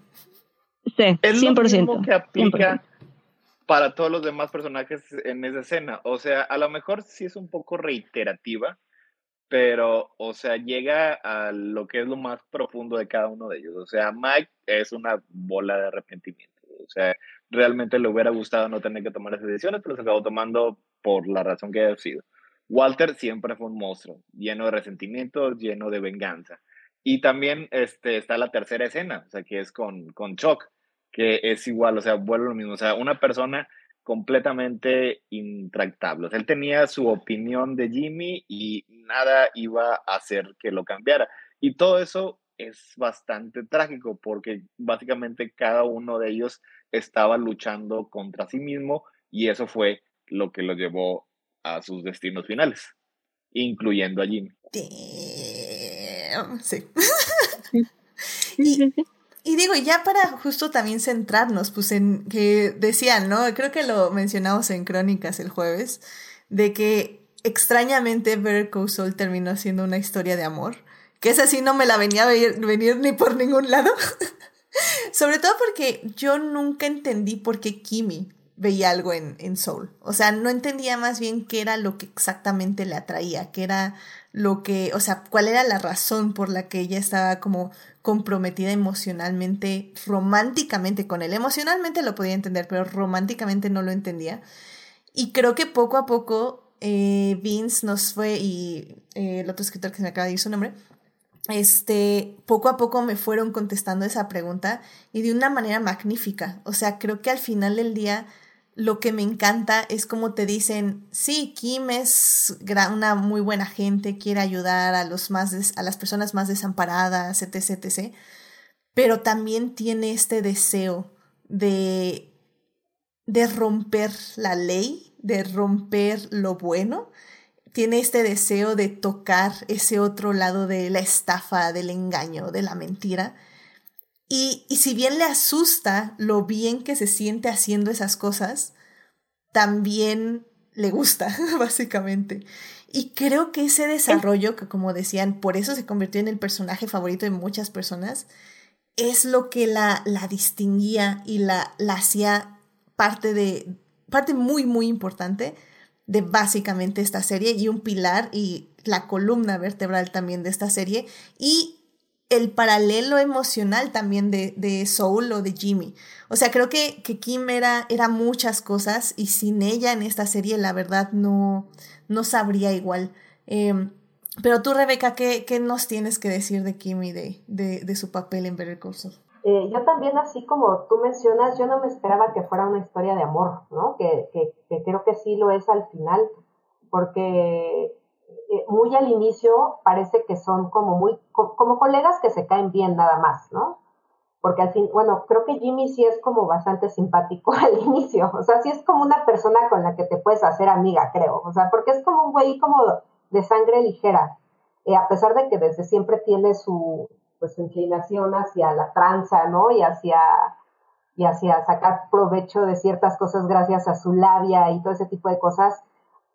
Sí, 100%. Es lo mismo que aplica para todos los demás personajes en esa escena. O sea, a lo mejor sí es un poco reiterativa, pero, o sea, llega a lo que es lo más profundo de cada uno de ellos. O sea, Mike es una bola de arrepentimiento. O sea, realmente le hubiera gustado no tener que tomar esas decisiones, pero se acabó tomando por la razón que haya sido. Walter siempre fue un monstruo, lleno de resentimientos, lleno de venganza. Y también este, está la tercera escena, o sea, que es con, con Chuck, que es igual, o sea, vuelve lo mismo, o sea, una persona completamente intractable. O sea, él tenía su opinión de Jimmy y nada iba a hacer que lo cambiara. Y todo eso es bastante trágico porque básicamente cada uno de ellos estaba luchando contra sí mismo y eso fue lo que lo llevó a sus destinos finales, incluyendo a Jimmy. Sí. y, digo, ya para justo también centrarnos, pues en que decían, ¿no? Creo que lo mencionamos en Crónicas el jueves, de que extrañamente Better Call Saul terminó siendo una historia de amor que esa sí no me la venía a venir, ni por ningún lado. Sobre todo porque yo nunca entendí por qué Kimi veía algo en, en, Soul. O sea, no entendía más bien qué era lo que exactamente le atraía, qué era lo que, o sea, cuál era la razón por la que ella estaba como comprometida emocionalmente, románticamente con él. Emocionalmente lo podía entender, pero románticamente no lo entendía. Y creo que poco a poco eh, Vince nos fue, y eh, el otro escritor que se me acaba de decir su nombre, este, poco a poco me fueron contestando esa pregunta y de una manera magnífica. O sea, creo que al final del día lo que me encanta es como te dicen, sí, Kim es una muy buena gente, quiere ayudar a, los más a las personas más desamparadas, etc. Pero también tiene este deseo de, de romper la ley, de romper lo bueno tiene este deseo de tocar ese otro lado de la estafa, del engaño, de la mentira. Y, si bien le asusta lo bien que se siente haciendo esas cosas, también le gusta, básicamente. Y creo que ese desarrollo, que como decían, por eso se convirtió en el personaje favorito de muchas personas, es lo que la, la distinguía y la, la hacía parte de, parte muy, muy importante de básicamente esta serie y un pilar y la columna vertebral también de esta serie y el paralelo emocional también de, de Soul o de Jimmy. O sea, creo que, que Kim era, era, muchas cosas y sin ella en esta serie la verdad no, no sabría igual. Em, pero tú, Rebeca, ¿qué, ¿qué, nos tienes que decir de Kim y de, de, su papel en Better? Eh, yo también, así como tú mencionas, yo no me esperaba que fuera una historia de amor, ¿no? Que, que, creo que sí lo es al final, porque eh, muy al inicio parece que son como muy, como colegas que se caen bien nada más, ¿no? Porque al fin, bueno, creo que Jimmy sí es como bastante simpático al inicio, o sea, sí es como una persona con la que te puedes hacer amiga, creo, o sea, porque es como un güey como de sangre ligera, eh, a pesar de que desde siempre tiene su, pues inclinación hacia la tranza, ¿no? Y hacia, y hacia sacar provecho de ciertas cosas gracias a su labia y todo ese tipo de cosas,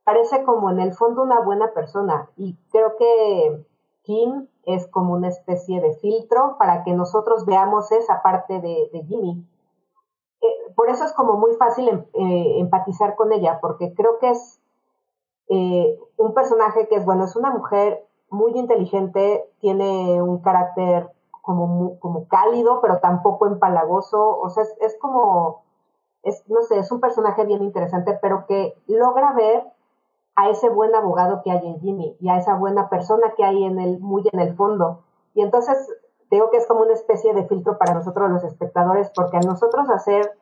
parece como en el fondo una buena persona. Y creo que Kim es como una especie de filtro para que nosotros veamos esa parte de, Jimmy. Eh, por eso es como muy fácil em, eh, empatizar con ella, porque creo que es eh, un personaje que es, bueno, es una mujer muy inteligente, tiene un carácter como, como cálido, pero tampoco empalagoso, o sea, es, como, es, no sé, es un personaje bien interesante, pero que logra ver a ese buen abogado que hay en Jimmy y a esa buena persona que hay en el, muy en el fondo. Y entonces digo que es como una especie de filtro para nosotros los espectadores, porque a nosotros hacer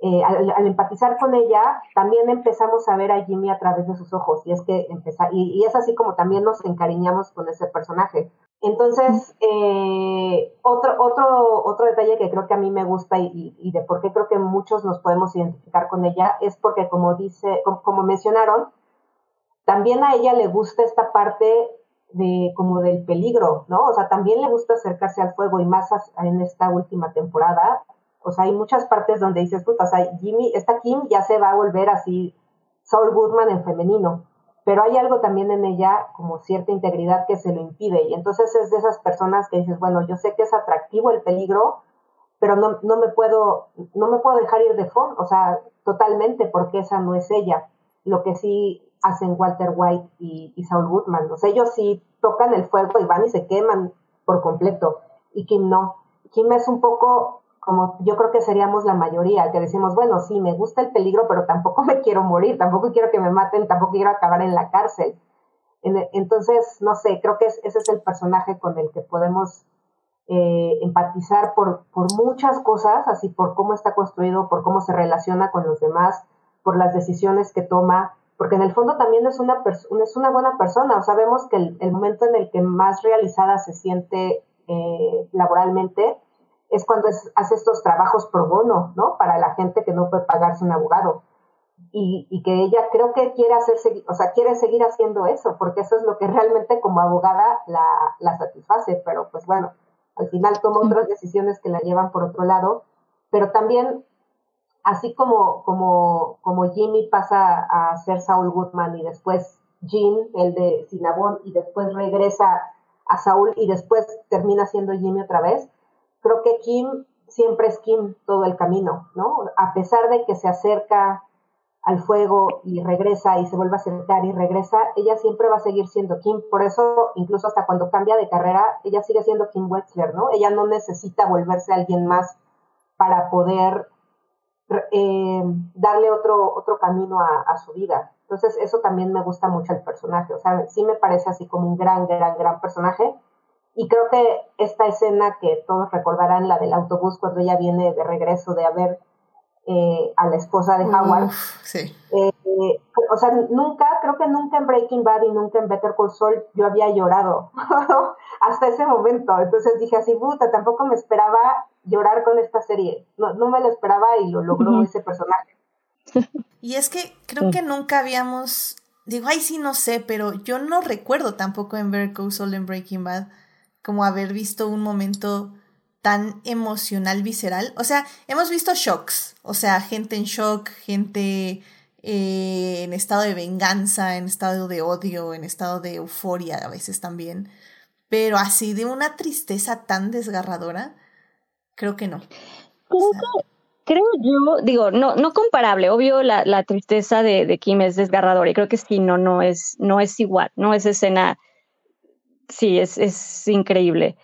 eh, al, empatizar con ella, también empezamos a ver a Jimmy a través de sus ojos, y es que empezar, y, es así como también nos encariñamos con ese personaje. Entonces, eh, otro, otro, otro detalle que creo que a mí me gusta y, de por qué creo que muchos nos podemos identificar con ella es porque, como dice, como, mencionaron, también a ella le gusta esta parte de como del peligro, ¿no? O sea, también le gusta acercarse al fuego y más en esta última temporada o sea, hay muchas partes donde dices, puta, o sea, Jimmy, esta Kim ya se va a volver así Saul Goodman en femenino, pero hay algo también en ella como cierta integridad que se lo impide y entonces es de esas personas que dices, bueno, yo sé que es atractivo el peligro, pero no, no me puedo no me puedo dejar ir de fondo, o sea, totalmente porque esa no es ella. Lo que sí hacen Walter White y, Saul Goodman, o sea, ellos sí tocan el fuego y van y se queman por completo y Kim no. Kim es un poco como yo creo que seríamos la mayoría, que decimos, bueno, sí, me gusta el peligro, pero tampoco me quiero morir, tampoco quiero que me maten, tampoco quiero acabar en la cárcel. entonces, no sé, creo que ese es el personaje con el que podemos eh, empatizar por, por muchas cosas, así por cómo está construido, por cómo se relaciona con los demás, por las decisiones que toma, porque en el fondo también es una, es una buena persona. O sabemos que el, momento en el que más realizada se siente eh, laboralmente es cuando hace estos trabajos pro bono, ¿no? Para la gente que no puede pagarse un abogado. Y, y, que ella creo que quiere hacer, o sea, quiere seguir haciendo eso, porque eso es lo que realmente como abogada la, la satisface, pero pues bueno, al final toma otras decisiones que la llevan por otro lado, pero también, así como, como, como Jimmy pasa a ser Saul Goodman y después Jean, el de Cinnabon, y después regresa a Saul y después termina siendo Jimmy otra vez, creo que Kim siempre es Kim todo el camino, ¿no? A pesar de que se acerca al fuego y regresa y se vuelve a sentar y regresa, ella siempre va a seguir siendo Kim. Por eso, incluso hasta cuando cambia de carrera, ella sigue siendo Kim Wexler, ¿no? Ella no necesita volverse alguien más para poder eh, darle otro, otro camino a, su vida. Entonces, eso también me gusta mucho el personaje. O sea, sí me parece así como un gran, gran, gran personaje. Y creo que esta escena que todos recordarán, la del autobús, cuando ella viene de regreso de haber eh, a la esposa de Howard. sí. Eh, o sea, nunca, creo que nunca en Breaking Bad y nunca en Better Call Saul yo había llorado hasta ese momento. Entonces dije así, puta, tampoco me esperaba llorar con esta serie. No, no me lo esperaba y lo logró ese personaje. Y es que creo que nunca habíamos, digo, ay sí, no sé, pero yo no recuerdo tampoco en Better Call Saul en Breaking Bad como haber visto un momento tan emocional, visceral. O sea, hemos visto shocks, o sea, gente en shock, gente eh, en estado de venganza, en estado de odio, en estado de euforia a veces también. Pero así de una tristeza tan desgarradora, creo que no. Creo, yo, digo, no, no comparable, obvio la, la tristeza de, de, Kim es desgarradora y creo que sí, no, no es, no es igual, no es escena, sí, es, es increíble.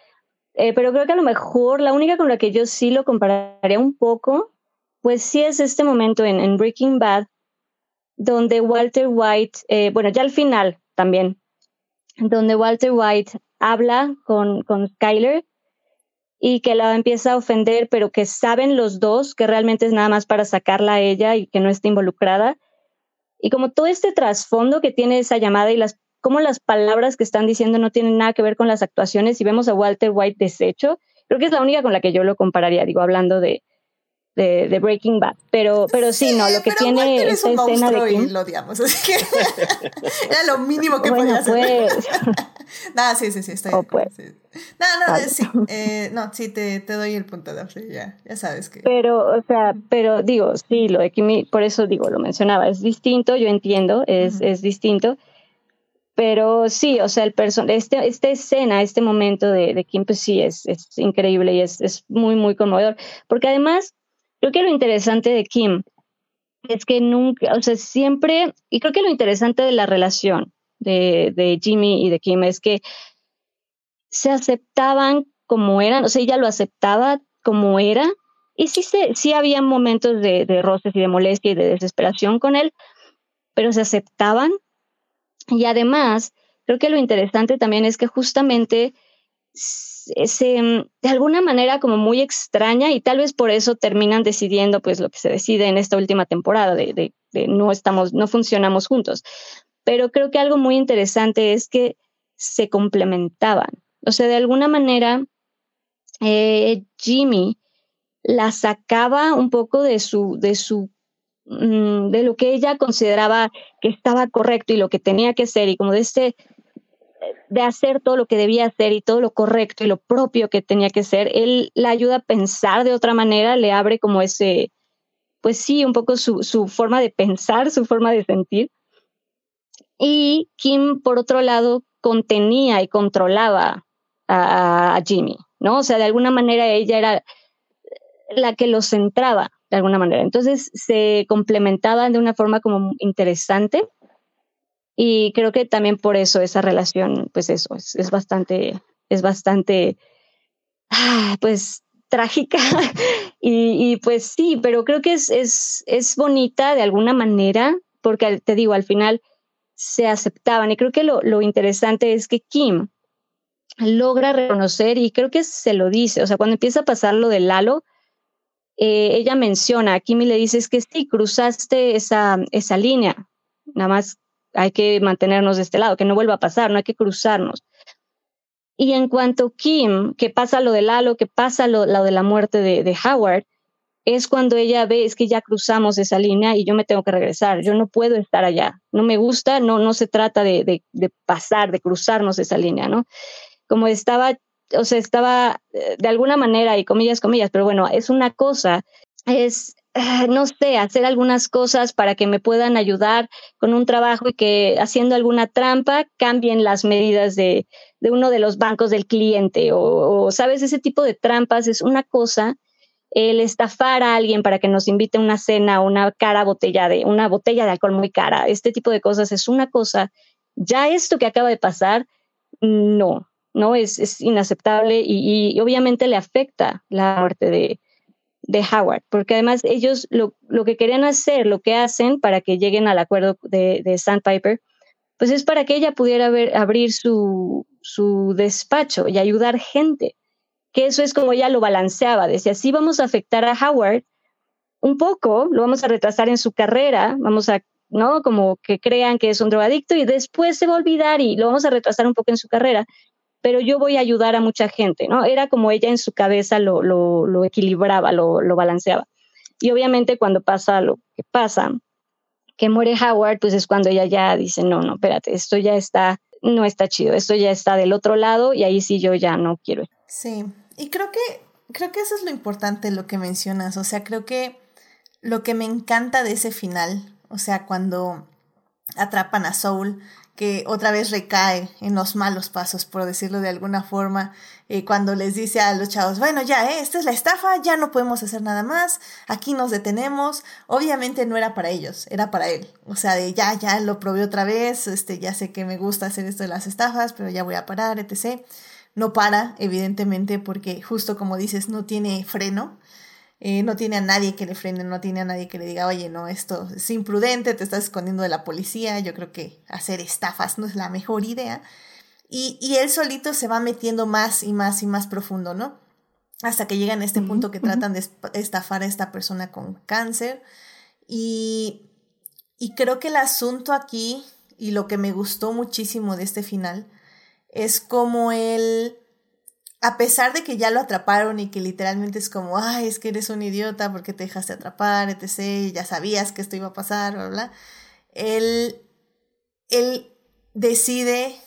Eh, pero creo que a lo mejor la única con la que yo sí lo compararía un poco, pues sí es este momento en, Breaking Bad, donde Walter White, eh, bueno, ya al final también, donde Walter White habla con, con Skyler y que la empieza a ofender, pero que saben los dos que realmente es nada más para sacarla a ella y que no está involucrada. Y como todo este trasfondo que tiene esa llamada y las cómo las palabras que están diciendo no tienen nada que ver con las actuaciones y vemos a Walter White deshecho, creo que es la única con la que yo lo compararía, digo, hablando de, de, Breaking Bad. Pero, pero sí, no, lo que tiene esa escena de Kim, lo odiamos, así que era lo mínimo que podía hacer. Pues. no, sí, sí, sí, estoy. Oh, pues. No, no, sí, eh, no, sí, te, te, doy el punto de ya, ya sabes que. Pero, o sea, pero digo, sí, lo de Kim, por eso digo, lo mencionaba, es distinto, yo entiendo, es, es distinto pero sí, o sea, el este, esta escena, este momento de, de Kim, pues sí, es, es increíble y es, es, muy, muy conmovedor. Porque además, creo que lo interesante de Kim es que nunca, o sea, siempre, y creo que lo interesante de la relación de, Jimmy y de Kim es que se aceptaban como eran, o sea, ella lo aceptaba como era, y sí, se, sí había momentos de roces y de molestia y de desesperación con él, pero se aceptaban. Y además, creo que lo interesante también es que justamente se, de alguna manera como muy extraña y tal vez por eso terminan decidiendo pues lo que se decide en esta última temporada de, de, no estamos, no funcionamos juntos. Pero creo que algo muy interesante es que se complementaban. O sea, de alguna manera, eh, Jimmy la sacaba un poco de su, de su Mm, de lo que ella consideraba que estaba correcto y lo que tenía que ser y como de este de hacer todo lo que debía hacer y todo lo correcto y lo propio que tenía que ser, él la ayuda a pensar de otra manera, le abre como ese, pues sí, un poco su, su forma de pensar, su forma de sentir. Y Kim, por otro lado, contenía y controlaba a, a Jimmy, ¿no? O sea, de alguna manera ella era la que lo centraba de alguna manera. Entonces se complementaban de una forma como interesante y creo que también por eso esa relación, pues eso, es, bastante, es bastante, ah, pues trágica y, pues sí, pero creo que es, es, es bonita de alguna manera porque te digo, al final se aceptaban. Y creo que lo, lo interesante es que Kim logra reconocer, y creo que se lo dice, o sea, cuando empieza a pasar lo del Lalo, eh, ella menciona, a Kimi le dice, es que sí, cruzaste esa, esa línea, nada más hay que mantenernos de este lado, que no vuelva a pasar, no hay que cruzarnos. Y en cuanto a Kim, que pasa lo del Lalo, que pasa lo, de la muerte de, de, Howard, es cuando ella ve, es que ya cruzamos esa línea y yo me tengo que regresar, yo no puedo estar allá, no me gusta, no, no se trata de, de, de pasar, de cruzarnos esa línea, ¿no? Como estaba, o sea, estaba eh, de alguna manera, y comillas, comillas, pero bueno, es una cosa, es no sé, hacer algunas cosas para que me puedan ayudar con un trabajo y que haciendo alguna trampa cambien las medidas de, de uno de los bancos del cliente o, sabes, ese tipo de trampas es una cosa. El estafar a alguien para que nos invite a una cena, una cara botella de, una botella de alcohol muy cara, este tipo de cosas es una cosa. Ya esto que acaba de pasar, no, no es, es inaceptable y obviamente le afecta la muerte de, de Howard, porque además ellos lo, lo, que querían hacer, lo que hacen para que lleguen al acuerdo de, de Sandpiper, pues es para que ella pudiera abrir su, su despacho y ayudar gente, que eso es como ella lo balanceaba, decía, sí vamos a afectar a Howard un poco, lo vamos a retrasar en su carrera, vamos a, ¿no? Como que crean que es un drogadicto y después se va a olvidar y lo vamos a retrasar un poco en su carrera, pero yo voy a ayudar a mucha gente, ¿no? Era como ella en su cabeza lo, lo, equilibraba, lo, lo balanceaba. Y obviamente cuando pasa lo que pasa, que muere Howard, pues es cuando ella ya dice, no, no, espérate, esto ya está, no está chido, esto ya está del otro lado y ahí sí yo ya no quiero. Sí, y creo que, creo que eso es lo importante, lo que mencionas, o sea, creo que lo que me encanta de ese final, o sea, cuando atrapan a Soul, que otra vez recae en los malos pasos, por decirlo de alguna forma, eh, cuando les dice a los chavos, bueno, ya, eh, esta es la estafa, ya no podemos hacer nada más, aquí nos detenemos. Obviamente no era para ellos, era para él. O sea, de ya, ya lo probé otra vez, este, ya sé que me gusta hacer esto de las estafas, pero ya voy a parar, etc. No para, evidentemente, porque justo como dices, no tiene freno. Eh, no tiene a nadie que le frene, no tiene a nadie que le diga, oye, no, esto es imprudente, te estás escondiendo de la policía, yo creo que hacer estafas no es la mejor idea. Y, y él solito se va metiendo más y más y más profundo, ¿no? Hasta que llegan a este punto que tratan de estafar a esta persona con cáncer. Y, y creo que el asunto aquí, y lo que me gustó muchísimo de este final, es como él a pesar de que ya lo atraparon y que literalmente es como, ay, es que eres un idiota porque te dejaste atrapar, etc., ya sabías que esto iba a pasar, bla, bla, él, él decide,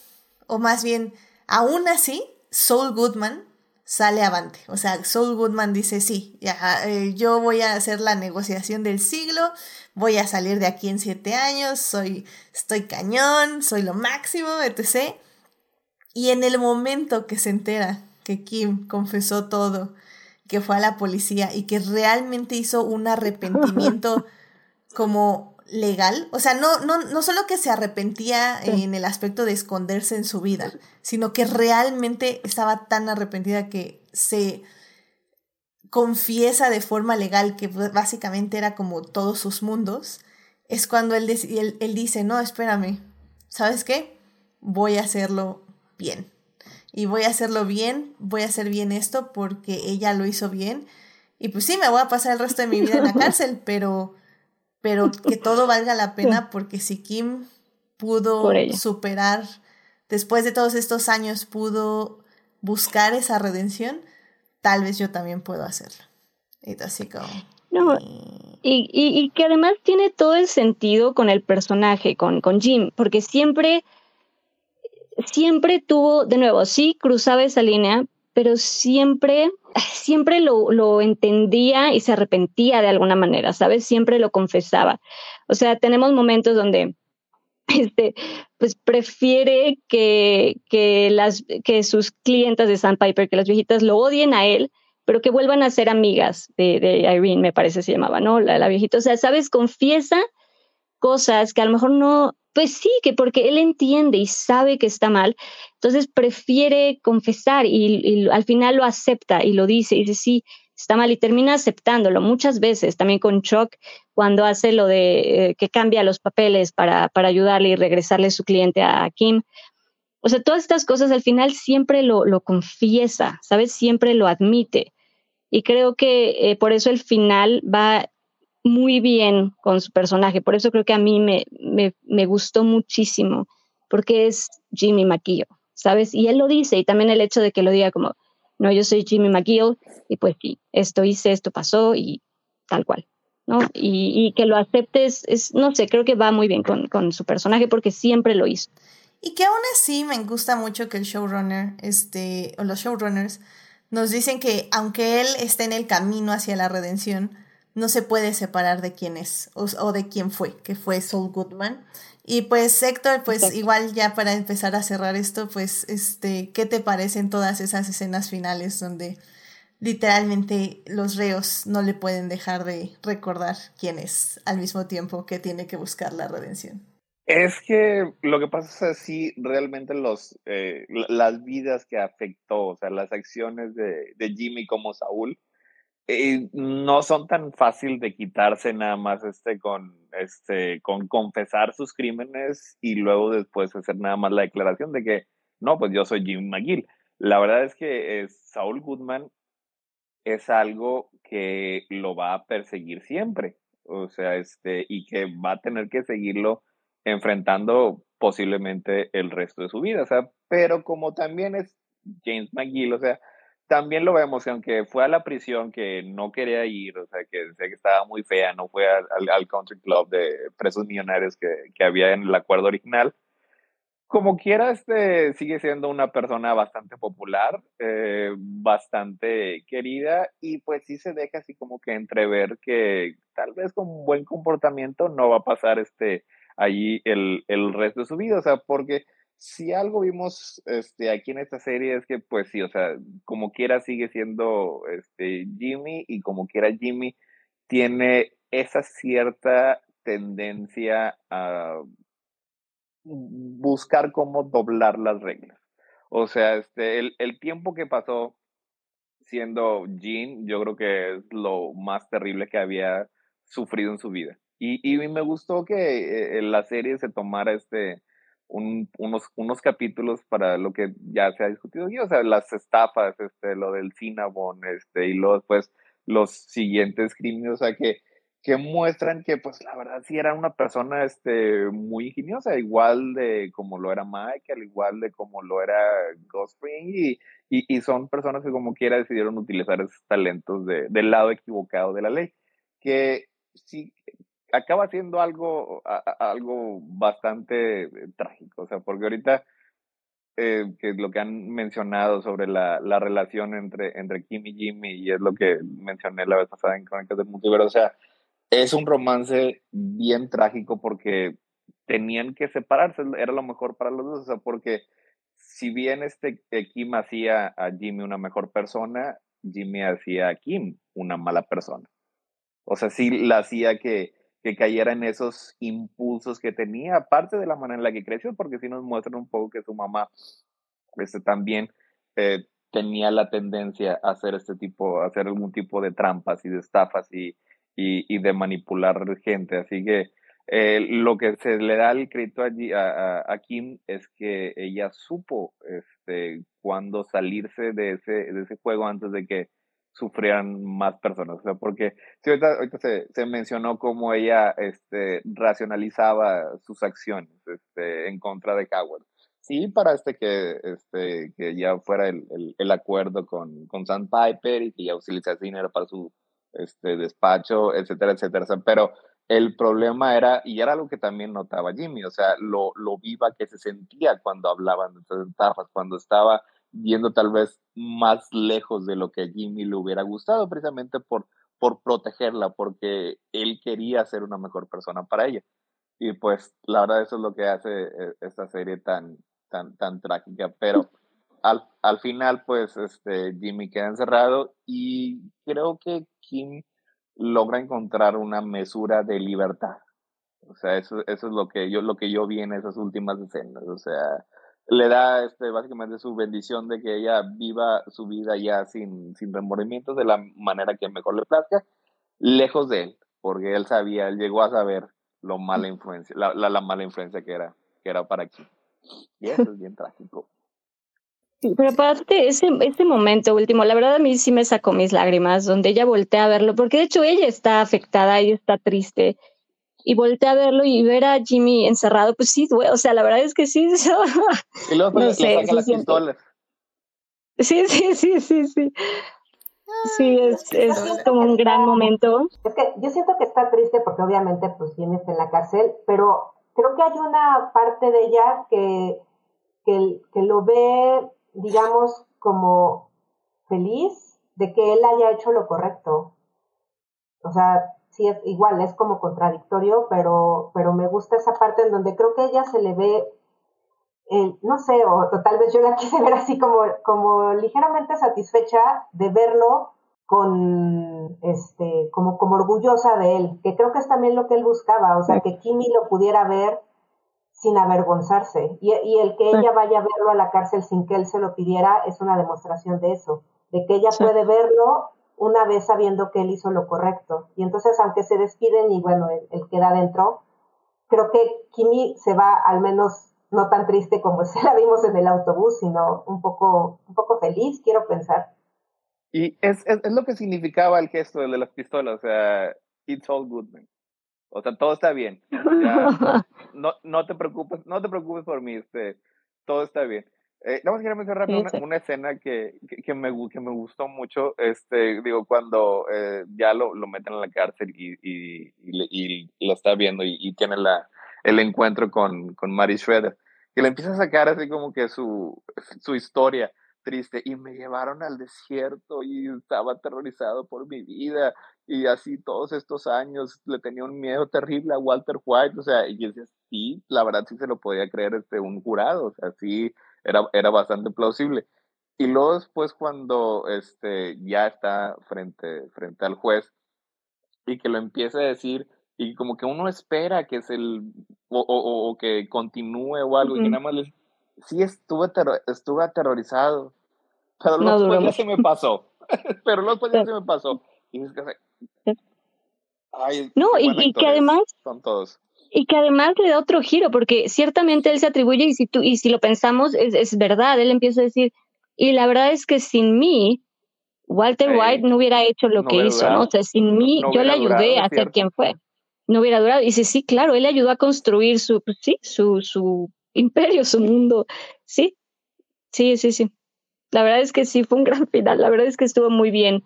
o más bien, aún así, Saul Goodman sale avante. O sea, Saul Goodman dice, sí, ya, eh, yo voy a hacer la negociación del siglo, voy a salir de aquí en siete años, soy, estoy cañón, soy lo máximo, etc. Y en el momento que se entera que Kim confesó todo, que fue a la policía y que realmente hizo un arrepentimiento como legal. O sea, no, no, no solo que se arrepentía en el aspecto de esconderse en su vida, sino que realmente estaba tan arrepentida que se confiesa de forma legal, que básicamente era como todos sus mundos, es cuando él, él, él dice, no, espérame, ¿sabes qué? Voy a hacerlo bien y voy a hacerlo bien, voy a hacer bien esto porque ella lo hizo bien. Y pues sí, me voy a pasar el resto de mi vida en la cárcel, pero, pero que todo valga la pena porque si Kim pudo superar, después de todos estos años, pudo buscar esa redención, tal vez yo también puedo hacerlo. Y así como... y, y, que además tiene todo el sentido con el personaje, con, con Jim, porque siempre siempre tuvo, de nuevo, sí cruzaba esa línea, pero siempre, siempre lo, lo entendía y se arrepentía de alguna manera, ¿sabes? Siempre lo confesaba. O sea, tenemos momentos donde este, pues prefiere que, que, las, que sus clientas de Sandpiper, que las viejitas lo odien a él, pero que vuelvan a ser amigas de, de Irene, me parece se llamaba, ¿no? La, la viejita. O sea, ¿sabes? Confiesa cosas que a lo mejor no, pues sí, que porque él entiende y sabe que está mal, entonces prefiere confesar y, al final lo acepta y lo dice y dice, sí, está mal y termina aceptándolo muchas veces, también con Chuck, cuando hace lo de eh, que cambia los papeles para, para ayudarle y regresarle su cliente a Kim. O sea, todas estas cosas al final siempre lo, lo confiesa, ¿sabes? Siempre lo admite. Y creo que eh, por eso el final va muy bien con su personaje. Por eso creo que a mí me, me, me gustó muchísimo, porque es Jimmy McGill, ¿sabes? Y él lo dice, y también el hecho de que lo diga como, no, yo soy Jimmy McGill y pues sí, esto hice, esto pasó y tal cual, ¿no? Y, y que lo aceptes, es, no sé, creo que va muy bien con, con, su personaje porque siempre lo hizo. Y que aún así me gusta mucho que el showrunner, este, o los showrunners, nos dicen que aunque él esté en el camino hacia la redención, no se puede separar de quién es o, o de quién fue, que fue Saul Goodman. Y pues Héctor, pues igual ya para empezar a cerrar esto, pues este, ¿qué te parecen todas esas escenas finales donde literalmente los reos no le pueden dejar de recordar quién es al mismo tiempo que tiene que buscar la redención? Es que lo que pasa es así, realmente los, eh, las vidas que afectó, o sea, las acciones de, de Jimmy como Saúl, no son tan fácil de quitarse nada más este con este con confesar sus crímenes y luego después hacer nada más la declaración de que no pues yo soy Jim McGill la verdad es que eh, Saul Goodman es algo que lo va a perseguir siempre o sea este y que va a tener que seguirlo enfrentando posiblemente el resto de su vida o sea pero como también es James McGill o sea también lo vemos, aunque fue a la prisión que no quería ir, o sea, que que estaba muy fea, no fue al, al country club de presos millonarios que, que, había en el acuerdo original. Como quiera, este sigue siendo una persona bastante popular, eh, bastante querida y pues sí se deja así como que entrever que tal vez con un buen comportamiento no va a pasar este allí el, el resto de su vida, o sea, porque si algo vimos este, aquí en esta serie es que, pues sí, o sea, como quiera sigue siendo este, Jimmy y como quiera Jimmy tiene esa cierta tendencia a buscar cómo doblar las reglas. O sea, este, el, el tiempo que pasó siendo Jean, yo creo que es lo más terrible que había sufrido en su vida. Y, y me gustó que eh, la serie se tomara este, un, unos, unos capítulos para lo que ya se ha discutido aquí, o sea, las estafas, este, lo del Cinnabon, este, y luego después los siguientes crímenes, o sea, que, que muestran que, pues, la verdad sí era una persona, este, muy ingeniosa, igual de como lo era Michael, igual de como lo era Ghost y, y, y, son personas que como quiera decidieron utilizar esos talentos de, del lado equivocado de la ley, que sí, acaba siendo algo, algo bastante eh, trágico, o sea, porque ahorita, eh, que lo que han mencionado sobre la, la relación entre, entre Kim y Jimmy, y es lo que mencioné la vez pasada en Crónicas del Multiverso, o sea, es un romance bien trágico porque tenían que separarse, era lo mejor para los dos, o sea, porque si bien este eh, Kim hacía a Jimmy una mejor persona, Jimmy hacía a Kim una mala persona. O sea, sí la hacía que, que cayera en esos impulsos que tenía, aparte de la manera en la que creció, porque sí nos muestran un poco que su mamá este, también eh, tenía la tendencia a hacer este tipo, a hacer algún tipo de trampas y de estafas y, y, y de manipular gente. Así que eh, lo que se le da el crédito a, a, Kim es que ella supo este, cuándo salirse de ese, de ese juego antes de que sufrieran más personas. O sea, porque sí, ahorita, se, mencionó cómo ella este, racionalizaba sus acciones este, en contra de Howard. Sí, para este que, este, que ya fuera el, el, el acuerdo con, con Sandpiper y que ya utilizase dinero para su este, despacho, etcétera, etcétera. pero el problema era, y era algo que también notaba Jimmy, o sea, lo, lo viva que se sentía cuando hablaban de estas estafas, cuando estaba viendo tal vez más lejos de lo que Jimmy le hubiera gustado, precisamente por, por protegerla, porque él quería ser una mejor persona para ella. Y pues la verdad eso es lo que hace eh, esta serie tan, tan, tan trágica. Pero al, al final, pues, este, Jimmy queda encerrado y creo que Kim logra encontrar una mesura de libertad. O sea, eso, eso es lo que yo, lo que yo vi en esas últimas escenas. O sea, le da este, básicamente su bendición de que ella viva su vida ya sin, sin remordimientos de la manera que mejor le plazca, lejos de él, porque él sabía, él llegó a saber lo mala influencia, la, la, mala influencia que era, que era para aquí. Y eso es bien trágico. Pero aparte, ese, ese momento último, la verdad a mí sí me sacó mis lágrimas, donde ella voltea a verlo, porque de hecho ella está afectada, ella está triste, y voltea a verlo y ver a Jimmy encerrado, pues sí, o sea, la verdad es que sí. y luego no sé, saca las pistolas. Sí, sí, sí, sí, sí. Sí, es, es como un gran momento. Es que yo siento que está triste porque obviamente pues Jimmy está en la cárcel, pero creo que hay una parte de ella que, que, que lo ve, digamos, como feliz de que él haya hecho lo correcto. O sea, sí es igual, es como contradictorio, pero, pero me gusta esa parte en donde creo que ella se le ve, eh, no sé, o, tal vez yo la quise ver así como, como ligeramente satisfecha de verlo con, este, como, como orgullosa de él, que creo que es también lo que él buscaba, o sea, que Kimi lo pudiera ver sin avergonzarse. Y, y el que ella vaya a verlo a la cárcel sin que él se lo pidiera es una demostración de eso, de que ella puede verlo una vez sabiendo que él hizo lo correcto. Y entonces, aunque se despiden y bueno, él, queda dentro, creo que Kimi se va al menos no tan triste como se la vimos en el autobús, sino un poco, un poco feliz, quiero pensar. Y es, es, lo que significaba el gesto de las pistolas, o sea, it's all good, man. O sea, todo está bien. no, no te preocupes, no te preocupes por mí, este, todo está bien. Eh, nada más quiero mencionar una, escena que, que, me, que me gustó mucho, este, digo, cuando eh, ya lo, lo meten en la cárcel y, y, y, lo está viendo y, tiene la, el encuentro con, con Mary Schroeder, que le empieza a sacar así como que su, su historia triste y me llevaron al desierto y estaba aterrorizado por mi vida y así todos estos años le tenía un miedo terrible a Walter White, o sea, y decía, sí, la verdad sí se lo podía creer este un jurado, o sea, sí era, era bastante plausible. Y luego después cuando este, ya está frente, frente al juez y que lo empieza a decir y como que uno espera que es el o, o, o que continúe o algo y que nada más le sí estuve, estuve aterrorizado pero luego ya se me pasó pero luego ya se me pasó. Y es que Ay, no y, y que además son todos y que además le da otro giro, porque ciertamente él se atribuye, y si, tú, y si lo pensamos, es, es verdad, él empieza a decir, y la verdad es que sin mí, Walter White no hubiera hecho lo que hizo, ¿no? O sea, sin mí, yo le ayudé a ser quien fue. No hubiera durado. Y dice, sí, claro, él le ayudó a construir su, pues sí, su, su imperio, su mundo. Sí, sí, sí, sí. La verdad es que sí, fue un gran final. La verdad es que estuvo muy bien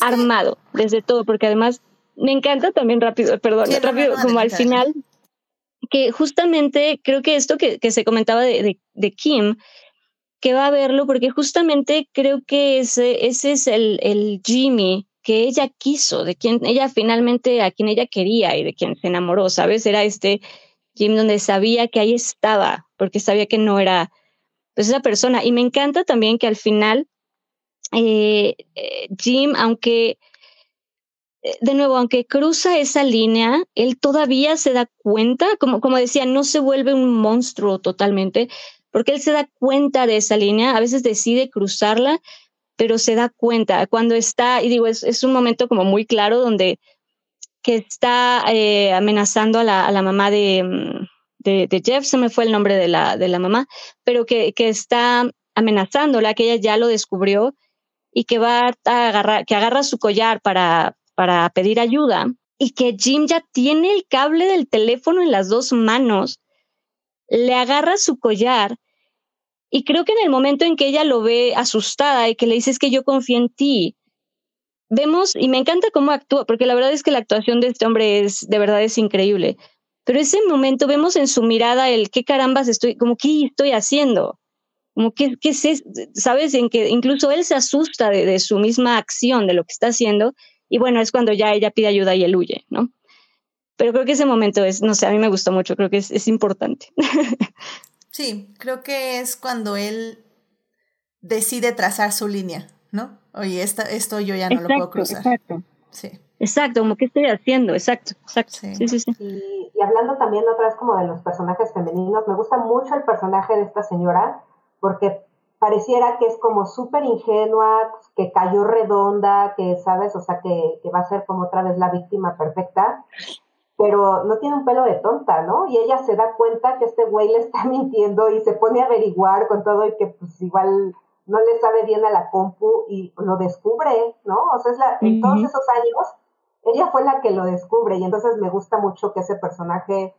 armado desde todo, porque además me encanta también rápido, perdón, rápido, como al final, que justamente creo que esto que, que se comentaba de, de, Kim, que va a verlo, porque justamente creo que ese, ese es el, el Jimmy que ella quiso, de quien ella finalmente, a quien ella quería y de quien se enamoró, ¿sabes? Era este Jim donde sabía que ahí estaba, porque sabía que no era pues esa persona. Y me encanta también que al final eh, eh Jim, aunque eh, de nuevo, aunque cruza esa línea, él todavía se da cuenta, como, como decía, no se vuelve un monstruo totalmente, porque él se da cuenta de esa línea, a veces decide cruzarla, pero se da cuenta. Cuando está, y digo, es, es un momento como muy claro donde que está eh, amenazando a la, a la mamá de, mm, de, de, Jeff, se me fue el nombre de la, de la mamá, pero que, que está amenazándola, que ella ya lo descubrió y que va a agarrar, que agarra su collar para, para pedir ayuda y que Jim ya tiene el cable del teléfono en las dos manos, le agarra su collar y creo que en el momento en que ella lo ve asustada y que le dice es que yo confío en ti, vemos, y me encanta cómo actúa, porque la verdad es que la actuación de este hombre es, de verdad es increíble, pero ese momento vemos en su mirada el qué carambas estoy, como qué estoy haciendo, como qué, qué es, sabes, en que incluso él se asusta de su misma acción, de lo que está haciendo, y bueno, es cuando ya ella pide ayuda y él huye, ¿no? Pero creo que ese momento es, no sé, a mí me gustó mucho, creo que es, es importante. sí, creo que es cuando él decide trazar su línea, ¿no? Oye, esta, esto yo ya no lo puedo cruzar. Exacto. Sí. Exacto, como qué estoy haciendo, exacto, exacto. Sí, sí, sí. Y, y, hablando también otra vez como de los personajes femeninos, me gusta mucho el personaje de esta señora, porque pareciera que es como súper ingenua, que cayó redonda, que, ¿sabes? O sea, que, que va a ser como otra vez la víctima perfecta pero no tiene un pelo de tonta, ¿no? Y ella se da cuenta que este güey le está mintiendo y se pone a averiguar con todo y que pues igual no le sabe bien a la compu y lo descubre, ¿no? O sea, es la, en todos esos años, ella fue la que lo descubre y entonces me gusta mucho que ese personaje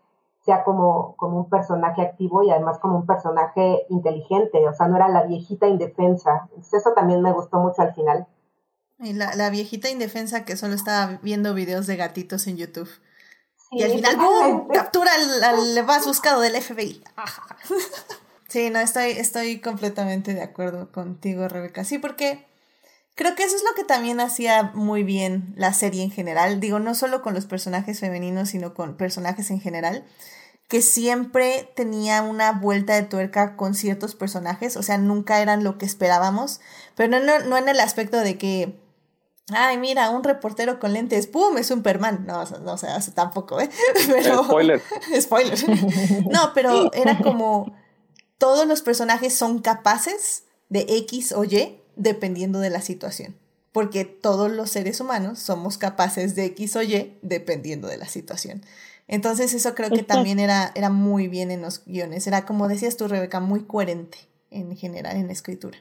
sea como, como un personaje activo y además como un personaje inteligente, o sea, no era la viejita indefensa. Entonces eso también me gustó mucho al final. Y la, la viejita indefensa que solo estaba viendo videos de gatitos en YouTube. Y al final, ¡boom! Captura al, más buscado del FBI. sí, no, estoy, estoy completamente de acuerdo contigo, Rebeca. Sí, porque creo que eso es lo que también hacía muy bien la serie en general. Digo, no solo con los personajes femeninos, sino con personajes en general. Que siempre tenía una vuelta de tuerca con ciertos personajes. O sea, nunca eran lo que esperábamos. Pero no, no en el aspecto de que Ay, mira, un reportero con lentes, ¡pum! Es Superman. No, no sé, tampoco, ¿eh? Pero, spoiler. spoiler. No, pero era como todos los personajes son capaces de X o Y dependiendo de la situación. Porque todos los seres humanos somos capaces de X o Y dependiendo de la situación. Entonces eso creo que también era, era muy bien en los guiones. Era como decías tú, Rebeca, muy coherente en general en la escritura.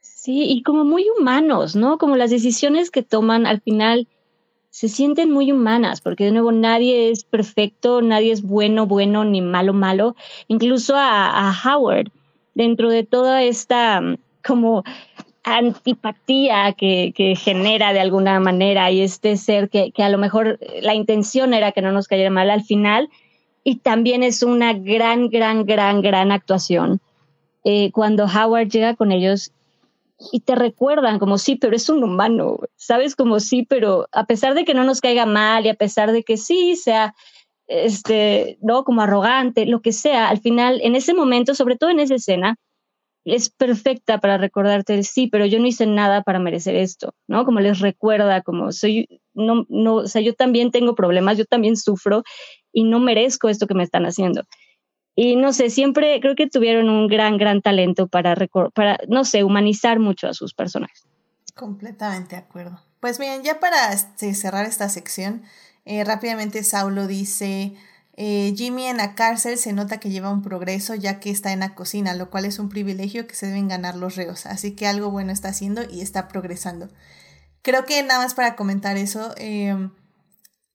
Sí, y como muy humanos, ¿no? Como las decisiones que toman al final se sienten muy humanas, porque de nuevo nadie es perfecto, nadie es bueno, bueno, ni malo, malo. Incluso a, Howard, dentro de toda esta como antipatía que, que, genera de alguna manera y este ser que, que, a lo mejor la intención era que no nos cayera mal al final y también es una gran, gran, gran, gran actuación. Eh, cuando Howard llega con ellos y te recuerdan como sí, pero es un humano, ¿sabes? Como sí, pero a pesar de que no nos caiga mal y a pesar de que sí sea, este, ¿no? Como arrogante, lo que sea, al final, en ese momento, sobre todo en esa escena, es perfecta para recordarte el sí, pero yo no hice nada para merecer esto, ¿no? Como les recuerda, como soy, no, no, o sea, yo también tengo problemas, yo también sufro y no merezco esto que me están haciendo. Y no sé, siempre creo que tuvieron un gran, gran talento para, para no sé, humanizar mucho a sus personajes. Completamente de acuerdo. Pues bien, ya para este, cerrar esta sección, eh, rápidamente Saulo dice, eh, Jimmy en la cárcel se nota que lleva un progreso ya que está en la cocina, lo cual es un privilegio que se deben ganar los reos. Así que algo bueno está haciendo y está progresando. Creo que nada más para comentar eso, eh,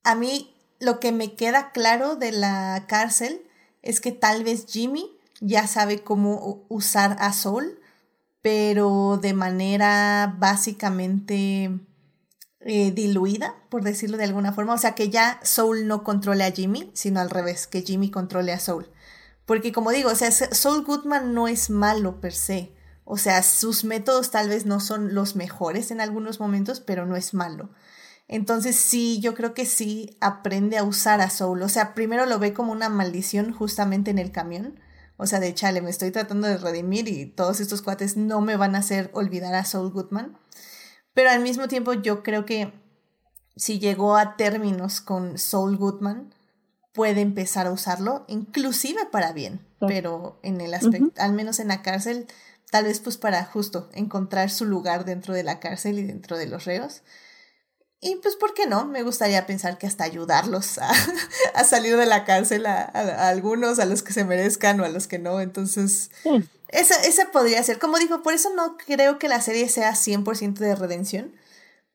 a mí lo que me queda claro de la cárcel es que tal vez Jimmy ya sabe cómo usar a Soul, pero de manera básicamente eh, diluida, por decirlo de alguna forma. O sea, que ya Soul no controle a Jimmy, sino al revés, que Jimmy controle a Soul. Porque como digo, o Soul Goodman no es malo per se. O sea, sus métodos tal vez no son los mejores en algunos momentos, pero no es malo. Entonces sí, yo creo que sí aprende a usar a Soul. O sea, primero lo ve como una maldición justamente en el camión. O sea, de chale, me estoy tratando de redimir y todos estos cuates no me van a hacer olvidar a Soul Goodman. Pero al mismo tiempo yo creo que si llegó a términos con Soul Goodman, puede empezar a usarlo, inclusive para bien, pero en el aspecto, al menos en la cárcel, tal vez pues para justo encontrar su lugar dentro de la cárcel y dentro de los reos. Y pues, ¿por qué no? Me gustaría pensar que hasta ayudarlos a, a salir de la cárcel a, algunos, a los que se merezcan o a los que no. Entonces, esa, esa podría ser. Como dijo, por eso no creo que la serie sea 100% de redención,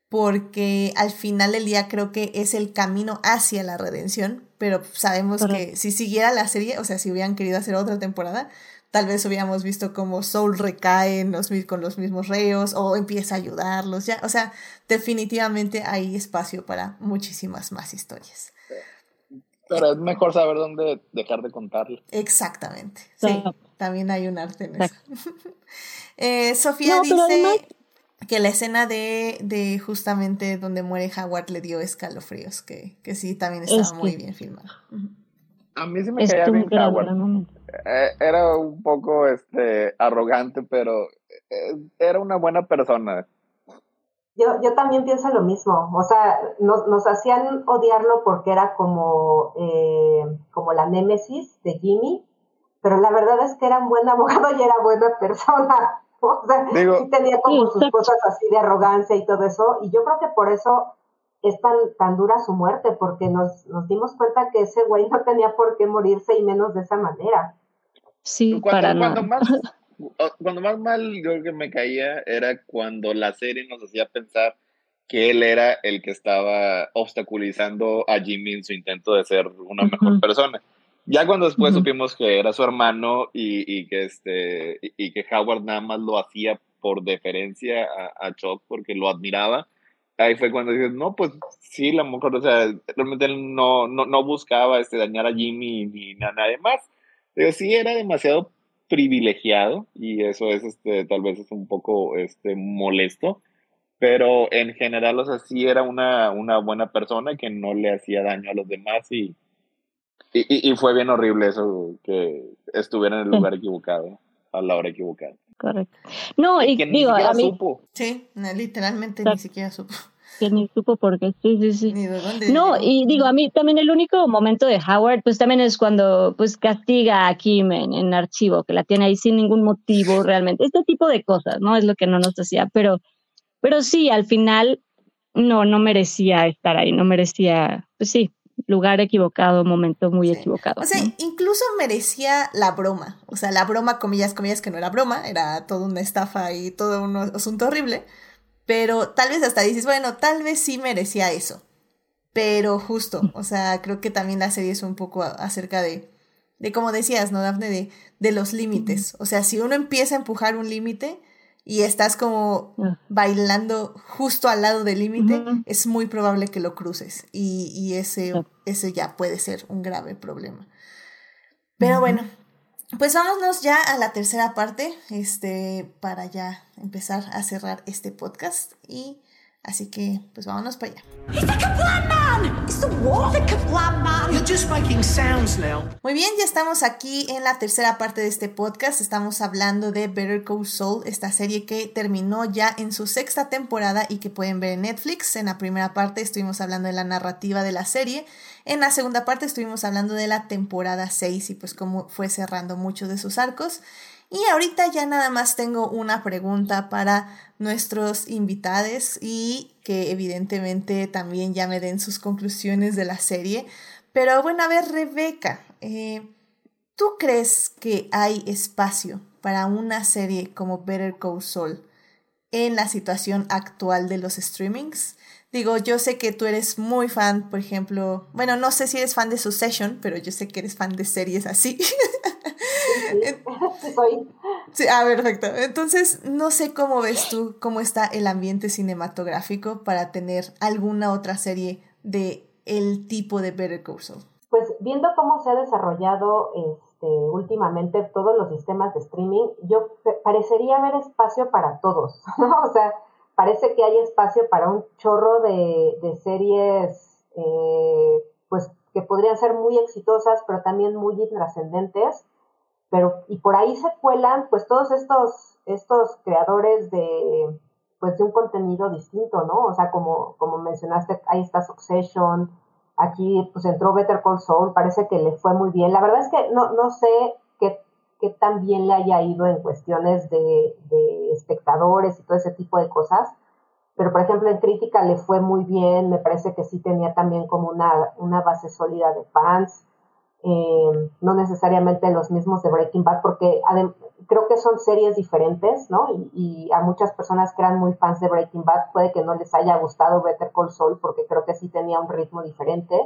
porque al final del día creo que es el camino hacia la redención, pero sabemos que si siguiera la serie, o sea, si hubieran querido hacer otra temporada, tal vez hubiéramos visto como Soul recae con los mismos reos o empieza a ayudarlos, ya, o sea, definitivamente hay espacio para muchísimas más historias. Pero es mejor saber dónde dejar de contarlo. Exactamente, sí, también hay un arte en eso. eh, Sofía dice que la escena de, de, justamente donde muere Howard le dio escalofríos, que, que sí, también estaba muy bien filmado. A mí sí me caía bien Howard. Era un poco este arrogante, pero eh, era una buena persona. Yo, yo también pienso lo mismo. O sea, nos, nos hacían odiarlo porque era como, eh, como la némesis de Jimmy, pero la verdad es que era un buen abogado y era buena persona. O sea, sí tenía como sus cosas así de arrogancia y todo eso. Y yo creo que por eso es tan, tan dura su muerte, porque nos, nos dimos cuenta que ese güey no tenía por qué morirse y menos de esa manera. Sí, para cuando Más, cuando más mal yo creo que me caía era cuando la serie nos hacía pensar que él era el que estaba obstaculizando a Jimmy en su intento de ser una mejor persona. Ya cuando después supimos que era su hermano y, y, que este y que Howard nada más lo hacía por deferencia a, a Chuck porque lo admiraba, ahí fue cuando dije, no, pues sí, la mujer, o sea, realmente él no, no, no buscaba este, dañar a Jimmy ni a nadie más. Pero sí era demasiado privilegiado y eso es, este, tal vez es un poco, este, molesto, pero en general, o sea, sí era una, una buena persona que no le hacía daño a los demás y, y, y fue bien horrible eso, que estuviera en el lugar equivocado, a la hora equivocada. Correcto. No, y, digo, a mí... Supo. Sí, literalmente ni siquiera supo que ni supo por qué, sí, sí, sí. Ni de dónde no, y digo, a mí también el único momento de Howard, pues también es cuando pues castiga a Kim en, en archivo, que la tiene ahí sin ningún motivo realmente. Este tipo de cosas, ¿no? Es lo que no nos hacía, pero, pero sí, al final no, no merecía estar ahí, no merecía, pues sí, lugar equivocado, momento muy equivocado. O sea, incluso merecía la broma. O sea, la broma, comillas, comillas, que no era broma, era toda una estafa y todo un asunto horrible. Pero tal vez hasta dices, bueno, tal vez sí merecía eso. Pero justo, o sea, creo que también la serie es un poco acerca de, de como decías, ¿no, Dafne? De, de los límites. O sea, si uno empieza a empujar un límite y estás como ah. bailando justo al lado del límite, es muy probable que lo cruces. Y, y ese, ese ya puede ser un grave problema. Pero bueno, pues vámonos ya a la tercera parte, este, para ya empezar a cerrar este podcast. Y así que, pues vámonos para allá. Muy bien, ya estamos aquí en la tercera parte de este podcast. Estamos hablando de Better Call Saul, esta serie que terminó ya en su sexta temporada y que pueden ver en Netflix. En la primera parte estuvimos hablando de la narrativa de la serie. En la segunda parte estuvimos hablando de la temporada 6 y pues cómo fue cerrando muchos de sus arcos. Y ahorita ya nada más tengo una pregunta para nuestros invitados y que evidentemente también ya me den sus conclusiones de la serie. Pero bueno, a ver, Rebeca, eh, ¿tú crees que hay espacio para una serie como Better Call Saul en la situación actual de los streamings? Digo, yo sé que tú eres muy fan, por ejemplo, bueno, no sé si eres fan de Succession, pero yo sé que eres fan de series así. Sí, ah, perfecto. Entonces, no sé cómo ves tú cómo está el ambiente cinematográfico para tener alguna otra serie de el tipo de Better Call Saul. Pues viendo cómo se ha desarrollado este, últimamente todos los sistemas de streaming, yo parecería haber espacio para todos, ¿no? O sea, parece que hay espacio para un chorro de, series, eh, pues que podrían ser muy exitosas, pero también muy intrascendentes. Pero, y por ahí se cuelan, pues todos estos, estos creadores de, pues de un contenido distinto, ¿no? O sea, como, como mencionaste, ahí está Succession, aquí pues entró Better Call Saul, parece que le fue muy bien. La verdad es que no, no sé qué, qué tan bien le haya ido en cuestiones de, de espectadores y todo ese tipo de cosas. Pero, por ejemplo, en crítica le fue muy bien, me parece que sí tenía también como una, una base sólida de fans, eh, no necesariamente los mismos de Breaking Bad, porque creo que son series diferentes, ¿no? Y, a muchas personas que eran muy fans de Breaking Bad puede que no les haya gustado Better Call Saul, porque creo que sí tenía un ritmo diferente.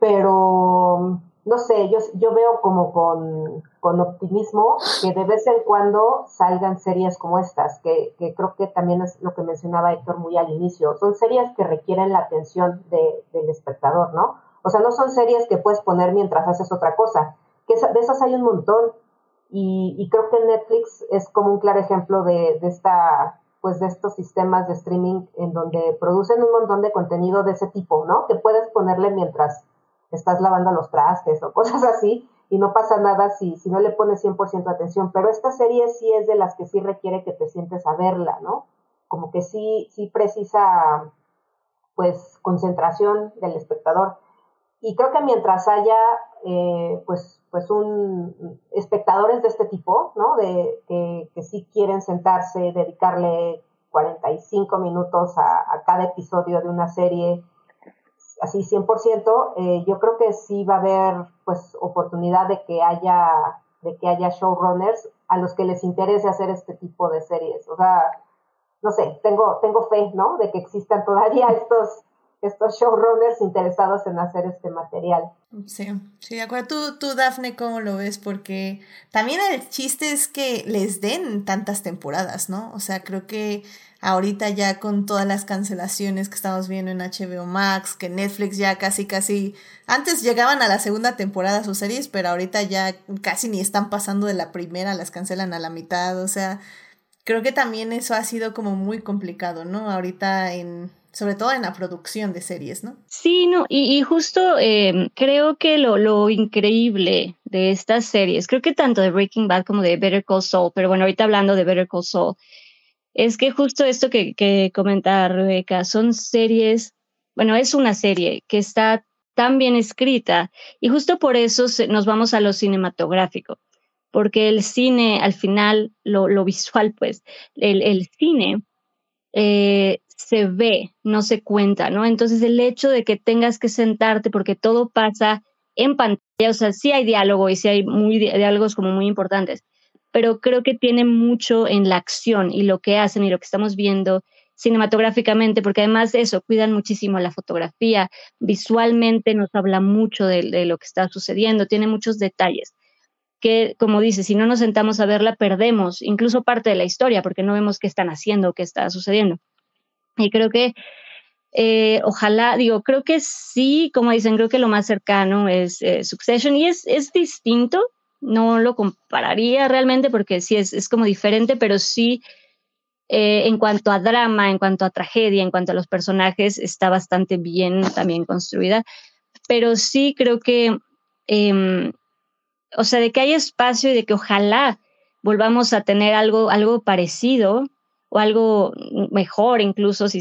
Pero no sé, yo, yo veo como con, con, optimismo que de vez en cuando salgan series como estas, que, que, creo que también es lo que mencionaba Héctor muy al inicio. Son series que requieren la atención de, del espectador, ¿no? O sea, no son series que puedes poner mientras haces otra cosa, que de esas hay un montón. Y, y creo que Netflix es como un claro ejemplo de, de esta pues de estos sistemas de streaming en donde producen un montón de contenido de ese tipo, ¿no? Que puedes ponerle mientras estás lavando los trastes o cosas así, y no pasa nada si, si no le pones 100% atención, pero esta serie sí es de las que sí requiere que te sientes a verla, ¿no? como que sí, sí precisa pues concentración del espectador. Y creo que mientras haya eh, pues, pues un espectadores de este tipo, ¿no? De que, que sí quieren sentarse, dedicarle 45 minutos a, cada episodio de una serie, así 100%, eh, yo creo que sí va a haber pues oportunidad de que haya de que haya showrunners a los que les interese hacer este tipo de series. O sea, no sé, tengo, tengo fe, ¿no? De que existan todavía estos, estos showrunners interesados en hacer este material. Sí, sí, de acuerdo. Tú, tú, Dafne, ¿cómo lo ves? Porque también el chiste es que les den tantas temporadas, ¿no? O sea, creo que ahorita ya con todas las cancelaciones que estamos viendo en HBO Max, que Netflix ya casi, casi, antes llegaban a la segunda temporada sus series, pero ahorita ya casi ni están pasando de la primera, las cancelan a la mitad, o sea, creo que también eso ha sido como muy complicado, ¿no? Ahorita en sobre todo en la producción de series, ¿no? Sí, no, y, justo em, creo que lo, lo, increíble de estas series, creo que tanto de Breaking Bad como de Better Call Saul, pero bueno, ahorita hablando de Better Call Saul, es que justo esto que, que comenta Rebeca, son series, bueno, es una serie que está tan bien escrita y justo por eso nos vamos a lo cinematográfico, porque el cine, al final, lo, lo visual, pues, el, el cine eh, se ve, no se cuenta, ¿no? Entonces el hecho de que tengas que sentarte porque todo pasa en pantalla, o sea, sí hay diálogo y sí hay muy, diálogos como muy importantes, pero creo que tiene mucho en la acción y lo que hacen y lo que estamos viendo cinematográficamente, porque además de eso, cuidan muchísimo la fotografía, visualmente nos habla mucho de, lo que está sucediendo, tiene muchos detalles que, como dice, si no nos sentamos a verla, perdemos incluso parte de la historia, porque no vemos qué están haciendo, qué está sucediendo. Y creo que, eh, ojalá, digo, creo que sí, como dicen, creo que lo más cercano es eh, Succession y es, es distinto, no lo compararía realmente porque sí es, es como diferente, pero sí eh, en cuanto a drama, en cuanto a tragedia, en cuanto a los personajes, está bastante bien también construida. Pero sí creo que, em, o sea, de que hay espacio y de que ojalá volvamos a tener algo, algo parecido o algo mejor incluso si,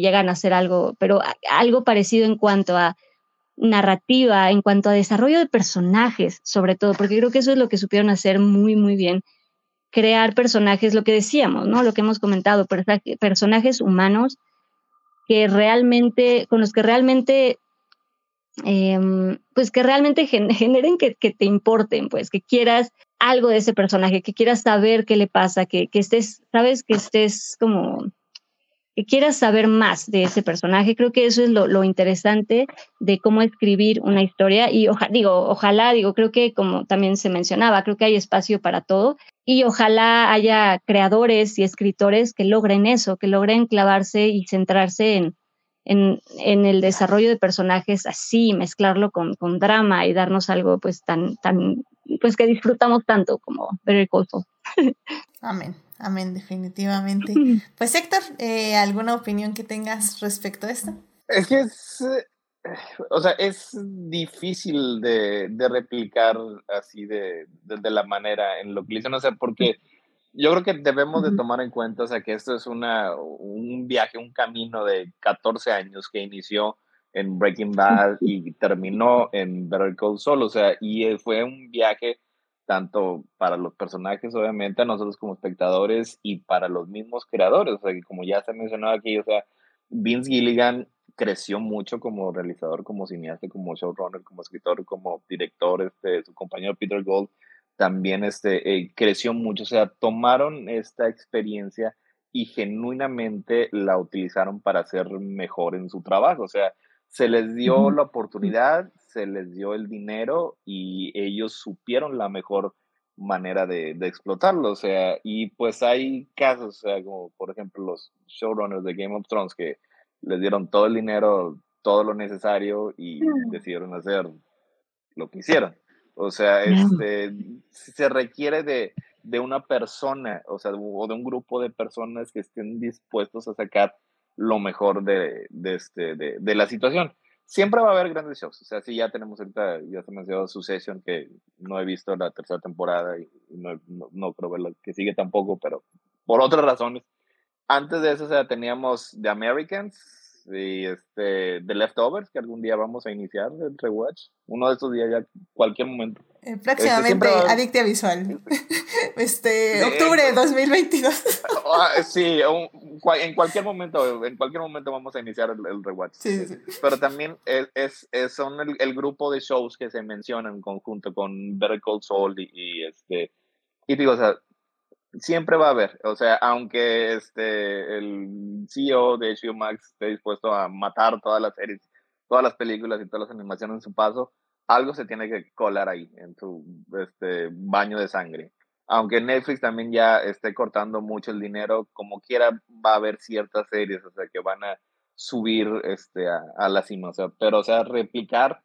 llegan a hacer algo, pero algo parecido en cuanto a narrativa, en cuanto a desarrollo de personajes, sobre todo, porque creo que eso es lo que supieron hacer muy, muy bien. Crear personajes, lo que decíamos, ¿no? Lo que hemos comentado, personajes humanos que realmente, con los que realmente, em, pues que realmente generen que, te importen, pues que quieras algo de ese personaje, que quieras saber qué le pasa, que, que estés, sabes, que estés como que quieras saber más de ese personaje. Creo que eso es lo, interesante de cómo escribir una historia y digo, ojalá, digo, creo que como también se mencionaba, creo que hay espacio para todo y ojalá haya creadores y escritores que logren eso, que logren clavarse y centrarse en, en, el desarrollo de personajes así, mezclarlo con, con, drama y darnos algo pues tan, tan, pues que disfrutamos tanto como Very Call Amén. Amén, definitivamente. Pues Héctor, eh, ¿alguna opinión que tengas respecto a esto? Es que es, eh, o sea, es difícil de, de replicar así de, de, la manera en lo que dicen, o sea, porque yo creo que debemos de tomar en cuenta, o sea, que esto es una, un viaje, un camino de 14 años que inició en Breaking Bad y terminó en Better Call Saul, o sea, y fue un viaje tanto para los personajes, obviamente, a nosotros como espectadores y para los mismos creadores. O sea, que como ya se ha mencionado aquí, o sea, Vince Gilligan creció mucho como realizador, como cineasta, como showrunner, como escritor, como director, este, su compañero Peter Gold también este, eh, creció mucho, o sea, tomaron esta experiencia y genuinamente la utilizaron para ser mejor en su trabajo, o sea, se les dio la oportunidad, se les dio el dinero y ellos supieron la mejor manera de, de, explotarlo. O sea, y pues hay casos, o sea, como por ejemplo los showrunners de Game of Thrones que les dieron todo el dinero, todo lo necesario y mm. decidieron hacer lo que hicieron. O sea, este, se requiere de, de una persona, o sea, o de un grupo de personas que estén dispuestos a sacar lo mejor de, de, este, de, de la situación siempre va a haber grandes shows. O sea, sí, ya tenemos ahorita, ya se mencionó Succession, que no he visto la tercera temporada y no, no, creo ver la que sigue tampoco, pero por otras razones. antes de eso, o sea, teníamos The Americans, y este, The Leftovers, que algún día vamos a iniciar el rewatch. Uno de estos días ya, cualquier momento. Eh, próximamente, este, Adictia Visual. este, octubre de 2022. Ah, sí, en cualquier momento, en cualquier momento vamos a iniciar el, rewatch. Sí, sí. Pero también es, es, son el, el, grupo de shows que se mencionan en conjunto con Better Call Saul y, y este, y digo, o sea, siempre va a haber, o sea, aunque este, el CEO de HBO Max esté dispuesto a matar todas las series, todas las películas y todas las animaciones en su paso, algo se tiene que colar ahí, en su este, baño de sangre. Aunque Netflix también ya esté cortando mucho el dinero, como quiera va a haber ciertas series, o sea, que van a subir este, a, a la cima, o sea, pero, o sea, replicar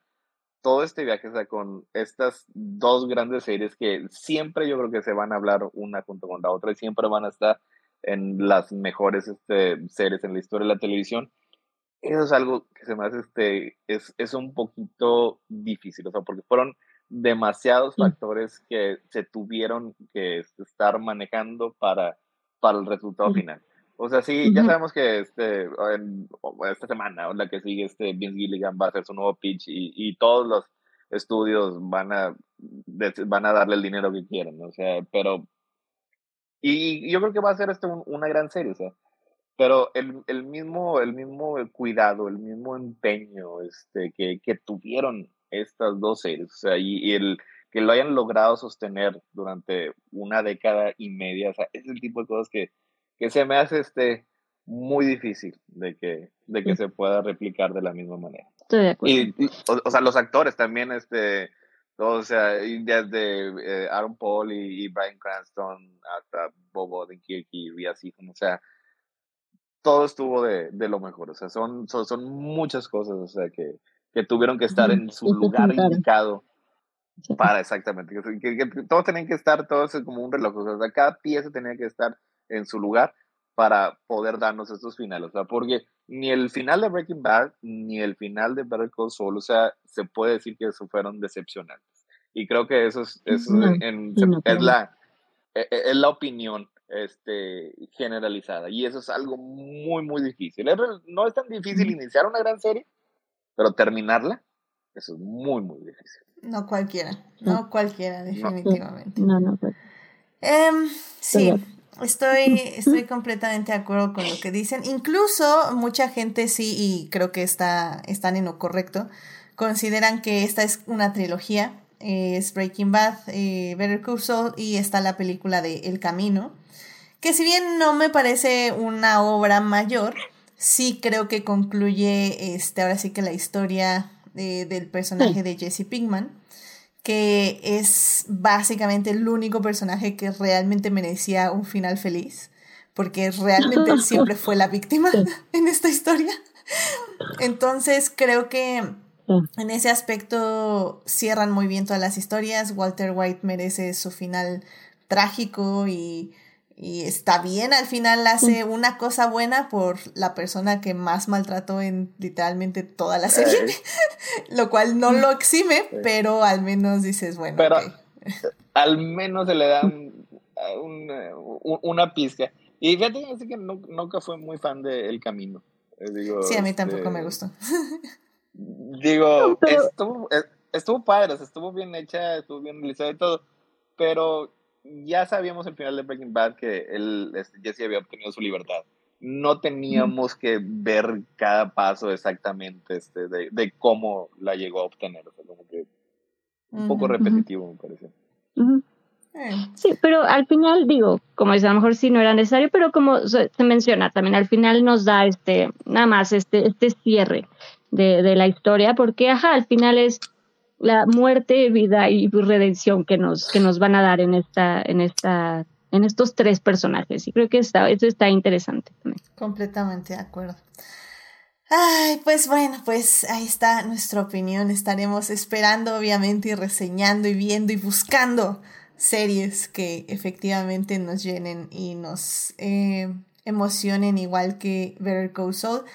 todo este viaje, o sea, con estas dos grandes series que siempre yo creo que se van a hablar una junto con la otra y siempre van a estar en las mejores este, series en la historia de la televisión. Eso es algo que se me hace, este, es, es un poquito difícil, o sea, porque fueron demasiados factores que se tuvieron que estar manejando para, para el resultado final. O sea, sí, ya sabemos que este, en, esta semana o la que sigue, este Vince Gilligan va a hacer su nuevo pitch y, y todos los estudios van a, van a darle el dinero que quieren, o sea, pero... Y, yo creo que va a ser este una gran serie, o sea, pero el, el, mismo, el mismo cuidado, el mismo empeño este, que, que tuvieron estas dos series, o sea, y, y, el que lo hayan logrado sostener durante una década y media, o sea, es el tipo de cosas que que se me hace este muy difícil de que, de que se pueda replicar de la misma manera. Estoy de acuerdo. Y, o, sea, los actores también, este, o sea, desde eh, Aaron Paul y, Brian Cranston hasta Bob Odenkirk y así, o sea, todo estuvo de, de, lo mejor, o sea, son, son, son muchas cosas, o sea, que, que tuvieron que estar en su lugar indicado para exactamente, que, que, todos tenían que estar, todos como un reloj, o sea, cada pieza tenía que estar en su lugar para poder darnos estos finales, o sea, porque ni el final de Breaking Bad ni el final de Better Call Saul, o sea, se puede decir que eso fueron decepcionantes. Y creo que eso es, es, la, e, e, es la opinión este, generalizada. Y eso es algo muy, muy difícil. No es tan difícil iniciar una gran serie, pero terminarla, eso es muy, muy difícil. No cualquiera, no, cualquiera, definitivamente. No, no, no. Em, sí, Estoy, estoy completamente de acuerdo con lo que dicen. Incluso mucha gente sí, y creo que está, están en lo correcto, consideran que esta es una trilogía. es Breaking Bad, eh, Better Call Saul y está la película de El Camino. Que si bien no me parece una obra mayor, sí creo que concluye este, ahora sí que la historia del personaje de Jesse Pinkman que es básicamente el único personaje que realmente merecía un final feliz, porque realmente él siempre fue la víctima en esta historia. Entonces creo que en ese aspecto cierran muy bien todas las historias. Walter White merece su final trágico y y está bien, al final hace una cosa buena por la persona que más maltrató en literalmente toda la serie, lo cual no lo exime, pero al menos dices, bueno. Pero al menos se le da una pizca. Y fíjate que nunca fue muy fan de El Camino. Eh, sí, a mí tampoco me este, gustó. Digo, estuvo, eh, estuvo padre, estuvo bien hecha, estuvo bien realizada y todo, pero ya sabíamos al final de Breaking Bad que él, este, Jesse había obtenido su libertad. No teníamos que ver cada paso exactamente este, de, de cómo la llegó a obtener. O sea, como que un poco repetitivo, me parece. Eh. Sí, pero al final digo, como dice, a lo mejor sí no era necesario, pero como se menciona también, al final nos da este, nada más este, este cierre de, de la historia, porque ajá, al final es la muerte, vida y redención que nos, que nos van a dar en esta, en esta, en estos tres personajes. Y creo que está, eso está interesante Completamente de acuerdo. Ay, pues bueno, pues ahí está nuestra opinión. Estaremos esperando, obviamente, y reseñando y viendo y buscando series que efectivamente nos llenen y nos eh, emocionen igual que Better Call Saul.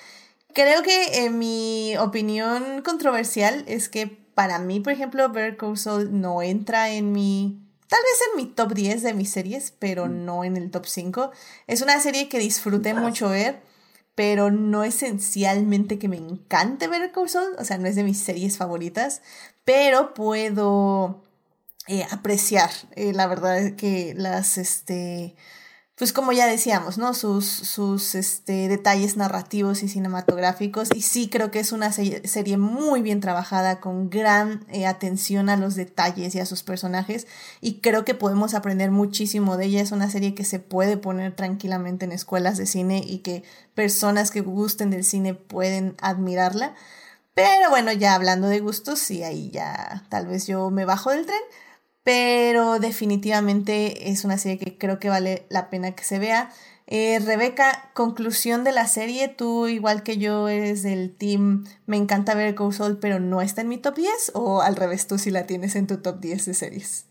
Creo que en mi opinión controversial es que para mí, por ejemplo, Better Call Saul no entra en mi tal vez en mi top 10 de mis series, pero mm. no en el top 5. Es una serie que disfruté mucho ver, pero no esencialmente que me encante ver Call o sea, no es de mis series favoritas, pero puedo eh, apreciar, eh, la verdad, que las, este, pues como ya decíamos, ¿no? Sus, sus este, detalles narrativos y cinematográficos. Y sí creo que es una serie muy bien trabajada, con gran eh, atención a los detalles y a sus personajes. Y creo que podemos aprender muchísimo de ella. Es una serie que se puede poner tranquilamente en escuelas de cine y que personas que gusten del cine pueden admirarla. Pero bueno, ya hablando de gustos, sí, ahí ya tal vez yo me bajo del tren pero definitivamente es una serie que creo que vale la pena que se vea. Eh, Rebeca, conclusión de la serie, tú igual que yo eres del team, me encanta ver Go Soul, pero no está en mi top 10 o al revés, tú sí la tienes en tu top 10 de series.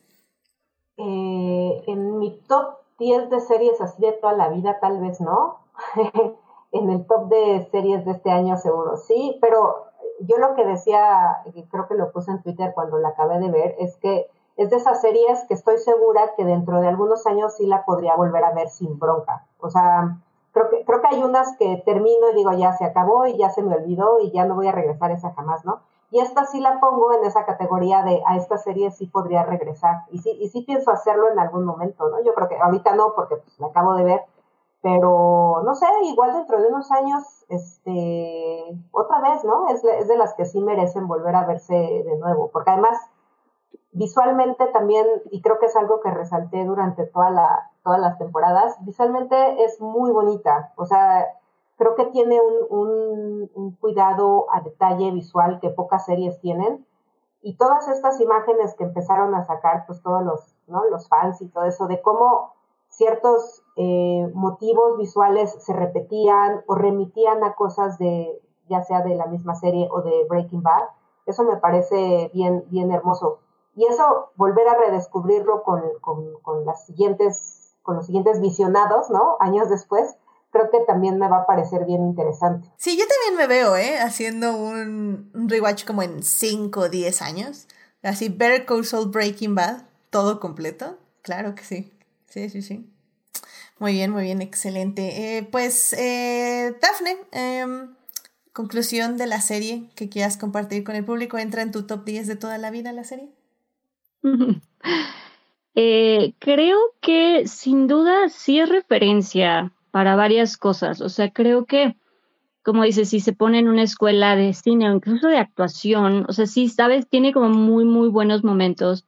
Eh, en mi top 10 de series así de toda la vida tal vez no. en el top de series de este año seguro sí, pero yo lo que decía, creo que lo puse en Twitter cuando la acabé de ver, es que es de esas series que estoy segura que dentro de algunos años sí la podría volver a ver sin bronca. O sea, creo que, creo que hay unas que termino y digo, ya se acabó y ya se me olvidó y ya no voy a regresar a esa jamás, ¿no? Y esta sí la pongo en esa categoría de a esta serie sí podría regresar. Y sí, y sí pienso hacerlo en algún momento, ¿no? Yo creo que ahorita no, porque pues la acabo de ver, pero no sé, igual dentro de unos años, este, otra vez, ¿no? Es, es de las que sí merecen volver a verse de nuevo, porque además Visualmente también, y creo que es algo que resalté durante toda la, todas las temporadas, visualmente es muy bonita. O sea, creo que tiene un, cuidado a detalle visual que pocas series tienen. Y todas estas imágenes que empezaron a sacar, pues todos los, ¿no? los fans y todo eso, de cómo ciertos eh, motivos visuales se repetían o remitían a cosas de, ya sea de la misma serie o de Breaking Bad, eso me parece bien, bien hermoso. Y eso, volver a redescubrirlo con, con, las siguientes, con los siguientes visionados, ¿no? Años después, creo que también me va a parecer bien interesante. Sí, yo también me veo, ¿eh? Haciendo un, rewatch como en 5 o 10 años. Así, Better Call Saul Breaking Bad, todo completo. Claro que sí. Sí, sí, sí. Muy bien, muy bien, excelente. Eh, pues, eh, Daphne, em, conclusión de la serie que quieras compartir con el público. ¿Entra en tu top 10 de toda la vida la serie? Eh, creo que sin duda sí es referencia para varias cosas. O sea, creo que, como dices, si se pone en una escuela de cine o incluso de actuación, o sea, sí, sabes, tiene como muy, muy buenos momentos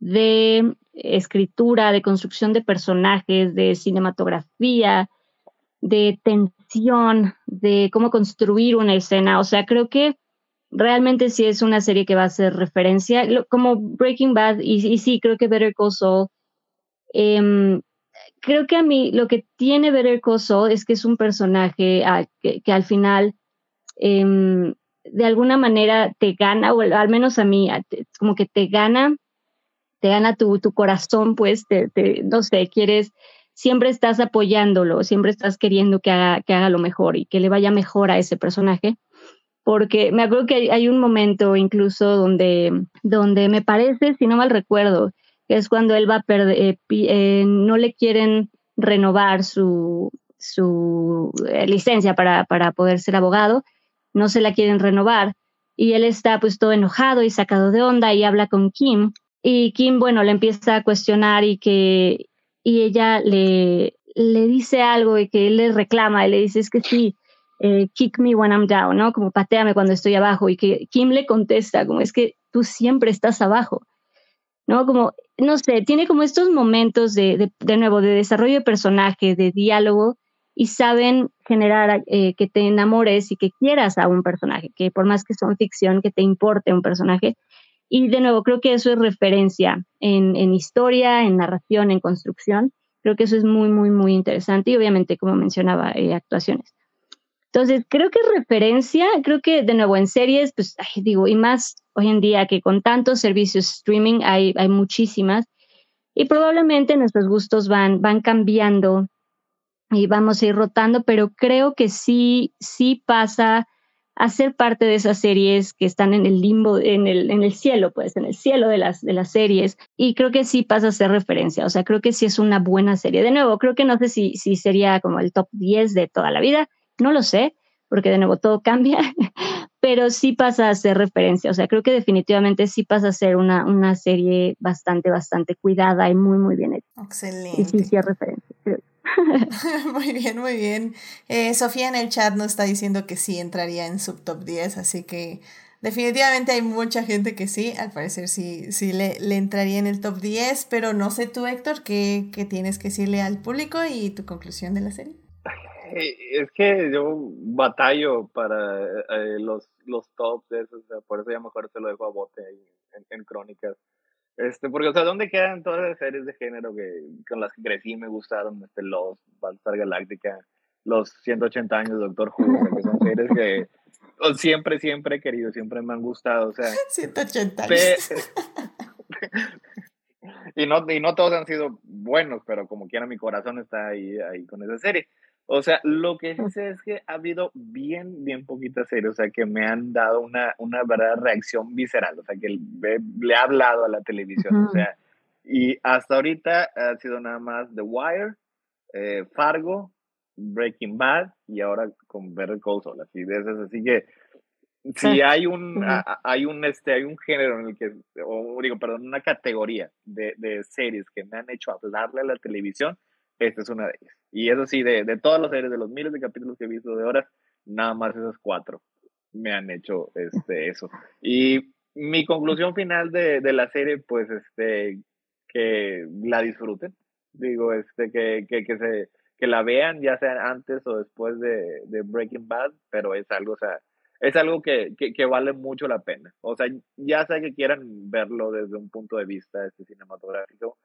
de escritura, de construcción de personajes, de cinematografía, de tensión, de cómo construir una escena. O sea, creo que realmente sí es una serie que va a ser referencia, como Breaking Bad, y, sí, creo que Better Call Saul. Em, creo que a mí lo que tiene Better Call Saul es que es un personaje ah, que, al final em, de alguna manera te gana, o al menos a mí, como que te gana, te gana tu, tu corazón, pues, te, no sé, quieres, siempre estás apoyándolo, siempre estás queriendo que haga, que haga lo mejor y que le vaya mejor a ese personaje porque me acuerdo que hay, un momento incluso donde, donde me parece, si no mal recuerdo, que es cuando él va a perder, eh, eh, no le quieren renovar su, su eh, licencia para, para poder ser abogado, no se la quieren renovar y él está pues todo enojado y sacado de onda y habla con Kim y Kim, bueno, le empieza a cuestionar y que y ella le, le dice algo y que él le reclama y le dice es que sí, eh, kick me when I'm down, ¿no? Como pateame cuando estoy abajo y que Kim le contesta como es que tú siempre estás abajo, ¿no? Como, no sé, tiene como estos momentos de, de, nuevo, de desarrollo de personaje, de diálogo y saben generar eh, que te enamores y que quieras a un personaje, que por más que son ficción, que te importe un personaje. Y de nuevo, creo que eso es referencia en, en historia, en narración, en construcción. Creo que eso es muy, muy, muy interesante y obviamente, como mencionaba, eh, actuaciones. Entonces, creo que referencia, creo que de nuevo en series, pues digo, y más hoy en día que con tantos servicios streaming hay, hay muchísimas, y probablemente nuestros gustos van, van cambiando y vamos a ir rotando, pero creo que sí, sí pasa hacer parte de esas series que están en el limbo, en el, en el cielo, pues, en el cielo de las, de las series. Y creo que sí pasa a ser referencia. O sea, creo que sí es una buena serie. De nuevo, creo que no sé si, si sería como el top 10 de toda la vida. No lo sé, porque de nuevo todo cambia, pero sí pasa a ser referencia. O sea, creo que definitivamente sí pasa a ser una, una serie bastante, bastante cuidada y muy, muy bien hecha. Excelente. Y sí, sí es referencia. muy bien, muy bien. Eh, Sofía en el chat nos está diciendo que sí entraría en su top 10, así que definitivamente hay mucha gente que sí, al parecer sí, sí le, le entraría en el top 10, pero no sé tú, Héctor, ¿qué, qué tienes que decirle al público y tu conclusión de la serie? Es que yo batallo para eh, los, los tops de esos, por eso ya mejor se lo dejo a bote ahí en, en crónicas. Este, porque, o sea, ¿dónde quedan todas las series de género que, con las que crecí me gustaron? Este, los Battlestar Galáctica, los 180 años de Doctor Who, que son series que siempre, siempre he querido, siempre me han gustado, o sea. 180 años. y, no, y no todos han sido buenos, pero como quiera mi corazón está ahí, ahí con esa serie. O sea, lo que sé es que ha habido bien, bien poquitas series, o sea, que me han dado una, una verdadera reacción visceral, o sea, que le, le ha hablado a la televisión, o sea, y hasta ahorita ha sido nada más The Wire, eh, Fargo, Breaking Bad y ahora con Better Call Saul, así de esas, así que si hay un, hay un, este, hay un género en el que, o digo, perdón, una categoría de, de series que me han hecho hablarle a la televisión, esta es una de ellas. Y eso sí, de, de todas las series, de los miles de capítulos que he visto de horas, nada más esas cuatro me han hecho este, eso. Y mi conclusión final de, de la serie, pues, este, que la disfruten. Digo, este, que, que, que, se, que la vean, ya sea antes o después de, de Breaking Bad, pero es algo, o sea, es algo que, que, que, vale mucho la pena. O sea, ya sea que quieran verlo desde un punto de vista este, cinematográfico,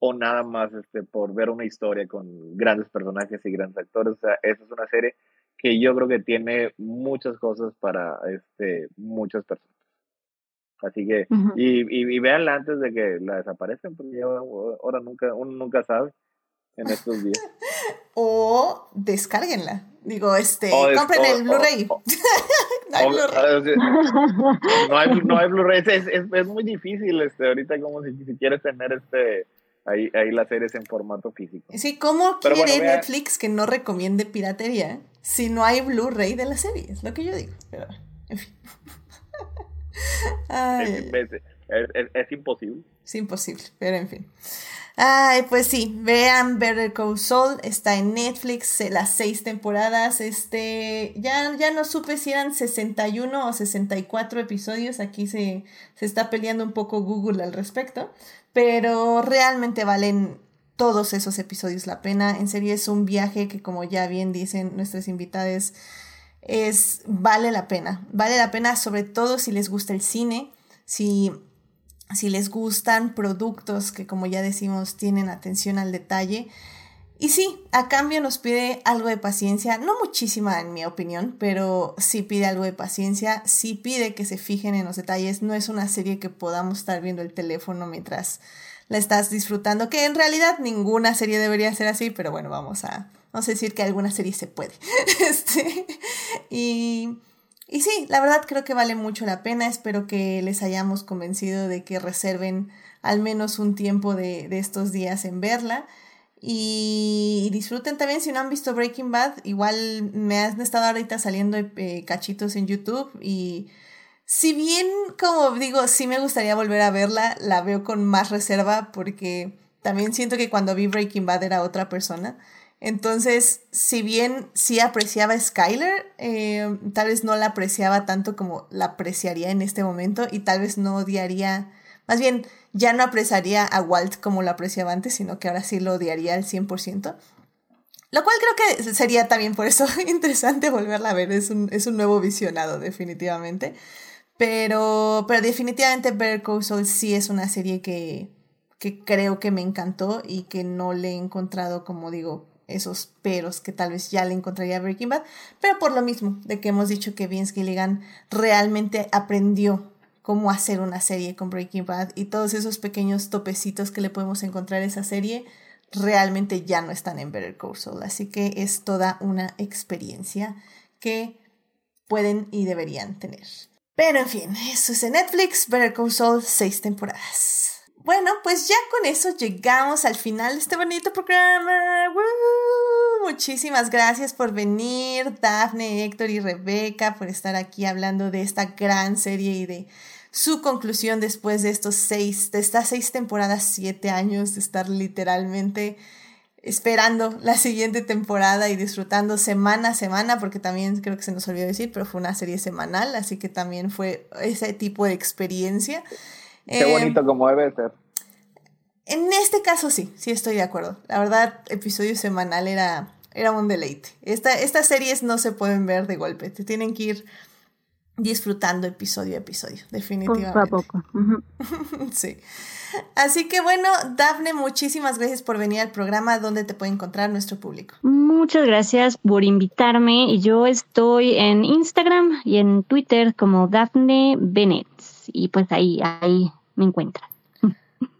o nada más este, por ver una historia con grandes personajes y grandes actores. O sea, esa es una serie que yo creo que tiene muchas cosas para este, muchas personas. Así que, uh -huh. y, y, y, véanla antes de que la desaparezcan, porque ahora nunca, uno nunca sabe en estos días. o descárguenla. Digo, este, o compren o, el Blu-ray. no hay Blu-ray. no hay, no hay Blu-ray. Es, es, es, muy difícil, este, ahorita como si, si quieres tener este Ahí, ahí las series en formato físico. Sí, ¿cómo Pero quiere bueno, Netflix que no recomiende piratería si no hay Blu-ray de la serie? Es lo que yo digo. Pero, en fin. Ay. Es, es, es, es, imposible. Es imposible, pero en fin. Ay, pues sí, vean Better Call Saul, está en Netflix, las seis temporadas, este, ya, ya no supe si eran 61 o 64 episodios, aquí se, se está peleando un poco Google al respecto, pero realmente valen todos esos episodios la pena, en serio es un viaje que como ya bien dicen nuestros invitados, es, vale la pena, vale la pena sobre todo si les gusta el cine, si si les gustan productos que como ya decimos tienen atención al detalle. Y sí, a cambio nos pide algo de paciencia, no muchísima en mi opinión, pero sí pide algo de paciencia, sí pide que se fijen en los detalles, no es una serie que podamos estar viendo el teléfono mientras la estás disfrutando, que en realidad ninguna serie debería ser así, pero bueno, vamos a, vamos a decir que alguna serie se puede. este, y y sí, la verdad creo que vale mucho la pena. Espero que les hayamos convencido de que reserven al menos un tiempo de, de estos días en verla. Y disfruten también si no han visto Breaking Bad. Igual me han estado ahorita saliendo eh, cachitos en YouTube. Y si bien, como digo, sí me gustaría volver a verla, la veo con más reserva porque también siento que cuando vi Breaking Bad era otra persona. Entonces, si bien sí apreciaba a Skyler, eh, tal vez no la apreciaba tanto como la apreciaría en este momento y tal vez no odiaría, más bien ya no apreciaría a Walt como lo apreciaba antes, sino que ahora sí lo odiaría al 100%. Lo cual creo que sería también por eso interesante volverla a ver, es un, es un nuevo visionado definitivamente. Pero, pero definitivamente Better Call Saul sí es una serie que, que creo que me encantó y que no le he encontrado, como digo, esos peros que tal vez ya le encontraría a Breaking Bad, pero por lo mismo de que hemos dicho que Vince Gilligan realmente aprendió cómo hacer una serie con Breaking Bad y todos esos pequeños topecitos que le podemos encontrar a esa serie realmente ya no están en Better Call Saul, así que es toda una experiencia que pueden y deberían tener. Pero en fin, eso es en Netflix, Better Call Saul, seis temporadas. Bueno, pues ya con eso llegamos al final de este bonito programa. Muchísimas gracias por venir, Daphne, Héctor y Rebeca, por estar aquí hablando de esta gran serie y de su conclusión después de estos seis, de estas seis temporadas, siete años de estar literalmente esperando la siguiente temporada y disfrutando semana a semana, porque también creo que se nos olvidó decir, pero fue una serie semanal, así que también fue ese tipo de experiencia. Qué eh, bonito como debe ser. En este caso sí, sí estoy de acuerdo. La verdad, episodio semanal era, era un deleite. Esta, estas series no se pueden ver de golpe, te tienen que ir disfrutando episodio a episodio, definitivamente. Poco a poco. sí. Así que bueno, Dafne, muchísimas gracias por venir al programa donde te puede encontrar nuestro público. Muchas gracias por invitarme. Yo estoy en Instagram y en Twitter como Dafne Bennett y pues ahí, ahí me encuentran.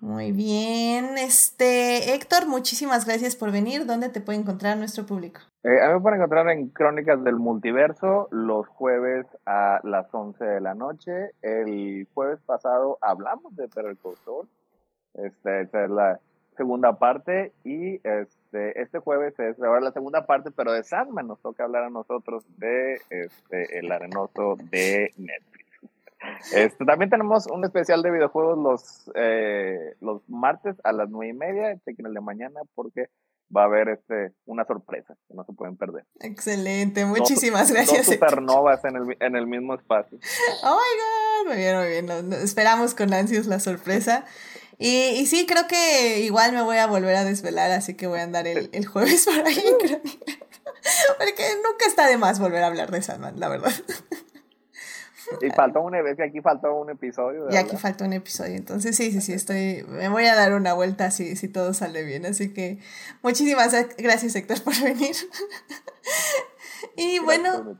Muy bien, este Héctor, muchísimas gracias por venir. ¿Dónde te puede encontrar nuestro público? Eh, a mí me pueden encontrar en Crónicas del Multiverso los jueves a las 11 de la noche. El jueves pasado hablamos de Perro Call Este, esta es la segunda parte y este, este jueves es ahora la segunda parte, pero de Sandman nos toca hablar a nosotros de este, El Arenoso de Netflix. Este, también tenemos un especial de videojuegos los, eh, los martes a las nueve y media. Chequen el de mañana porque va a haber este, una sorpresa que no se pueden perder. Excelente, muchísimas gracias. Dos supernovas en el, en el mismo espacio. Oh my god, muy bien, muy bien. esperamos con ansias la sorpresa. Y, y, sí, creo que igual me voy a volver a desvelar, así que voy a andar el, el jueves por ahí. Porque nunca está de más volver a hablar de Sandman, la verdad. Y faltó un, e, aquí faltó un episodio. Y aquí faltó un episodio. Entonces, sí, sí, sí, estoy. Me voy a dar una vuelta si, si todo sale bien. Así que muchísimas gracias, Héctor, por venir. y bueno,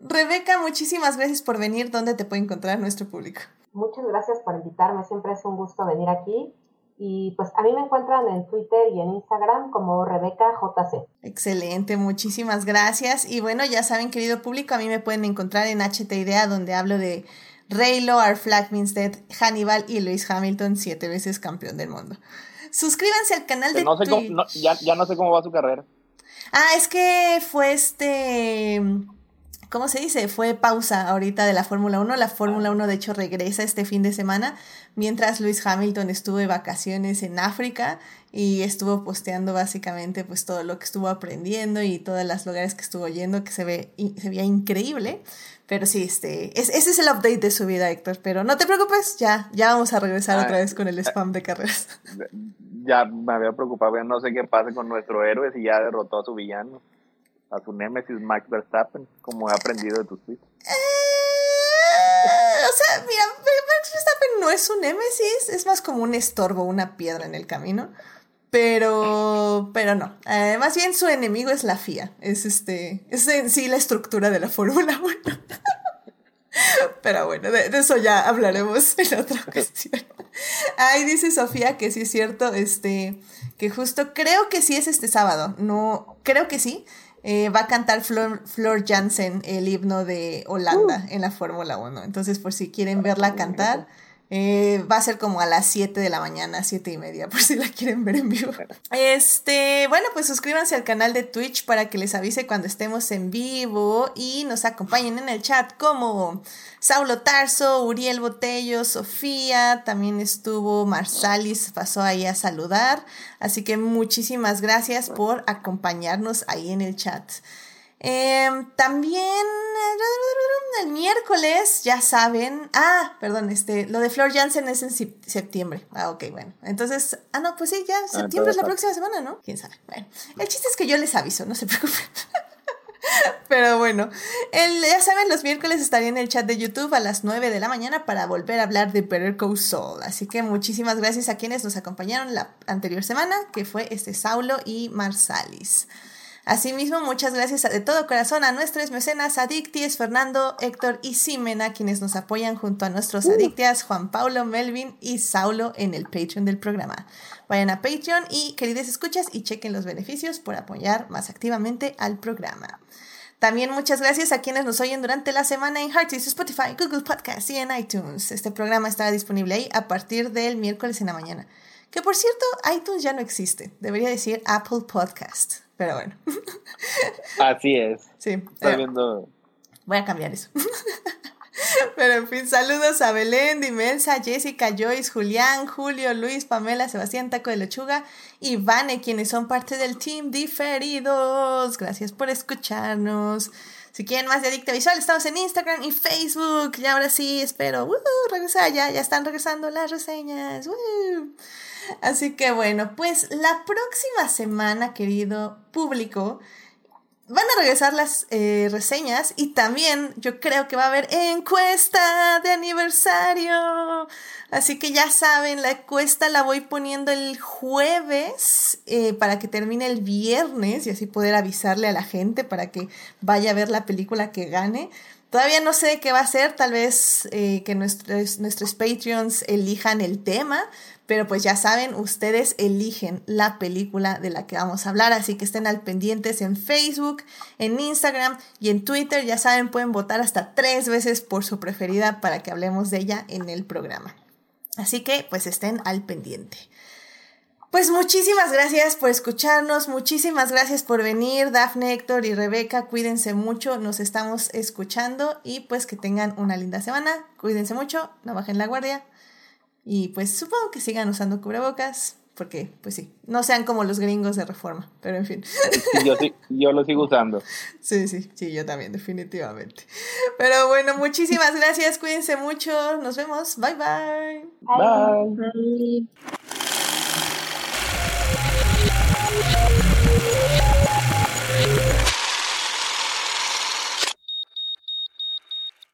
Rebeca, muchísimas gracias por venir. ¿Dónde te puede encontrar nuestro público? Muchas gracias por invitarme. Siempre es un gusto venir aquí. Y pues a mí me encuentran en Twitter y en Instagram como Rebeca JC. Excelente, muchísimas gracias. Y bueno, ya saben, querido público, a mí me pueden encontrar en HT Idea, donde hablo de Raylo, Our Flag Means Dead, Hannibal y Lewis Hamilton, siete veces campeón del mundo. Suscríbanse al canal de no sé ya, ya no sé cómo va su carrera. Ah, es que fue este ¿cómo se dice? Fue pausa ahorita de la Fórmula 1. La Fórmula 1 de hecho regresa este fin de semana, mientras Lewis Hamilton estuvo de vacaciones en África y estuvo posteando básicamente pues todo lo que estuvo aprendiendo y todos los lugares que estuvo yendo que se ve se veía increíble. Pero sí, este, ese es el update de su vida, Héctor. Pero no te preocupes, ya, ya vamos a regresar otra vez con el spam de carreras. Ya me había preocupado, no sé qué pasa con nuestro héroe si ya derrotó a su villano a su némesis Max Verstappen, como he aprendido de tus tweets? Eh, o sea, mira, Max Verstappen no es un némesis, es más como un estorbo, una piedra en el camino. Pero, pero no. Eh, más bien su enemigo es la FIA. Es este, es en sí la estructura de la Fórmula 1. Pero bueno, de, eso ya hablaremos en otra ocasión. Ahí dice Sofía que sí es cierto, este, que justo creo que sí es este sábado. No, creo que sí. Eh, va a cantar Flor, Flor, Jansen el himno de Holanda uh. en la Fórmula 1. Entonces, por si quieren verla cantar, eh, va a ser como a las 7 de la mañana, 7 y media, por si la quieren ver en vivo. Este, bueno, pues suscríbanse al canal de Twitch para que les avise cuando estemos en vivo y nos acompañen en el chat como Saulo Tarso, Uriel Botello, Sofía, también estuvo Marsalis, pasó ahí a saludar. Así que muchísimas gracias por acompañarnos ahí en el chat. Em, también el miércoles, ya saben. Ah, perdón, este, lo de Flor Jansen es en septiembre. Ah, ok, bueno. Entonces, ah, no, pues sí, ya, ah, septiembre es la próxima semana, ¿no? Quién sabe. Bueno, el chiste es que yo les aviso, no se preocupen. Pero bueno, el, ya saben, los miércoles estaría en el chat de YouTube a las 9 de la mañana para volver a hablar de Better Call Saul. Así que muchísimas gracias a quienes nos acompañaron la anterior semana, que fue este Saulo y Marsalis. Asimismo, muchas gracias de todo corazón a nuestros mecenas Adicties, Fernando, Héctor y Simena, quienes nos apoyan junto a nuestros uh. Adictias Juan Paulo, Melvin y Saulo en el Patreon del programa. Vayan a Patreon y queridas escuchas y chequen los beneficios por apoyar más activamente al programa. También muchas gracias a quienes nos oyen durante la semana en Hearties, Spotify, Google Podcast y en iTunes. Este programa estará disponible ahí a partir del miércoles en la mañana. Que por cierto, iTunes ya no existe. Debería decir Apple Podcast. Pero bueno. Así es. Sí. Estoy viendo. Voy a cambiar eso. Pero en fin, saludos a Belén, Dimelsa, Jessica, Joyce, Julián, Julio, Luis, Pamela, Sebastián, Taco de Lechuga y Vane, quienes son parte del team Diferidos. Gracias por escucharnos. Si quieren más de Adicta Visual, estamos en Instagram y Facebook. Y ahora sí, espero uh, regresar. Ya, ya están regresando las reseñas. Así que bueno, pues la próxima semana, querido público, van a regresar las eh, reseñas y también yo creo que va a haber encuesta de aniversario. Así que ya saben, la encuesta la voy poniendo el jueves eh, para que termine el viernes y así poder avisarle a la gente para que vaya a ver la película que gane. Todavía no sé qué va a ser, tal vez eh, que nuestros, nuestros Patreons elijan el tema, pero pues ya saben, ustedes eligen la película de la que vamos a hablar, así que estén al pendientes en Facebook, en Instagram y en Twitter. Ya saben, pueden votar hasta tres veces por su preferida para que hablemos de ella en el programa. Así que pues estén al pendiente. Pues muchísimas gracias por escucharnos, muchísimas gracias por venir, Dafne, Héctor y Rebeca, cuídense mucho, nos estamos escuchando y pues que tengan una linda semana, cuídense mucho, no bajen la guardia. Y pues supongo que sigan usando cubrebocas, porque pues sí, no sean como los gringos de reforma, pero en fin. yo, sí, yo lo sigo usando. Sí, sí, sí, yo también, definitivamente. Pero bueno, muchísimas gracias, cuídense mucho, nos vemos, bye bye. Bye. bye.